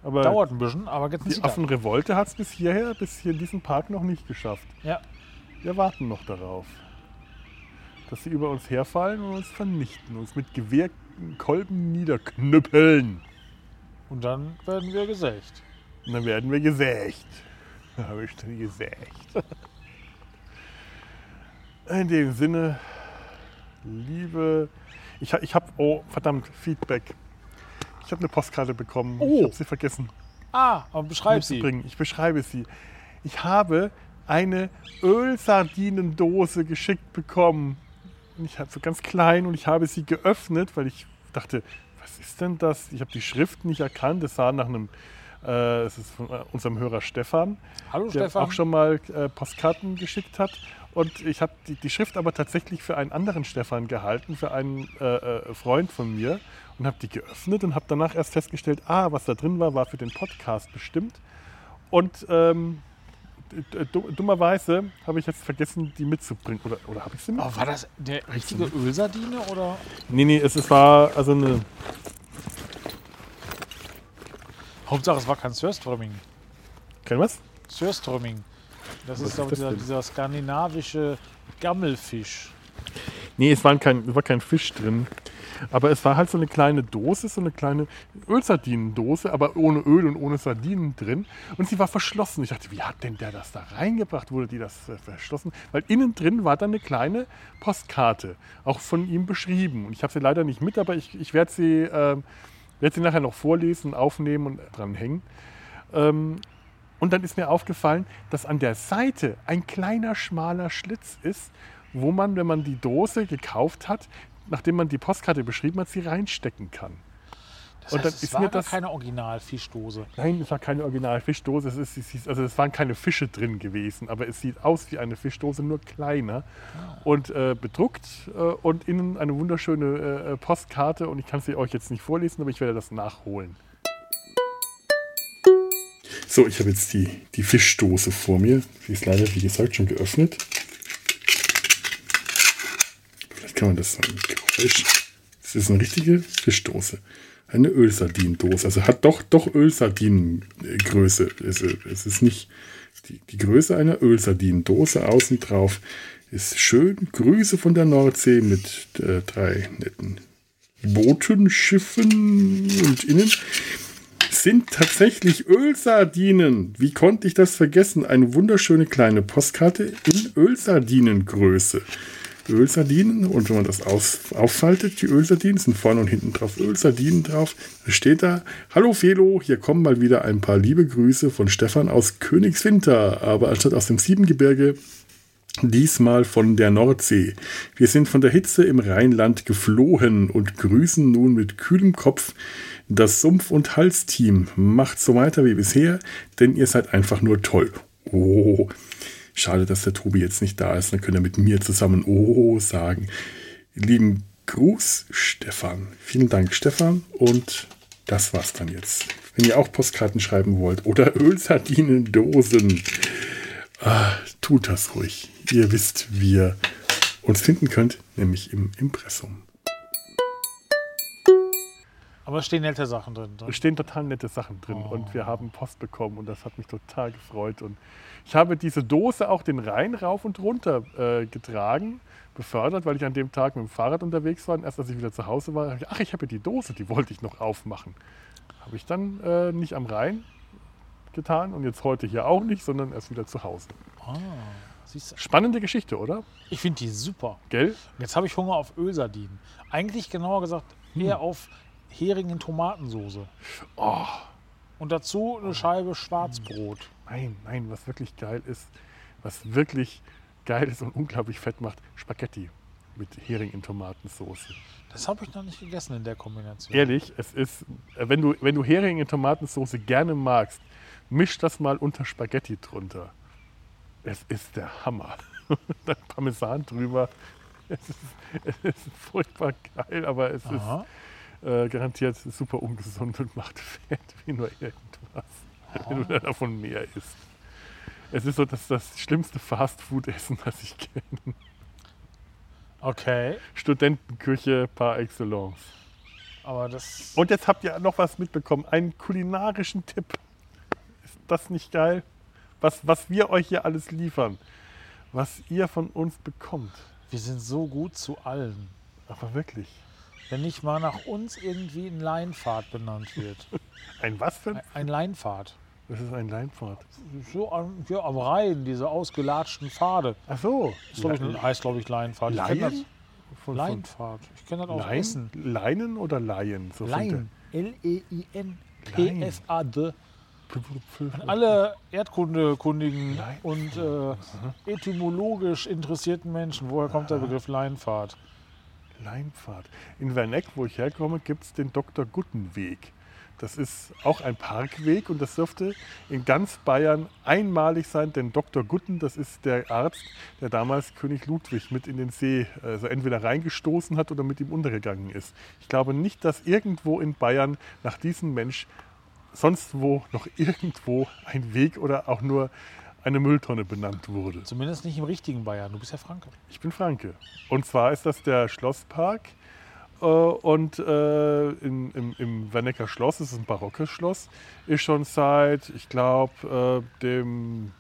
Aber dauert ein bisschen, aber jetzt die Affenrevolte hat es bis hierher, bis hier in diesen Park noch nicht geschafft. Ja, Wir warten noch darauf, dass sie über uns herfallen und uns vernichten, uns mit Gewehrkolben niederknüppeln. und dann werden wir gesägt. Und dann werden wir gesägt. Da habe ich dann gesägt. In dem Sinne, liebe. Ich, ich habe, oh verdammt, Feedback. Ich habe eine Postkarte bekommen. Ich Oh. habe sie vergessen. Ah, aber beschreib sie. Ich beschreibe sie. Ich habe eine Ölsardinendose geschickt bekommen. Und ich habe so ganz klein und ich habe sie geöffnet, weil ich dachte, was ist denn das? Ich habe die Schrift nicht erkannt. Es sah nach einem, äh, es ist von äh, unserem Hörer Stefan, Hallo der Stefan. auch schon mal äh, Postkarten geschickt hat. Und ich habe die, die Schrift aber tatsächlich für einen anderen Stefan gehalten, für einen äh, äh, Freund von mir. Und habe die geöffnet und habe danach erst festgestellt, ah, was da drin war, war für den Podcast bestimmt. Und ähm, dummerweise habe ich jetzt vergessen, die mitzubringen. Oder, oder habe ich sie mit? Oh, war das der richtige Ölsardine oder? Nee, nee, es, es war also eine. Hauptsache es war kein Surströmming. Kein was? Surströmming. Das Was ist, glaube ich, dieser, dieser skandinavische Gammelfisch. Nee, es, waren kein, es war kein Fisch drin. Aber es war halt so eine kleine Dose, so eine kleine Ölsardinendose, aber ohne Öl und ohne Sardinen drin. Und sie war verschlossen. Ich dachte, wie hat denn der das da reingebracht? Wurde die das äh, verschlossen? Weil innen drin war dann eine kleine Postkarte, auch von ihm beschrieben. Und ich habe sie leider nicht mit, aber ich, ich werde sie, ähm, werd sie nachher noch vorlesen, aufnehmen und dran hängen. Ähm, und dann ist mir aufgefallen, dass an der Seite ein kleiner schmaler Schlitz ist, wo man, wenn man die Dose gekauft hat, nachdem man die Postkarte beschrieben hat, sie reinstecken kann. Das Und heißt, dann es ist war mir das- keine Originalfischdose. Nein, es war keine Original-Fischdose. Es, ist, also es waren keine Fische drin gewesen, aber es sieht aus wie eine Fischdose, nur kleiner und äh, bedruckt äh, und innen eine wunderschöne äh, Postkarte. Und ich kann sie euch jetzt nicht vorlesen, aber ich werde das nachholen. So, ich habe jetzt die, die Fischdose vor mir. Sie ist leider, wie gesagt, schon geöffnet. Vielleicht kann man das sagen. Geräusch. Es ist eine richtige Fischdose. Eine Ölsardinendose. Also hat doch, doch Ölsardinengröße. Es, es ist nicht die, die Größe einer Ölsardinendose. Außen drauf ist schön Grüße von der Nordsee mit äh, drei netten Booten, Schiffen und innen sind tatsächlich Ölsardinen. Wie konnte ich das vergessen? Eine wunderschöne kleine Postkarte in Ölsardinengröße. Ölsardinen und wenn man das aus, auffaltet, die Ölsardinen sind vorne und hinten drauf Ölsardinen drauf. Steht da, hallo Felo, hier kommen mal wieder ein paar liebe Grüße von Stefan aus Königswinter, aber anstatt aus dem Siebengebirge Diesmal von der Nordsee. Wir sind von der Hitze im Rheinland geflohen und grüßen nun mit kühlem Kopf das Sumpf- und Halsteam. Macht so weiter wie bisher, denn ihr seid einfach nur toll. Oh, schade, dass der Tobi jetzt nicht da ist. Dann könnt ihr mit mir zusammen Oh sagen. Lieben Gruß, Stefan. Vielen Dank, Stefan. Und das war's dann jetzt. Wenn ihr auch Postkarten schreiben wollt oder Ölsardinendosen, Ah, tut das ruhig. Ihr wisst, wie ihr uns finden könnt, nämlich im Impressum. Aber es stehen nette Sachen drin. Es stehen total nette Sachen drin Oh. und wir haben Post bekommen und das hat mich total gefreut. Und ich habe diese Dose auch den Rhein rauf und runter äh, getragen, befördert, weil ich an dem Tag mit dem Fahrrad unterwegs war. Und erst als ich wieder zu Hause war, dachte ich, ach, ich habe ja die Dose, die wollte ich noch aufmachen. Habe ich dann äh, nicht am Rhein getan und jetzt heute hier auch nicht, sondern erst wieder zu Hause. Du. Spannende Geschichte, oder? Ich finde die super. Gell? Jetzt habe ich Hunger auf Ölsardinen. Eigentlich genauer gesagt eher auf Hering in Tomatensoße. Oh, Und dazu eine Scheibe Schwarzbrot. nein, nein, was wirklich geil ist, was wirklich geil ist und unglaublich fett macht, Spaghetti mit Hering in Tomatensauce. Das habe ich noch nicht gegessen in der Kombination. Ehrlich, es ist, äh, wenn du, wenn du Hering in Tomatensauce gerne magst, misch das mal unter Spaghetti drunter. Es ist der Hammer. Dann Parmesan drüber. Es ist, es ist furchtbar geil, aber es Aha. ist äh, garantiert super ungesund und macht fett wie nur irgendwas, wenn du davon mehr isst. Es ist so das, das schlimmste Fastfood-Essen, das ich kenne. Okay, Studentenküche par excellence. aber das. Und jetzt habt ihr noch was mitbekommen, einen kulinarischen Tipp. Ist das nicht geil? Was, was wir euch hier alles liefern, was ihr von uns bekommt. Wir sind so gut zu allen. Aber wirklich. Wenn nicht mal nach uns irgendwie ein Leinpfad benannt wird. Ein was für ein? Ein- Ein Leinpfad. Das ist ein Leinpfad. So am, hier am Rhein, diese ausgelatschten Pfade. Ach so. Das glaub ich, heißt, glaube ich, Leinpfad. Ich Laien? das. Von, Leinpfad. Ich kenne das aus Lein? Essen. Leinen oder Laien? So von Lein. P-F-A-D. der- Alle erdkundekundigen und äh, etymologisch interessierten Menschen, woher kommt der Begriff Leinpfad? Leinpfad. In Werneck, wo ich herkomme, gibt es den Dr. Guttenweg. Das ist auch ein Parkweg und das dürfte in ganz Bayern einmalig sein, denn Dr. Gutten, das ist der Arzt, der damals König Ludwig mit in den See, also entweder reingestoßen hat oder mit ihm untergegangen ist. Ich glaube nicht, dass irgendwo in Bayern nach diesem Mensch sonst wo noch irgendwo ein Weg oder auch nur eine Mülltonne benannt wurde. Zumindest nicht im richtigen Bayern. Du bist ja Franke. Ich bin Franke. Und zwar ist das der Schlosspark. Äh, und äh, in, im, im Wernecker Schloss, das ist ein barockes Schloss, ist schon seit, ich glaube, äh, dem,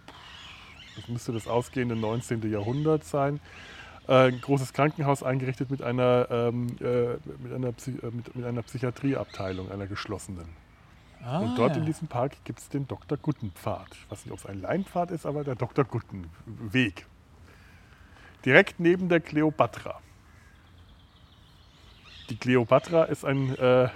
was müsste das ausgehende 19. Jahrhundert sein, äh, ein großes Krankenhaus eingerichtet mit einer, ähm, äh, mit einer, Psy mit, mit einer Psychiatrieabteilung, einer geschlossenen. Ah, Und dort in diesem Park gibt es den Dr. Guttenpfad. Ich weiß nicht, ob es ein Leinpfad ist, aber der Dr. Guttenweg. Direkt neben der Kleopatra. Die Kleopatra ist ein, äh,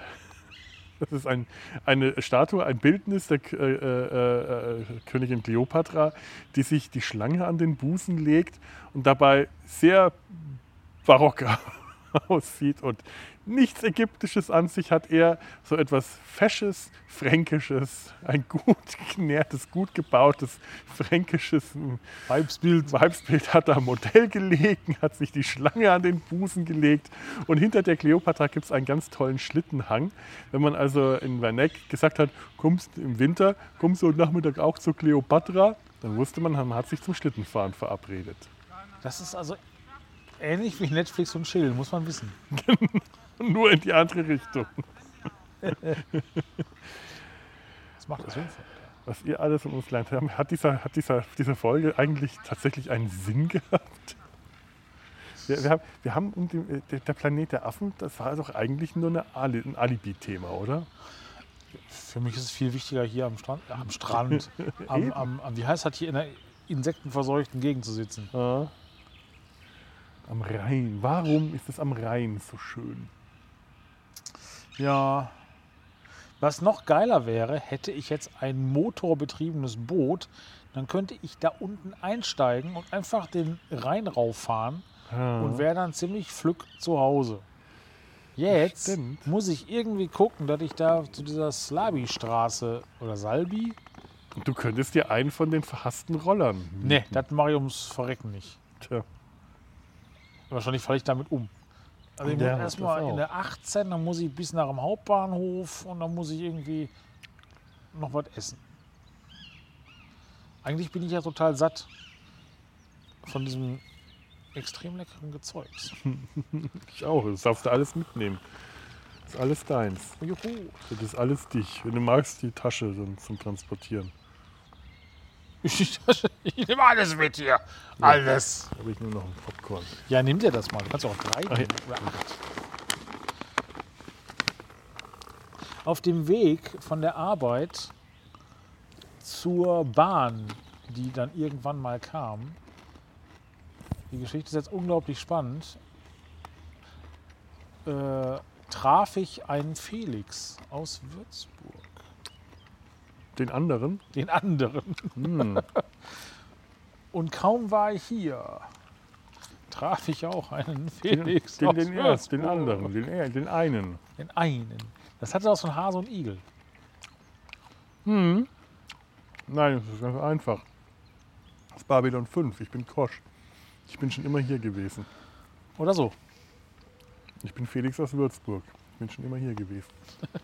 das ist ein, eine Statue, ein Bildnis der äh, äh, äh, Königin Kleopatra, die sich die Schlange an den Busen legt und dabei sehr barock aussieht und nichts Ägyptisches an sich hat, eher so etwas Fesches, Fränkisches, ein gut genährtes, gut gebautes, fränkisches Weibsbild. Weibsbild hat da ein Modell gelegen, hat sich die Schlange an den Busen gelegt und hinter der Kleopatra gibt es einen ganz tollen Schlittenhang. Wenn man also in Werneck gesagt hat, kommst im Winter, kommst du heute Nachmittag auch zur Kleopatra, dann wusste man, man hat sich zum Schlittenfahren verabredet. Das ist also ähnlich wie Netflix und Chill, muss man wissen. Nur in die andere Richtung. Das macht das sinnvoll. Was ihr alles von uns lernt, hat, dieser, hat dieser, diese Folge eigentlich tatsächlich einen Sinn gehabt? Wir, wir haben, wir haben um den, der, Planet der Affen, das war doch eigentlich nur eine Ali, ein Alibi-Thema, oder? Für mich ist es viel wichtiger, hier am Strand, am, Strand am, am, am, wie heißt das, hier in einer insektenverseuchten Gegend zu sitzen. Ja. Am Rhein. Warum ist es am Rhein so schön? Ja. Was noch geiler wäre, hätte ich jetzt ein motorbetriebenes Boot, dann könnte ich da unten einsteigen und einfach den Rhein rauffahren Ja. und wäre dann ziemlich flück zu Hause. Jetzt muss ich irgendwie gucken, dass ich da zu dieser Slabi-Straße oder Salbi. Du könntest dir einen von den verhassten Rollern. Ne, das mache ich ums Verrecken nicht. Tja. Wahrscheinlich falle ich damit um. Also ich muss erstmal in der 18, dann muss ich bis nach dem Hauptbahnhof und dann muss ich irgendwie noch was essen. Eigentlich bin ich ja total satt von diesem extrem leckeren Gezeugs. Ich auch. Das darfst du alles mitnehmen. Das ist alles deins. Juhu. Das ist alles dich. Wenn du magst, die Tasche zum, zum Transportieren. Ich, ich nehme alles mit hier. Alles. Da habe ich nur noch ein Popcorn. Ja, nimm dir das mal. Du kannst auch drei Ach ja. nehmen acht. Auf dem Weg von der Arbeit zur Bahn, die dann irgendwann mal kam. Die Geschichte ist jetzt unglaublich spannend. Äh, traf ich einen Felix aus Würzburg. Den anderen? Den anderen. Hm. Und kaum war ich hier, traf ich auch einen Felix Den, aus den, erst, den anderen, den, den einen. Den einen. Das hatte auch so ein Hase und Igel. Hm. Nein, das ist ganz einfach. Das ist Babylon 5. Ich bin Kosch. Ich bin schon immer hier gewesen. Oder so. Ich bin Felix aus Würzburg. Ich bin schon immer hier gewesen.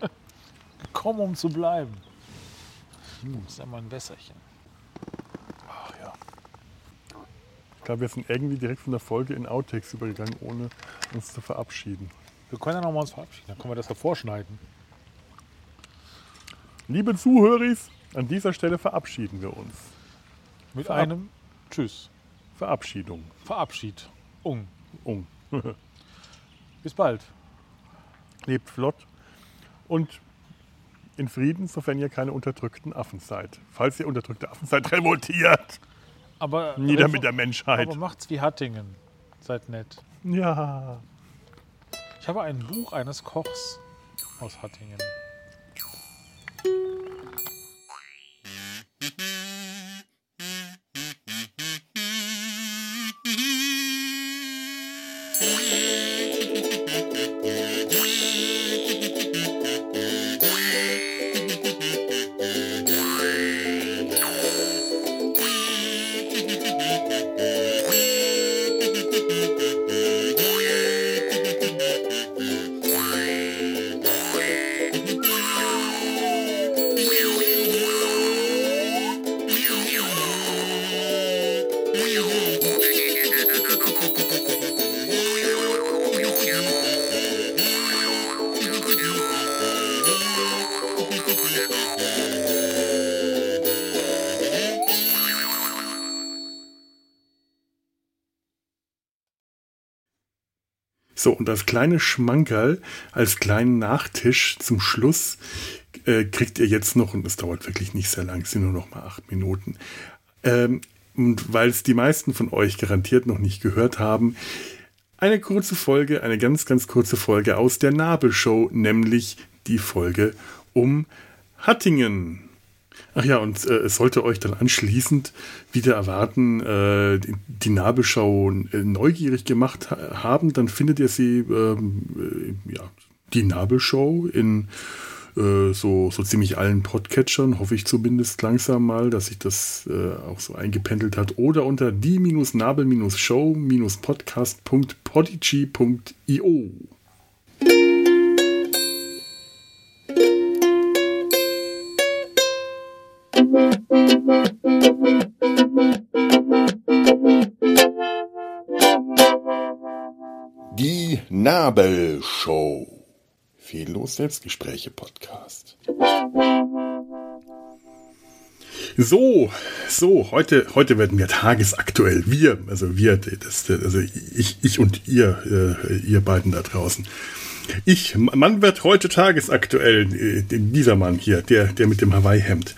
Komm, um zu bleiben. Das ist einmal ein Wässerchen. Ach ja. Ich glaube, wir sind irgendwie direkt von der Folge in Outtakes übergegangen, ohne uns zu verabschieden. Wir können ja noch mal uns verabschieden. Dann können wir das hervorschneiden. Liebe Zuhörer, an dieser Stelle verabschieden wir uns. Mit Verab- einem Tschüss. Verabschiedung. Verabschied. Ung. Um. Bis bald. Lebt flott und in Frieden, sofern ihr keine unterdrückten Affen seid. Falls ihr unterdrückte Affen seid, revoltiert. Aber, Nieder aber- mit der Menschheit. Aber macht's wie Hattingen. Seid nett. Ja. Ich habe ein Buch eines Kochs aus Hattingen. So, und als kleine Schmankerl, als kleinen Nachtisch zum Schluss äh, kriegt ihr jetzt noch, und es dauert wirklich nicht sehr lang, es sind nur noch mal acht Minuten, ähm, und weil es die meisten von euch garantiert noch nicht gehört haben, eine kurze Folge, eine ganz, ganz kurze Folge aus der Nabelshow, nämlich die Folge um Hattingen. Ach ja, und äh, es sollte euch dann anschließend wieder erwarten, äh, die, Nabelschau äh, neugierig gemacht ha haben, dann findet ihr sie, ähm, äh, ja, die Nabelschau in äh, so, so ziemlich allen Podcatchern, hoffe ich zumindest langsam mal, dass sich das äh, auch so eingependelt hat. Oder unter die-nabel-show-podcast.podigy.io. Die Nabelshow. Fehllos Selbstgespräche Podcast. So, so, heute, heute werden wir tagesaktuell. Wir, also wir, das, also ich, ich und ihr, äh, ihr beiden da draußen. Ich, Mann wird heute tagesaktuell, äh, dieser Mann hier, der, der mit dem Hawaii-Hemd.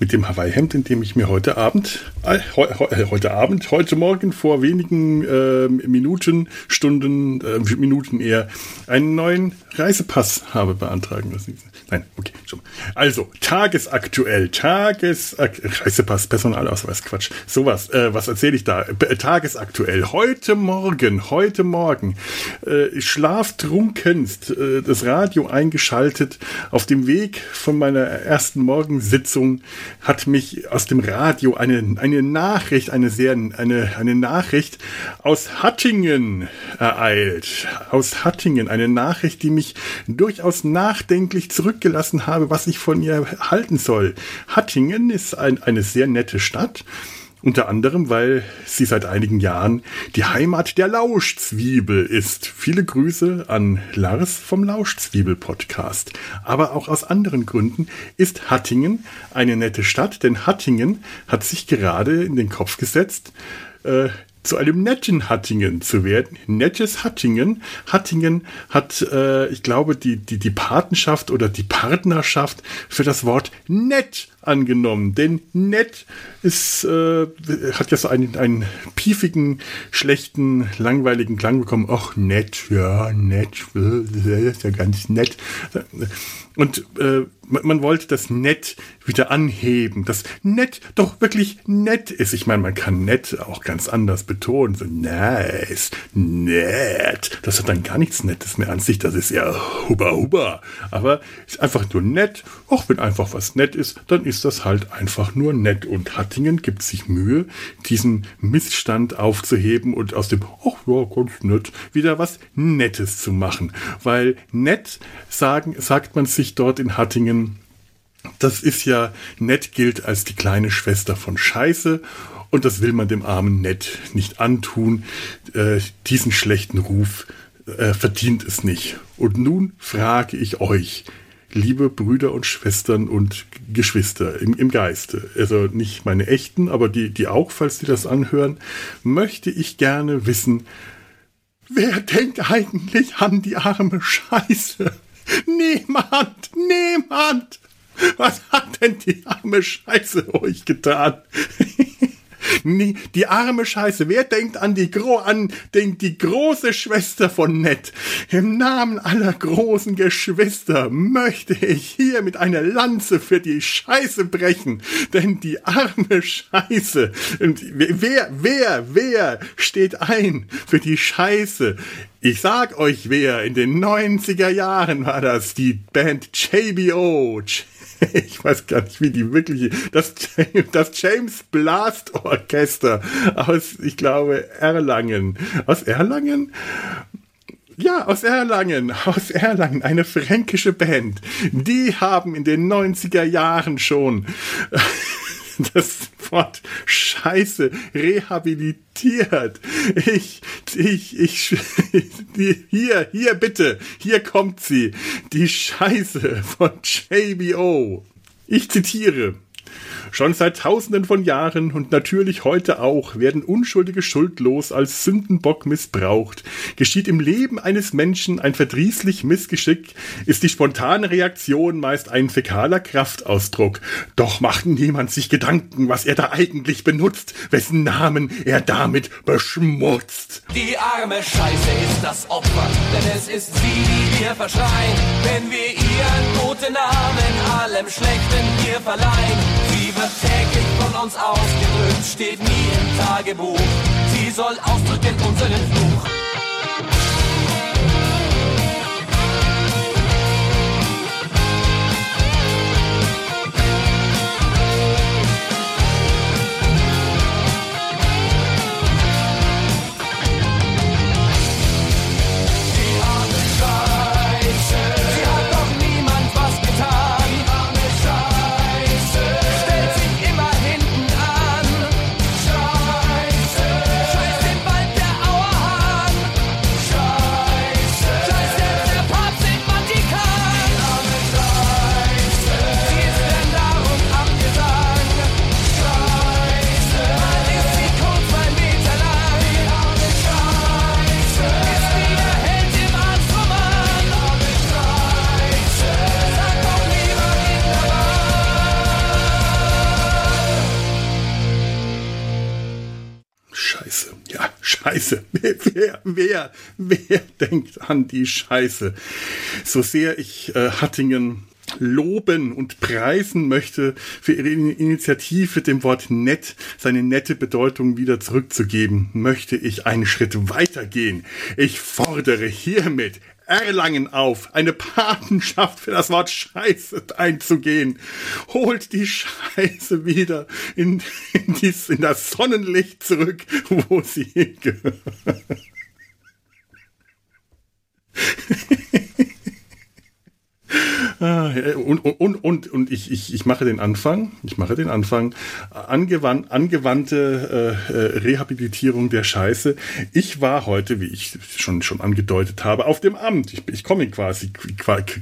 Mit dem Hawaii-Hemd, in dem ich mir heute Abend, äh, heu, heute Abend, heute Morgen vor wenigen äh, Minuten, Stunden, äh, Minuten eher, einen neuen Reisepass habe beantragen lassen. Nein, okay, schon. Also, tagesaktuell, Tages, Reisepass, Personalausweis, Quatsch, sowas, äh, was erzähle ich da? Äh, tagesaktuell, heute Morgen, heute Morgen, äh, schlaftrunkenst, äh, das Radio eingeschaltet, auf dem Weg von meiner ersten Morgensitzung hat mich aus dem Radio eine, eine Nachricht, eine sehr, eine, eine Nachricht aus Hattingen ereilt. Aus Hattingen, eine Nachricht, die mich durchaus nachdenklich zurückgelassen habe, was ich von ihr halten soll. Hattingen ist ein, eine sehr nette Stadt. Unter anderem, weil sie seit einigen Jahren die Heimat der Lauschzwiebel ist. Viele Grüße an Lars vom Lauschzwiebel-Podcast. Aber auch aus anderen Gründen ist Hattingen eine nette Stadt, denn Hattingen hat sich gerade in den Kopf gesetzt, äh, zu einem netten Hattingen zu werden. Nettes Hattingen. Hattingen hat, äh, ich glaube, die, die, die Patenschaft oder die Partnerschaft für das Wort nett angenommen. Denn nett ist, äh, hat ja so einen, einen piefigen, schlechten, langweiligen Klang bekommen. Ach, nett, ja, nett, äh, ist ja ganz nett. Und äh, man wollte das nett wieder anheben, das nett doch wirklich nett ist. Ich meine, man kann nett auch ganz anders betonen. So nice, nett. Das hat dann gar nichts Nettes mehr an sich. Das ist ja huba huba. Aber ist einfach nur nett. Auch wenn einfach was nett ist, dann ist das halt einfach nur nett. Und Hattingen gibt sich Mühe, diesen Missstand aufzuheben und aus dem, ach ja, ganz nett, wieder was Nettes zu machen. Weil nett sagen, sagt man sich dort in Hattingen, das ist ja, nett gilt als die kleine Schwester von Scheiße und das will man dem armen Nett nicht antun. Äh, diesen schlechten Ruf äh, verdient es nicht. Und nun frage ich euch, liebe Brüder und Schwestern und Geschwister im, im Geiste, also nicht meine echten, aber die, die auch, falls die das anhören, möchte ich gerne wissen, wer denkt eigentlich an die arme Scheiße? Niemand, niemand! Was hat denn die arme Scheiße euch getan? Nee, die arme Scheiße. Wer denkt an die, Gro an den, die große Schwester von Nett? Im Namen aller großen Geschwister möchte ich hier mit einer Lanze für die Scheiße brechen. Denn die arme Scheiße. Und wer, wer, wer steht ein für die Scheiße? Ich sag euch wer, in den 90er Jahren war das die Band JBO. ich weiß gar nicht, wie die wirkliche, das, das James Blast Orchester aus, ich glaube, Erlangen. Aus Erlangen? Ja, aus Erlangen, aus Erlangen, eine fränkische Band. Die haben in den 90er Jahren schon das Wort Scheiße rehabilitiert. Ich, ich, ich, hier, hier bitte, hier kommt sie. Die Scheiße von JBO. Ich zitiere. Schon seit tausenden von Jahren und natürlich heute auch werden Unschuldige schuldlos als Sündenbock missbraucht. Geschieht im Leben eines Menschen ein verdrießlich Missgeschick, ist die spontane Reaktion meist ein fäkaler Kraftausdruck. Doch macht niemand sich Gedanken, was er da eigentlich benutzt, wessen Namen er damit beschmutzt. Die arme Scheiße ist das Opfer, denn es ist sie, die wir verschreien, wenn wir ihren guten Namen allem Schlechten hier verleihen. Sie wird täglich von uns ausgedrückt, steht nie im Tagebuch. Sie soll ausdrücken unseren Fluch. Wer, wer, denkt an die Scheiße? So sehr ich äh, Hattingen loben und preisen möchte für ihre Initiative, dem Wort nett seine nette Bedeutung wieder zurückzugeben, möchte ich einen Schritt weitergehen. Ich fordere hiermit Erlangen auf, eine Patenschaft für das Wort Scheiße einzugehen. Holt die Scheiße wieder in, in, dies, in das Sonnenlicht zurück, wo sie hingehört. Ah, und, und, und, und ich, ich, ich mache den Anfang, ich mache den Anfang, Angewandt, angewandte äh, äh, Rehabilitierung der Scheiße. Ich war heute, wie ich schon, schon angedeutet habe, auf dem Amt. Ich, ich komme quasi,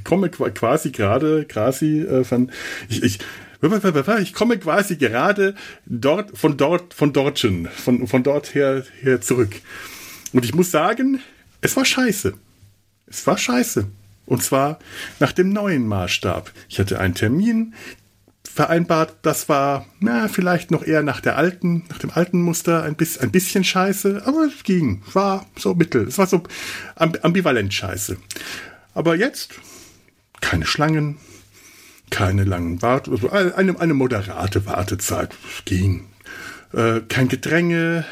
komme quasi gerade, quasi äh, von, ich, ich, ich komme quasi gerade dort, von dort, von dortchen, von, von dort her, her zurück. Und ich muss sagen, es war scheiße. Es war scheiße. Und zwar nach dem neuen Maßstab. Ich hatte einen Termin vereinbart, das war na, vielleicht noch eher nach der alten, nach dem alten Muster ein bisschen, ein bisschen scheiße, aber es ging, war so mittel, es war so ambivalent scheiße. Aber jetzt keine Schlangen, keine langen Wart, also eine, eine moderate Wartezeit, es ging. Äh, kein Gedränge,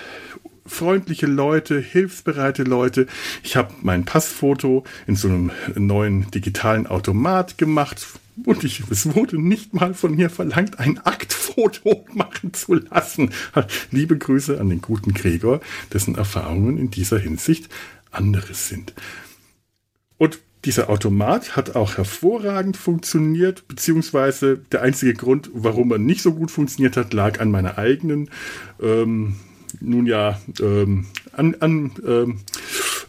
freundliche Leute, hilfsbereite Leute. Ich habe mein Passfoto in so einem neuen digitalen Automat gemacht und ich, es wurde nicht mal von mir verlangt, ein Aktfoto machen zu lassen. Liebe Grüße an den guten Gregor, dessen Erfahrungen in dieser Hinsicht anderes sind. Und dieser Automat hat auch hervorragend funktioniert, beziehungsweise der einzige Grund, warum er nicht so gut funktioniert hat, lag an meiner eigenen ähm, nun ja ähm, an, an ähm,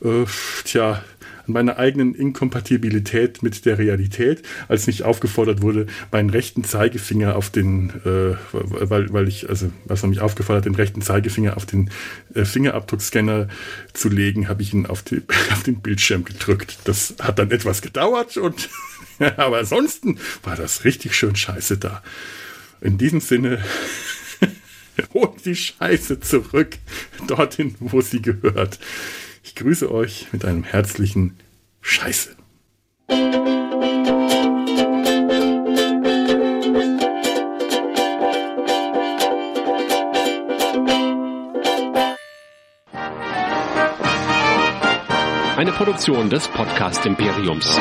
äh, tja, an meiner eigenen Inkompatibilität mit der Realität, als mich aufgefordert wurde, meinen rechten Zeigefinger auf den, äh, weil, weil ich, also was man mich aufgefordert hat, den rechten Zeigefinger auf den äh, Fingerabdruckscanner zu legen, habe ich ihn auf, die, auf den Bildschirm gedrückt. Das hat dann etwas gedauert und aber ansonsten war das richtig schön scheiße da. In diesem Sinne Holt die Scheiße zurück, dorthin, wo sie gehört. Ich grüße euch mit einem herzlichen Scheiße. Eine Produktion des Podcast Imperiums.